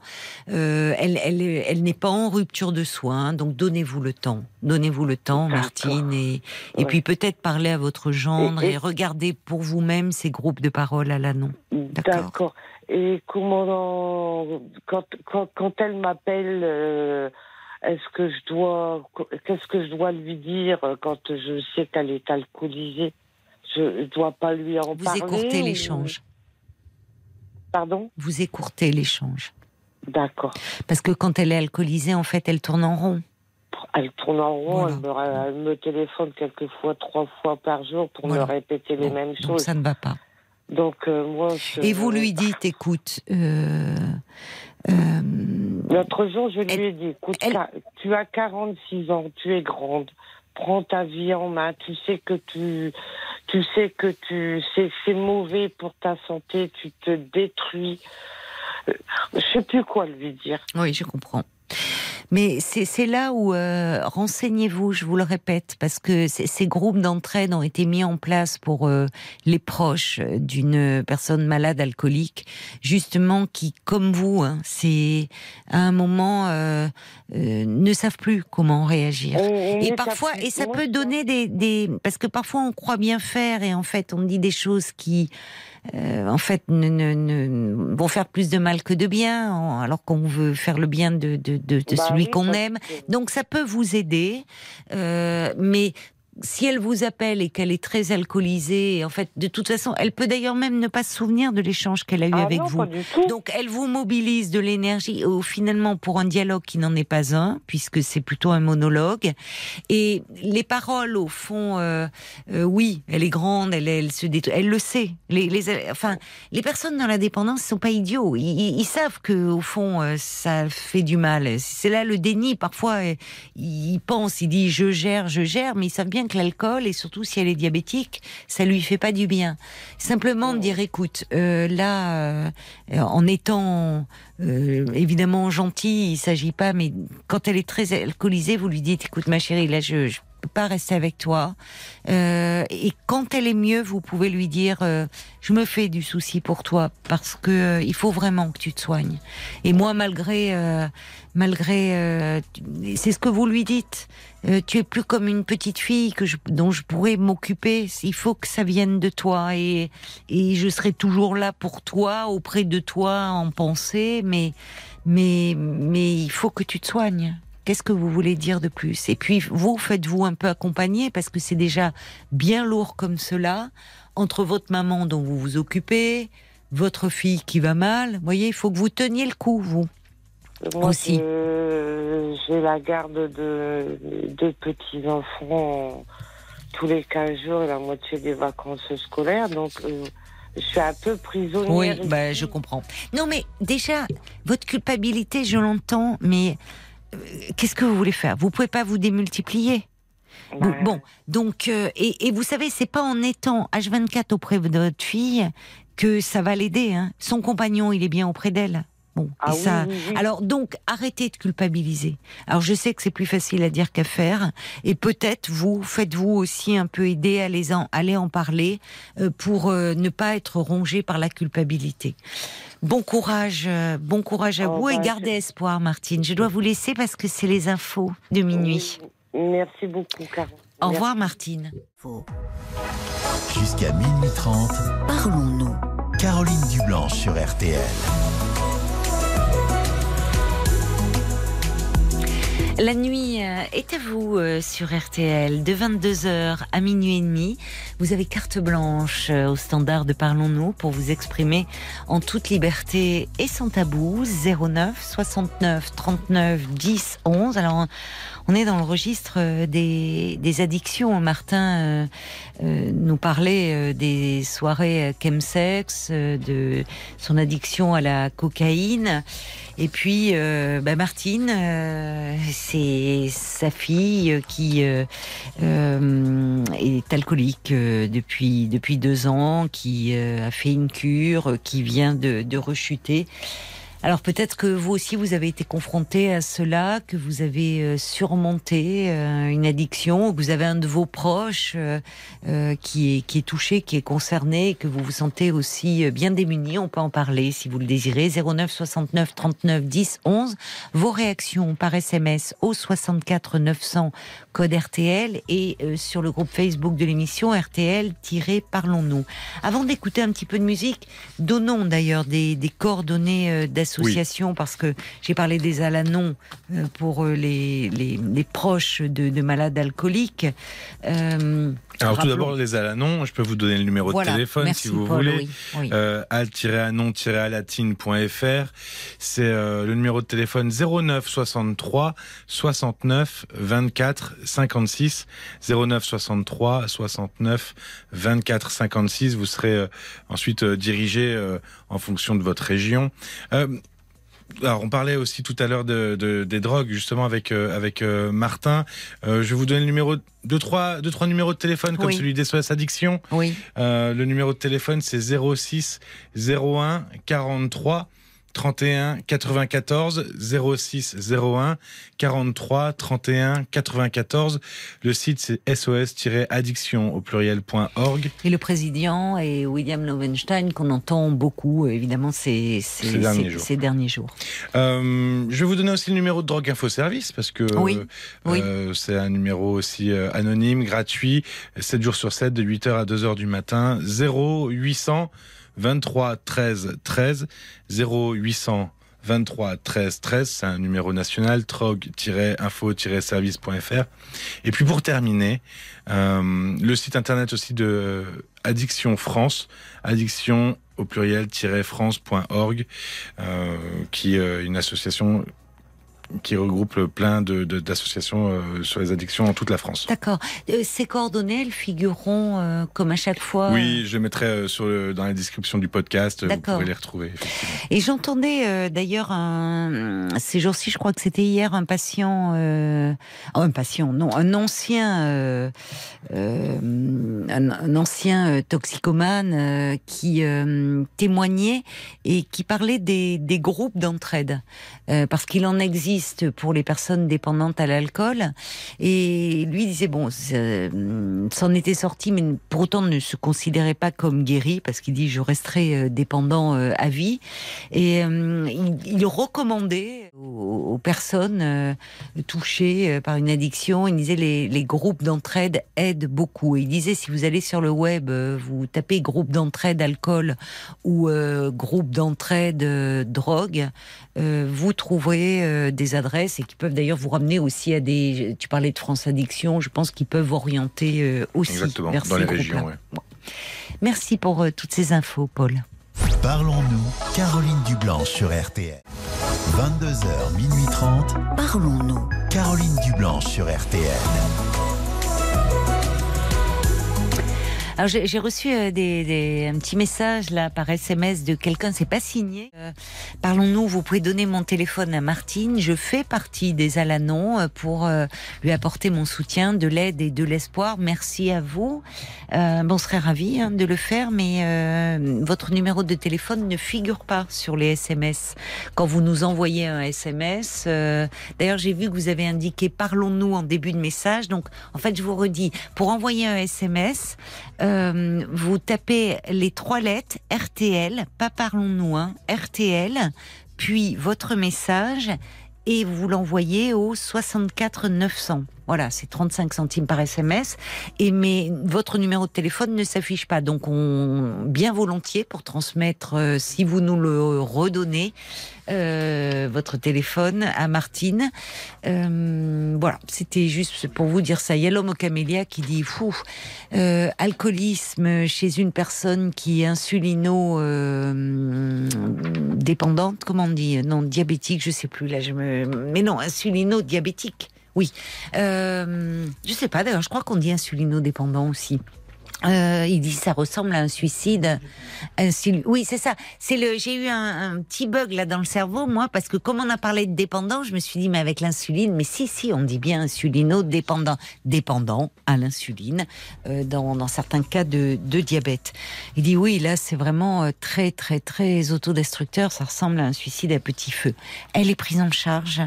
Euh, elle, elle, elle n'est pas en rupture de soins, donc donnez-vous le temps. Donnez-vous le temps. Martine, et, et Ouais. puis peut-être parler à votre gendre Et- et, et- regardez pour vous-même ces groupes de parole à l'annon. D'accord. Et comment, quand, quand, quand elle m'appelle, euh, est-ce que je dois, qu'est-ce que je dois lui dire quand je sais qu'elle est alcoolisée? Je ne dois pas lui en Vous parler écourtez ou- l'échange. Pardon? Vous écourtez l'échange. D'accord. Parce que quand elle est alcoolisée, en fait, elle tourne en rond. Elle tourne en rond, Voilà. elle, me, elle me téléphone quelquefois trois fois par jour pour Voilà. me répéter les mêmes donc choses. ça ne va pas. Donc euh, moi. je- Et vous lui dites, écoute, euh, euh, L'autre jour, je lui Elle- ai dit, écoute, elle- tu as 46 ans, tu es grande, prends ta vie en main, tu sais que tu, tu sais que tu, c'est, c'est mauvais pour ta santé, tu te détruis. Je sais plus quoi lui dire. oui, je comprends. Mais c'est là où euh, renseignez-vous, je vous le répète, parce que ces- groupes d'entraide ont été mis en place pour euh, les proches d'une personne malade alcoolique, justement qui, comme vous, hein, c'est à un moment euh, euh, ne savent plus comment réagir. Et est parfois, et ça peut donner des, des, parce que parfois on croit bien faire et en fait on dit des choses qui, euh, en fait, ne, ne, ne- vont faire plus de mal que de bien, en- alors qu'on veut faire le bien de, de, de, de Bah celui oui, qu'on aime. que- Donc ça peut vous aider, euh, mais si elle vous appelle et qu'elle est très alcoolisée, en fait, de toute façon, elle peut d'ailleurs même ne pas se souvenir de l'échange qu'elle a eu Ah avec non, vous. Donc elle vous mobilise de l'énergie au finalement pour un dialogue qui n'en est pas un puisque c'est plutôt un monologue. Et les paroles au fond euh, euh, oui elle est grande elle elle se détruit elle le sait. Les, les enfin les personnes dans la dépendance sont pas idiots. Ils, ils- ils savent que au fond euh, ça fait du mal. C'est là le déni. Parfois ils pensent ils disent je gère je gère mais ils savent bien l'alcool et surtout si elle est diabétique ça lui fait pas du bien. Simplement de dire écoute euh, là euh, en étant euh, évidemment gentil, il s'agit pas, mais quand elle est très alcoolisée, vous lui dites, écoute ma chérie, là je, je pas rester avec toi. Euh, et quand elle est mieux, vous pouvez lui dire, euh, je me fais du souci pour toi parce que euh, il faut vraiment que tu te soignes. Et moi, malgré, euh, malgré, euh, c'est ce que vous lui dites. Tu es plus comme une petite fille que je, dont je pourrais m'occuper. Il faut que ça vienne de toi et et je serai toujours là pour toi, auprès de toi, en pensée. Mais mais mais il faut que tu te soignes. Qu'est-ce que vous voulez dire de plus? Et puis vous faites-vous un peu accompagner parce que c'est déjà bien lourd comme cela entre votre maman dont vous vous occupez, votre fille qui va mal. Vous voyez, il faut que vous teniez le coup, vous. Moi, aussi. j'ai la garde de deux petits enfants tous les 15 jours et la moitié des vacances scolaires, donc euh, je suis un peu prisonnière. Oui, bah, je comprends. Non, mais déjà, votre culpabilité, je l'entends, mais qu'est-ce que vous voulez faire? Vous pouvez pas vous démultiplier. Ouais. bon, donc, euh, et, et vous savez, c'est pas en étant H24 auprès de votre fille que ça va l'aider. Hein. Son compagnon, il est bien auprès d'elle. Bon, Ah et oui, ça. oui, oui. Alors donc, arrêtez de culpabiliser. Alors je sais que c'est plus facile à dire qu'à faire, et peut-être vous faites-vous aussi un peu aider à les en, aller en parler euh, pour euh, ne pas être rongé par la culpabilité. Bon courage, euh, bon courage à Oh, vous et bah, gardez espoir, Martine. Je dois vous laisser parce que c'est les infos de minuit. Merci beaucoup, Caron. Au Merci. revoir, Martine. Jusqu'à minuit 30, Parlons-nous. Caroline Dublanche sur RTL. La nuit euh, est à vous euh, sur RTL de 22h à minuit et demi. Vous avez carte blanche euh, au standard de Parlons-nous pour vous exprimer en toute liberté et sans tabou. 09 69 39 10 11. Alors on est dans le registre euh, des, addictions. Martin euh, euh, nous parlait des soirées chemsex, de son addiction à la cocaïne. Et puis, bah, Martine, c'est sa fille qui est alcoolique depuis depuis deux ans, qui a fait une cure, qui vient de, de rechuter. Alors peut-être que vous aussi vous avez été confronté à cela, que vous avez euh, surmonté euh, une addiction, que vous avez un de vos proches euh, qui est qui est touché, qui est concerné, que vous vous sentez aussi bien démuni. On peut en parler si vous le désirez. 09 69 39 10 11. Vos réactions par SMS au 64 900 code RTL et sur le groupe Facebook de l'émission RTL-Parlons-nous. Avant d'écouter un petit peu de musique, donnons d'ailleurs des, des coordonnées parce que j'ai parlé des Alanons euh, pour euh, les, proches de, de malades alcooliques. Euh, Alors tout d'abord, les Alanons, je peux vous donner le numéro Voilà, de téléphone merci, si vous Paul, voulez. oui, oui. Euh, al-anon-alatine.fr. C'est euh, le numéro de téléphone 09 63 69 24 56. 09 63 69 24 56. Vous serez euh, ensuite euh, dirigé euh, en fonction de votre région. Alors, on parlait aussi tout à l'heure de, de- des drogues, justement avec euh, avec euh, Martin. Euh, je vais vous donner le numéro deux trois deux trois numéros de téléphone comme Oui. celui des SOS Addiction. Oui. Le numéro de téléphone, c'est 06 01 43 31 94 06 01 43 31 94. Le site c'est sos-addiction au pluriel.org. Et le président et William Lowenstein qu'on entend beaucoup évidemment ces, ces, Ces derniers ces- jours. ces derniers jours. Euh, je vais vous donner aussi le numéro de Drogue Info Service parce que Oui, oui. euh, c'est un numéro aussi euh, anonyme, gratuit, 7 jours sur 7 de 8h à 2h du matin. 0800 23 13 13 0800 23 13 13, c'est un numéro national, trog-info-service.fr. Et puis pour terminer, euh, le site internet aussi de Addiction France, addiction au pluriel-france.org, euh, qui est une association qui regroupe plein de- de- d'associations euh, sur les addictions dans toute la France. D'accord. Euh, Ces coordonnées, elles figureront euh, comme à chaque fois. Oui, je les mettrai sur le- dans la description du podcast, vous pourrez les retrouver. Et j'entendais d'ailleurs ces jours-ci, je crois que c'était hier, un patient, euh, oh, un patient, non, un ancien, euh, euh, un, un ancien toxicomane qui témoignait et qui parlait des, des groupes d'entraide, parce qu'il en existe pour les personnes dépendantes à l'alcool. Et lui disait bon, c'est- s'en était sorti, mais pour autant ne se considérait pas comme guéri, parce qu'il dit je resterai euh, dépendant euh, à vie. Et euh, il, recommandait aux, personnes touchées par une addiction, il disait les, groupes d'entraide aident beaucoup. Et il disait si vous allez sur le web, vous tapez groupe d'entraide alcool ou groupe d'entraide drogue, vous trouverez euh, des adresses et qui peuvent d'ailleurs vous ramener aussi à des. Tu parlais de France Addiction, je pense qu'ils peuvent orienter euh, aussi Exactement, vers dans ces les régions, ouais. Bon. Merci pour euh, toutes ces infos, Paul. Parlons-nous, Caroline Dublanche sur RTL. 22h, minuit 30, Parlons-nous. Caroline Dublanche sur RTL. Alors j'ai reçu euh, des, des- un petit message là par SMS de quelqu'un, c'est pas signé. Euh, Parlons-nous, vous pouvez donner mon téléphone à Martine. Je fais partie des Alanons euh, pour euh, lui apporter mon soutien, de l'aide et de l'espoir. Merci à vous. Euh, bon, on serait ravis hein, de le faire, mais votre numéro de téléphone ne figure pas sur les SMS. Quand vous nous envoyez un SMS, d'ailleurs j'ai vu que vous avez indiqué Parlons-nous en début de message. Donc en fait, je vous redis, pour envoyer un SMS, euh, vous tapez les trois lettres RTL, pas parlons-nous, hein, RTL, puis votre message et vous l'envoyez au 64 900. Voilà, c'est 35 centimes par SMS. Et mais votre numéro de téléphone ne s'affiche pas, donc on bien volontiers pour transmettre, euh, si vous nous le redonnez, euh, votre téléphone à Martine. Euh, voilà, c'était juste pour vous dire ça. Il y a l'homme au camélia qui dit fou, euh, alcoolisme chez une personne qui est insulino euh, dépendante, comment on dit Non, diabétique, je sais plus. Là, je me, mais non, insulino diabétique. Oui, euh, je sais pas. D'ailleurs, je crois qu'on dit insulino dépendant aussi. Euh, il dit ça ressemble à un suicide. Oui, c'est ça. C'est le. J'ai eu un, un petit bug là dans le cerveau, moi, parce que comme on a parlé de dépendant, je me suis dit, mais avec l'insuline, mais si, si, on dit bien insulino-dépendant, dépendant à l'insuline euh, dans, dans certains cas de, de diabète. Il dit oui, là, c'est vraiment euh, très, très, très autodestructeur. Ça ressemble à un suicide à petit feu. Elle est prise en charge.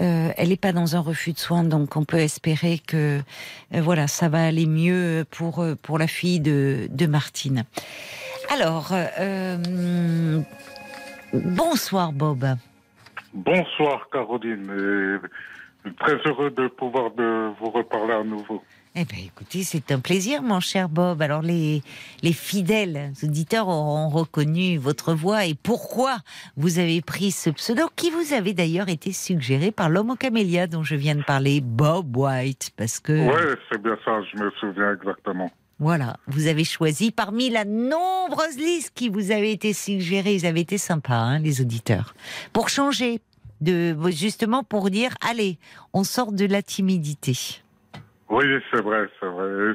Euh, elle n'est pas dans un refus de soins, donc on peut espérer que euh, voilà, ça va aller mieux pour euh, pour la fille de, de Martine. Alors, euh, euh, bonsoir Bob. Bonsoir Caroline, et très heureux de pouvoir de vous reparler à nouveau. Eh bien, écoutez, c'est un plaisir, mon cher Bob. Alors, les, les fidèles auditeurs auront reconnu votre voix et pourquoi vous avez pris ce pseudo qui vous avait d'ailleurs été suggéré par l'homme au camélia dont je viens de parler, Bob White, parce que... Ouais, c'est bien ça, je me souviens exactement. Voilà, vous avez choisi parmi la nombreuse liste qui vous avait été suggérée. Ils avaient été sympas, hein, les auditeurs. Pour changer, justement pour dire, allez, on sort de la timidité. Oui, c'est vrai, c'est vrai.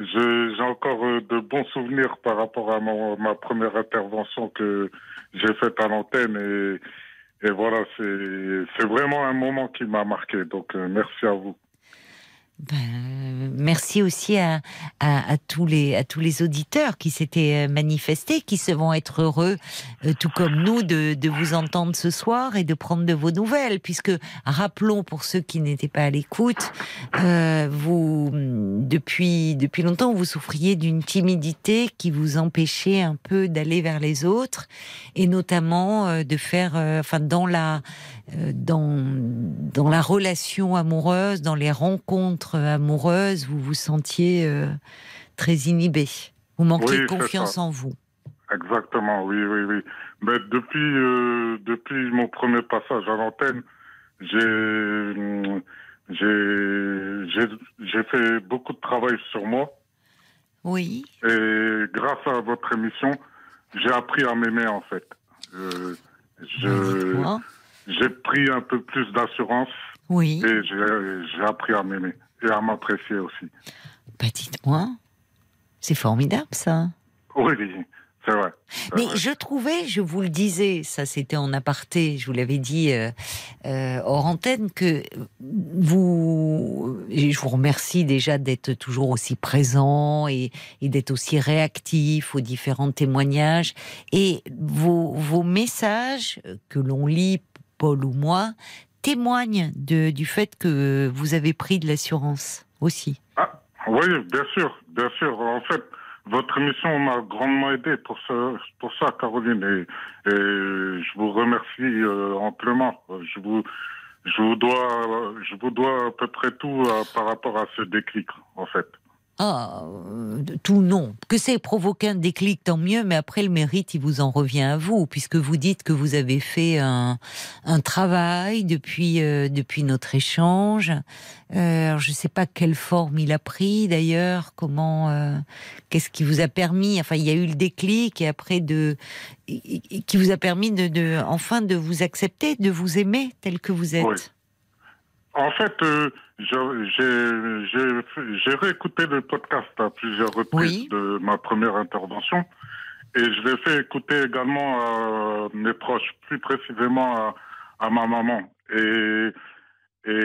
J'ai encore euh, de bons souvenirs par rapport à ma première intervention que j'ai faite à l'antenne et, voilà, c'est c'est vraiment un moment qui m'a marqué. Donc euh, merci à vous. Ben, merci aussi à, à, à tous les à tous les auditeurs qui s'étaient euh, manifestés, qui se vont être heureux, euh, tout comme nous, de, de vous entendre ce soir et de prendre de vos nouvelles. Puisque rappelons pour ceux qui n'étaient pas à l'écoute, euh, vous depuis depuis longtemps vous souffriez d'une timidité qui vous empêchait un peu d'aller vers les autres et notamment euh, de faire, euh, enfin dans la dans dans la relation amoureuse, dans les rencontres amoureuses, vous vous sentiez euh, très inhibé. Vous manquiez Oui, confiance en vous. Exactement, oui, oui, oui. Mais depuis, euh, depuis mon premier passage à l'antenne, j'ai, fait beaucoup de travail sur moi. Oui. Et grâce à votre émission, j'ai appris à m'aimer, en fait. Euh, je. J'ai pris un peu plus d'assurance Oui. et j'ai, appris à m'aimer et à m'apprécier aussi. Bah, dites-moi. C'est formidable ça. Oui, c'est vrai. Mais vrai. je trouvais, je vous le disais, ça c'était en aparté, je vous l'avais dit euh, euh, hors antenne, que vous, et je vous remercie déjà d'être toujours aussi présent et, et d'être aussi réactif aux différents témoignages. Et vos, vos messages que l'on lit, Paul ou moi, témoignent de, du fait que vous avez pris de l'assurance aussi. Ah, oui, bien sûr, bien sûr. En fait, votre émission m'a grandement aidé pour ça, Caroline, et, je vous remercie euh, amplement. Je vous, je vous dois, je vous dois à peu près tout euh, par rapport à ce déclic, en fait. Ah, euh, tout non. Que c'est provoqué un déclic, tant mieux, mais après le mérite, il vous en revient à vous, puisque vous dites que vous avez fait un, un travail depuis, euh, depuis notre échange. Euh, je ne sais pas quelle forme il a pris d'ailleurs, comment, euh, qu'est-ce qui vous a permis, enfin il y a eu le déclic et après de, qui vous a permis de, enfin de vous accepter, de vous aimer tel que vous êtes. En fait, euh, j'ai réécouté le podcast à plusieurs reprises Oui. de ma première intervention et je l'ai fait écouter également à mes proches, plus précisément à, à ma maman. Et, et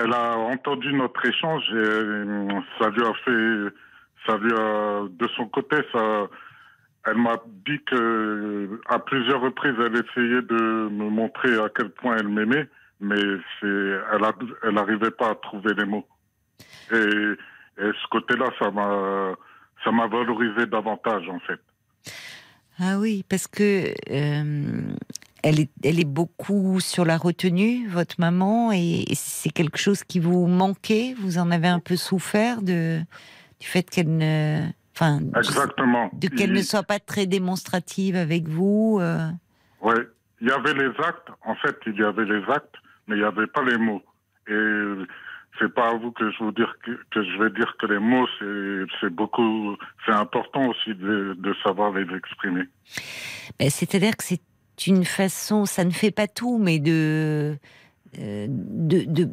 elle a entendu notre échange et euh, ça lui a fait, ça lui a, de son côté, ça, elle m'a dit que à plusieurs reprises, elle essayait de me montrer à quel point elle m'aimait mais elle, n'arrivait pas à trouver les mots. Et, et ce côté-là, ça m'a, ça m'a valorisé davantage, en fait. Ah oui, parce que euh, elle est, elle est beaucoup sur la retenue, votre maman, et c'est quelque chose qui vous manquait? Vous en avez un peu souffert de du fait qu'elle ne, enfin, Exactement. de qu'elle Il- ne soit pas très démonstrative avec vous. euh? Ouais. Il y avait les actes, en fait, il y avait les actes, mais il n'y avait pas les mots. Et c'est pas à vous que je vous dire que, je vais dire que les mots, c'est, beaucoup, c'est important aussi de, de savoir les exprimer. Ben, C'est-à-dire que c'est une façon, ça ne fait pas tout, mais de de, de-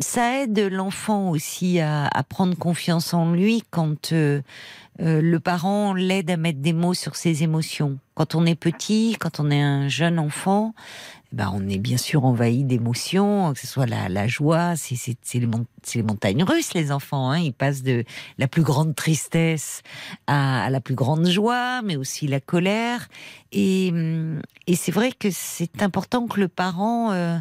ça aide l'enfant aussi à, à prendre confiance en lui quand euh, euh, le parent l'aide à mettre des mots sur ses émotions. Quand on est petit, quand on est un jeune enfant, eh ben on est bien sûr envahi d'émotions, que ce soit la, la joie, c'est les, mon- les montagnes russes, les enfants. Hein. Ils passent de la plus grande tristesse à, à la plus grande joie, mais aussi la colère. Et, hum, et c'est vrai que c'est important que le parent euh,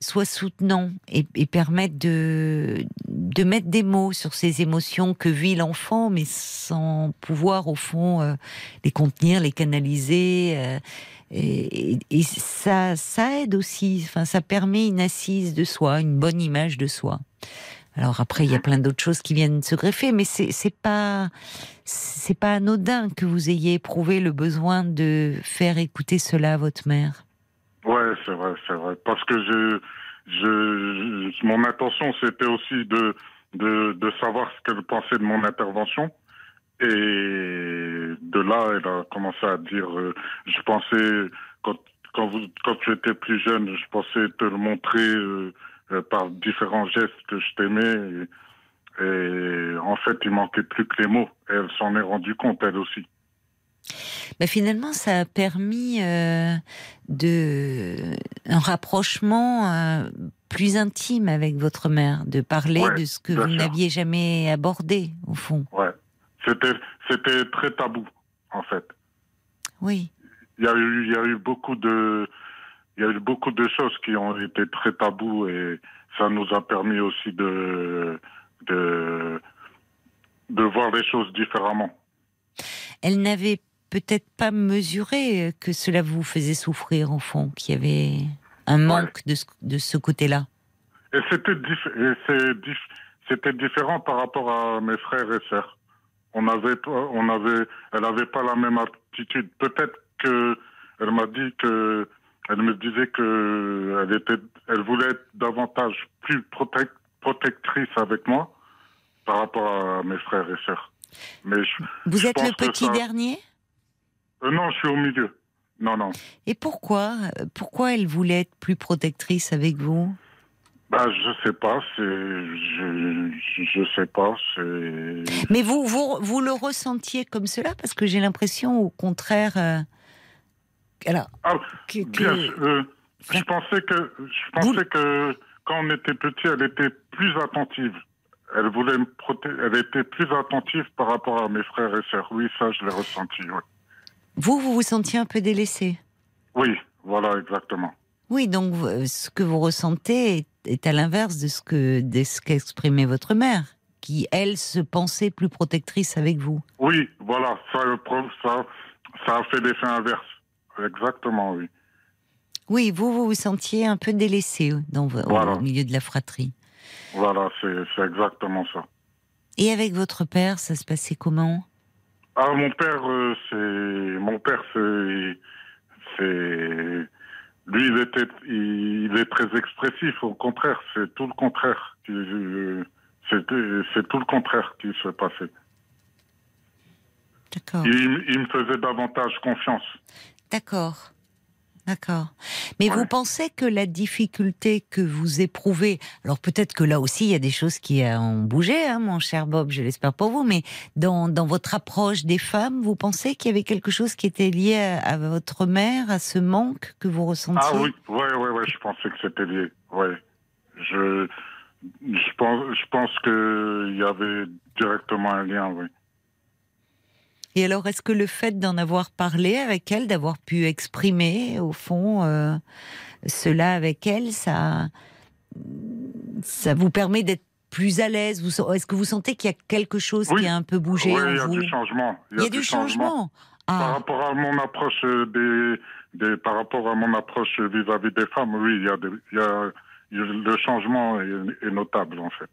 soit soutenant et, et permette de, de mettre des mots sur ces émotions que vit l'enfant, mais sans pouvoir, au fond, euh, les contenir, les canaliser. euh, et, et- ça, ça aide aussi. Enfin, ça permet une assise de soi, une bonne image de soi. Alors après, il y a plein d'autres choses qui viennent se greffer, mais c'est pas c'est pas anodin que vous ayez éprouvé le besoin de faire écouter cela à votre mère. Ouais, c'est vrai, c'est vrai. Parce que je, je, mon intention, c'était aussi de, de, de savoir ce qu'elle pensait de mon intervention. Et de là, elle a commencé à dire, euh, je pensais, quand, quand, vous, quand tu étais plus jeune, je pensais te le montrer euh, euh, par différents gestes que je t'aimais. Et, et en fait, il manquait plus que les mots. Et elle s'en est rendue compte, elle aussi. Finalement, ça a permis euh, de un rapprochement euh, plus intime avec votre mère, de parler Ouais, de ce que vous n'aviez jamais abordé, au fond. Ouais. C'était, c'était très tabou, en fait. Oui. il y a eu il y a eu beaucoup de il y a eu beaucoup de choses qui ont été très tabous et ça nous a permis aussi de de de voir les choses différemment. Elle n'avait peut-être pas mesuré que cela vous faisait souffrir, fond, qu'il y avait un manque de, ce, de ce côté-là. Et c'était différent par rapport à mes frères et sœurs. On avait on avait elle avait pas la même attitude. Peut-être que elle m'a dit que elle me disait que elle était elle voulait être davantage plus protec- protectrice avec moi par rapport à mes frères et sœurs. Mais je, Vous je êtes le petit ça- dernier? Euh, non, je suis au milieu. Non, non. Et pourquoi Pourquoi elle voulait être plus protectrice avec vous? Bah, je sais pas. C'est, je, je, je sais pas. C'est. Mais vous, vous, vous le ressentiez comme cela? Parce que j'ai l'impression, au contraire. euh, alors, Ah, que- que- bien sûr, euh, je pensais que, je pensais que quand on était petit, elle était plus attentive. Elle voulait me protéger. Elle était plus attentive par rapport à mes frères et sœurs. Oui, ça, je l'ai ressenti. Oui. Vous, vous vous sentiez un peu délaissé. Oui, voilà, exactement. Oui, donc euh, ce que vous ressentez est, à l'inverse de ce que de ce qu'exprimait votre mère, qui elle se pensait plus protectrice avec vous. Oui, voilà, ça, le ça, ça a fait l'effet inverse. Exactement, oui. Oui, vous, vous vous sentiez un peu délaissé dans, au- Voilà. au milieu de la fratrie. Voilà, c'est exactement ça. Et avec votre père, ça se passait comment? Ah, mon père, euh, c'est, mon père, c'est, c'est, lui, il était, il, il est très expressif. Au contraire, c'est tout le contraire. qui- euh, c'est tout le contraire qui se passait. D'accord. Il, il me faisait davantage confiance. D'accord. D'accord. Mais vous pensez que la difficulté que vous éprouvez, alors peut-être que là aussi il y a des choses qui ont bougé, hein, mon cher Bob, je l'espère pour vous, mais dans, dans votre approche des femmes, vous pensez qu'il y avait quelque chose qui était lié à, à votre mère, à ce manque que vous ressentiez Ah oui, ouais, ouais, ouais, je pensais que c'était lié. Ouais. Je, je pense, je pense que il y avait directement un lien, oui. Et alors, est-ce que le fait d'en avoir parlé avec elle, d'avoir pu exprimer, au fond, euh, cela avec elle, ça, ça vous permet d'être plus à l'aise? Est-ce que vous sentez qu'il y a quelque chose Oui. qui a un peu bougé Oui, il y a vous? du changement. Il y a du changement. Par Ah, rapport à mon approche euh, des, des, par rapport à mon approche vis-à-vis des femmes, oui, il y a, des, il y a le changement est, est notable en fait.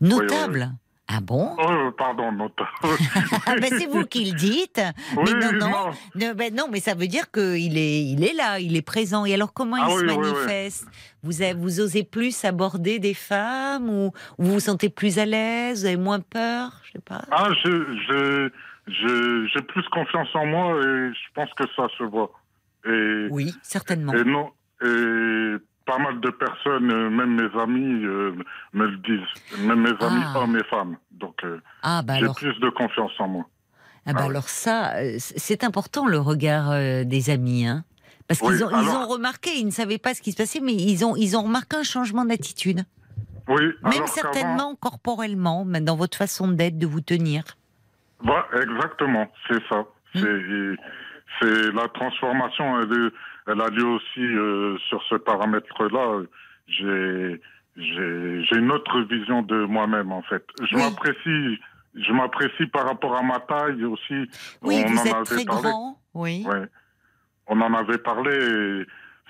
notable? Ah bon? Oh, pardon, notable. <laughs> Ah ben c'est vous qui le dites. <laughs> Oui, mais non, non, non. non, ben non, mais ça veut dire qu'il est, il est là, il est présent. Et alors comment Ah il se oui, manifeste? Vous, avez- vous osez plus aborder des femmes ou vous vous sentez plus à l'aise, vous avez moins peur, je sais pas. Ah, je, je, je, j'ai plus confiance en moi et je pense que ça se voit. Et, Oui, certainement. et non, et pas mal de personnes, euh, même mes amis, euh, me le disent. Même mes amis, Ah. hommes et femmes. Donc, euh, Ah, bah j'ai alors, plus de confiance en moi. ah bah Ah alors ça, euh, c'est important le regard des amis, hein. Parce qu'ils ont, ils ont remarqué, ils ne savaient pas ce qui se passait, mais ils ont, ils ont remarqué un changement d'attitude. Oui, Même certainement corporellement, même dans votre façon d'être, de vous tenir. Voilà, exactement, c'est ça. Hmm. C'est, c'est la transformation, elle, est- elle a lieu aussi euh, sur ce paramètre-là. J'ai, j'ai, j'ai une autre vision de moi-même en fait. Je Oui. m'apprécie, je m'apprécie par rapport à ma taille aussi. Oui, On vous en êtes avait très parlé. grand. Oui. Ouais. On en avait parlé.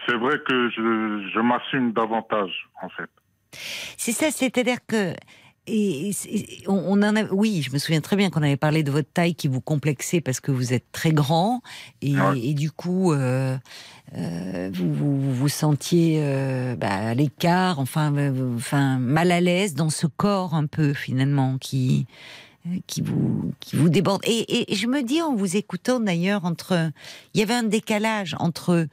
C'est vrai que je, je m'assume davantage en fait. C'est ça, c'est-à-dire que. Et, on, on en a, oui, je me souviens très bien qu'on avait parlé de votre taille qui vous complexait parce que vous êtes très grand et, Ouais. et du coup euh, euh, vous, vous vous vous sentiez euh, bah, à l'écart, enfin, euh, enfin mal à l'aise dans ce corps un peu finalement qui euh, qui vous qui vous déborde. Et, et je me dis en vous écoutant d'ailleurs entre, il y avait un décalage entre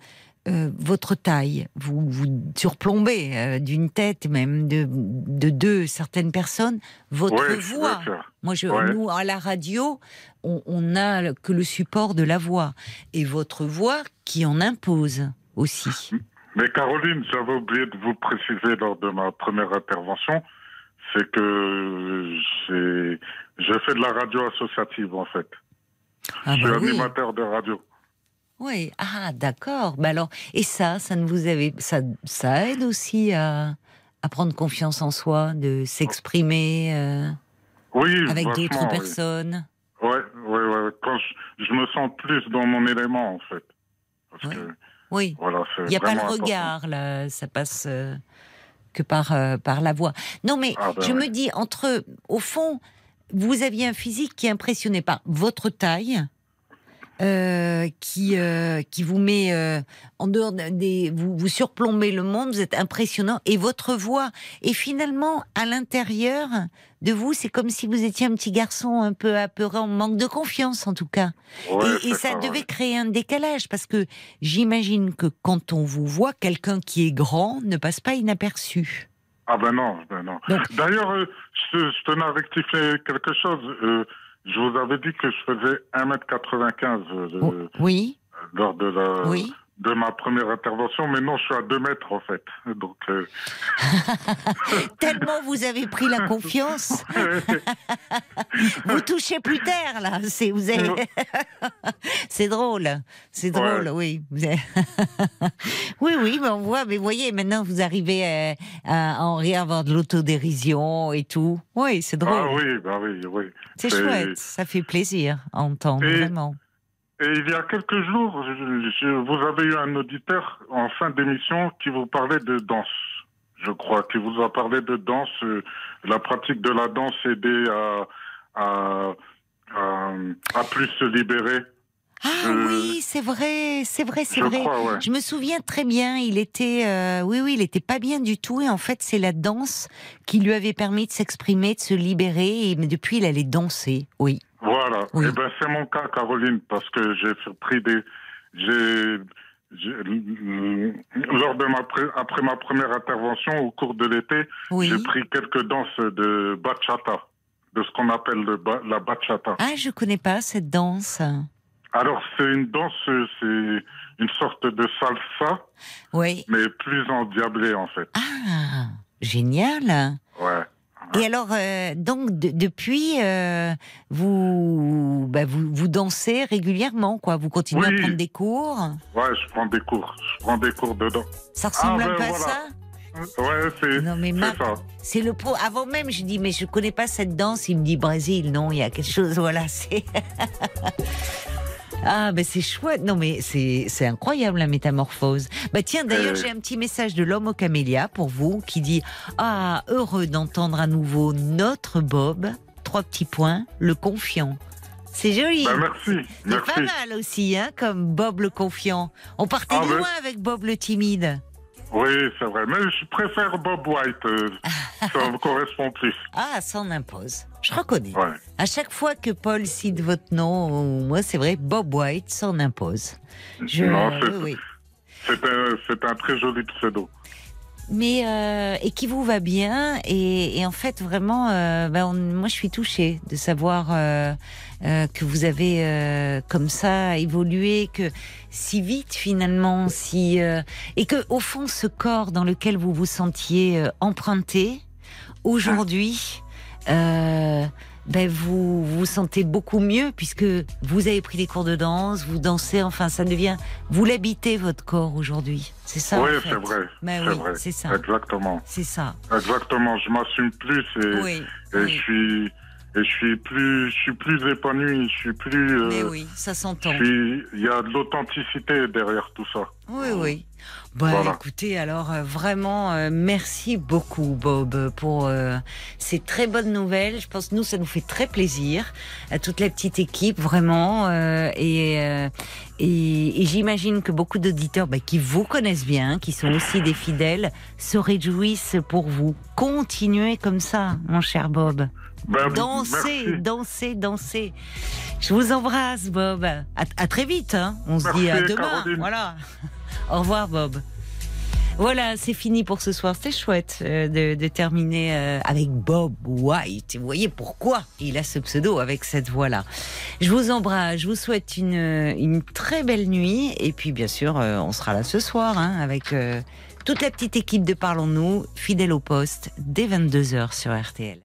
euh, votre taille, vous vous surplombez euh, d'une tête même de, de deux certaines personnes, votre Ouais, voix. Moi, je, Ouais. nous à la radio, on, n'a que le support de la voix et votre voix qui en impose aussi. Mais Caroline, j'avais oublié de vous préciser lors de ma première intervention, c'est que j'ai, je fais de la radio associative en fait. Ah je bah suis oui. animateur de radio. Oui, ah d'accord. Bah alors, et ça, ça ne vous avait, ça, ça aide aussi à, à prendre confiance en soi, de s'exprimer euh, Oui, avec d'autres oui. personnes? Ouais, ouais. Quand je, je me sens plus dans mon élément en fait. Parce Ouais. que Oui, voilà, il n'y a pas le important. regard là, ça passe euh, que par euh, par la voix. Non, mais Ah, bah je ouais. me dis entre, au fond, vous aviez un physique qui impressionnait par votre taille. Euh, qui euh, qui vous met euh, en dehors des vous vous surplombez le monde vous êtes impressionnant et votre voix et finalement à l'intérieur de vous c'est comme si vous étiez un petit garçon un peu apeuré en manque de confiance en tout cas Ouais, et, ça ouais. devait créer un décalage parce que j'imagine que quand on vous voit, quelqu'un qui est grand ne passe pas inaperçu. Ah ben non, ben non. D'ailleurs, je, je tenais à rectifier quelque chose. Euh, je vous avais dit que je faisais 1m95 euh, Oh, oui, lors de la oui. De ma première intervention, mais non, je suis à 2 mètres en fait. Donc euh, <laughs> Tellement vous avez pris la confiance, <laughs> vous touchez plus terre là. C'est vous avez... <laughs> c'est drôle, c'est drôle, oui. Oui, oui, mais on voit. Mais voyez, maintenant vous arrivez à, à en rire, avoir de l'autodérision et tout. Oui, c'est drôle. ah oui, bah oui, oui. C'est c'est- chouette, ça fait plaisir à entendre Et- vraiment. Et il y a quelques jours, je- je- vous avez eu un auditeur en fin d'émission qui vous parlait de danse, je crois, qui vous a parlé de danse, euh, la pratique de la danse aidait à, à, à, à plus se libérer. Ah oui, c'est vrai, c'est vrai, c'est vrai. crois, ouais. Je me souviens très bien, il était, euh, oui, oui, il était pas bien du tout, et en fait, c'est la danse qui lui avait permis de s'exprimer, de se libérer, et depuis, il allait danser, oui. Voilà. Oui. Eh ben, c'est mon cas, Caroline, parce que j'ai pris des, j'ai, j'ai- lors de ma, pré- après ma première intervention au cours de l'été, Oui. j'ai pris quelques danses de bachata, de ce qu'on appelle le ba- la bachata. Ah, je connais pas cette danse. Alors, c'est une danse, c'est une sorte de salsa, Oui. mais plus endiablée, en fait. Ah, génial. Ouais. Et alors, euh, donc, de- depuis, euh, vous, bah, vous, vous dansez régulièrement, quoi. Vous continuez Oui. à prendre des cours. Ouais, je prends des cours. Je prends des cours dedans. Ça ressemble Ah, un ben, peu à voilà. ça Ouais, c'est, Non, mais ça. C'est le pro. Avant même, je dis, mais je connais pas cette danse. Il me dit Brésil. Non, il y a quelque chose. <laughs> Voilà, c'est. Ah, ben c'est chouette. Non, mais c'est c'est incroyable la métamorphose. Bah tiens, d'ailleurs, Euh. j'ai un petit message de l'homme au camélia pour vous qui dit Ah, heureux d'entendre à nouveau notre Bob. Trois petits points, le confiant. C'est joli. Ben, merci. c'est pas mal aussi, hein, comme Bob le confiant. On partait Ah, de ben. loin avec Bob le timide. Oui, c'est vrai. Mais je préfère Bob White. euh, <laughs> ça me correspond plus. Ah, ça en impose. Je reconnais. Ouais. À chaque fois que Paul cite votre nom, moi c'est vrai, Bob White s'en impose. Je, Non, c'est- oui, oui. C'est un, très joli pseudo. mais euh, et qui vous va bien et, et en fait vraiment euh, ben, on- moi je suis touchée de savoir euh, euh, que vous avez euh, comme ça évolué que si vite finalement si euh, et que au fond ce corps dans lequel vous vous sentiez euh, emprunté aujourd'hui euh, ben vous vous sentez beaucoup mieux puisque vous avez pris des cours de danse, vous dansez, enfin ça devient, vous l'habitez votre corps aujourd'hui, c'est ça oui, en fait. c'est vrai. Ben c'est oui, vrai. c'est ça. Exactement. C'est ça. Exactement. Je m'assume plus et, Oui. et oui. je suis et je suis plus je suis plus épanoui. Je suis plus. euh, Mais oui, ça s'entend. Il y a de l'authenticité derrière tout ça. Oui, oui. Bah, Voilà. écoutez, alors euh, vraiment, euh, merci beaucoup, Bob, pour euh, ces très bonnes nouvelles. Je pense que nous, ça nous fait très plaisir à toute la petite équipe, vraiment. euh, et euh, et, et j'imagine que beaucoup d'auditeurs bah, qui vous connaissent bien, qui sont aussi des fidèles, se réjouissent pour vous. Continuez comme ça, mon cher Bob. Ben, Dansez, merci. dansez, dansez. Je vous embrasse, Bob. À, à très vite. Hein. On se dit à demain. Caroline. Voilà. Au revoir, Bob. Voilà, c'est fini pour ce soir. C'était chouette euh, de, de terminer euh, avec Bob White. Et Vous voyez pourquoi il a ce pseudo avec cette voix-là. Je vous embrasse. Je vous souhaite une, une très belle nuit. Et puis, bien sûr, euh, on sera là ce soir hein, avec toute la petite équipe de Parlons-nous, fidèle au poste, dès 22h sur RTL.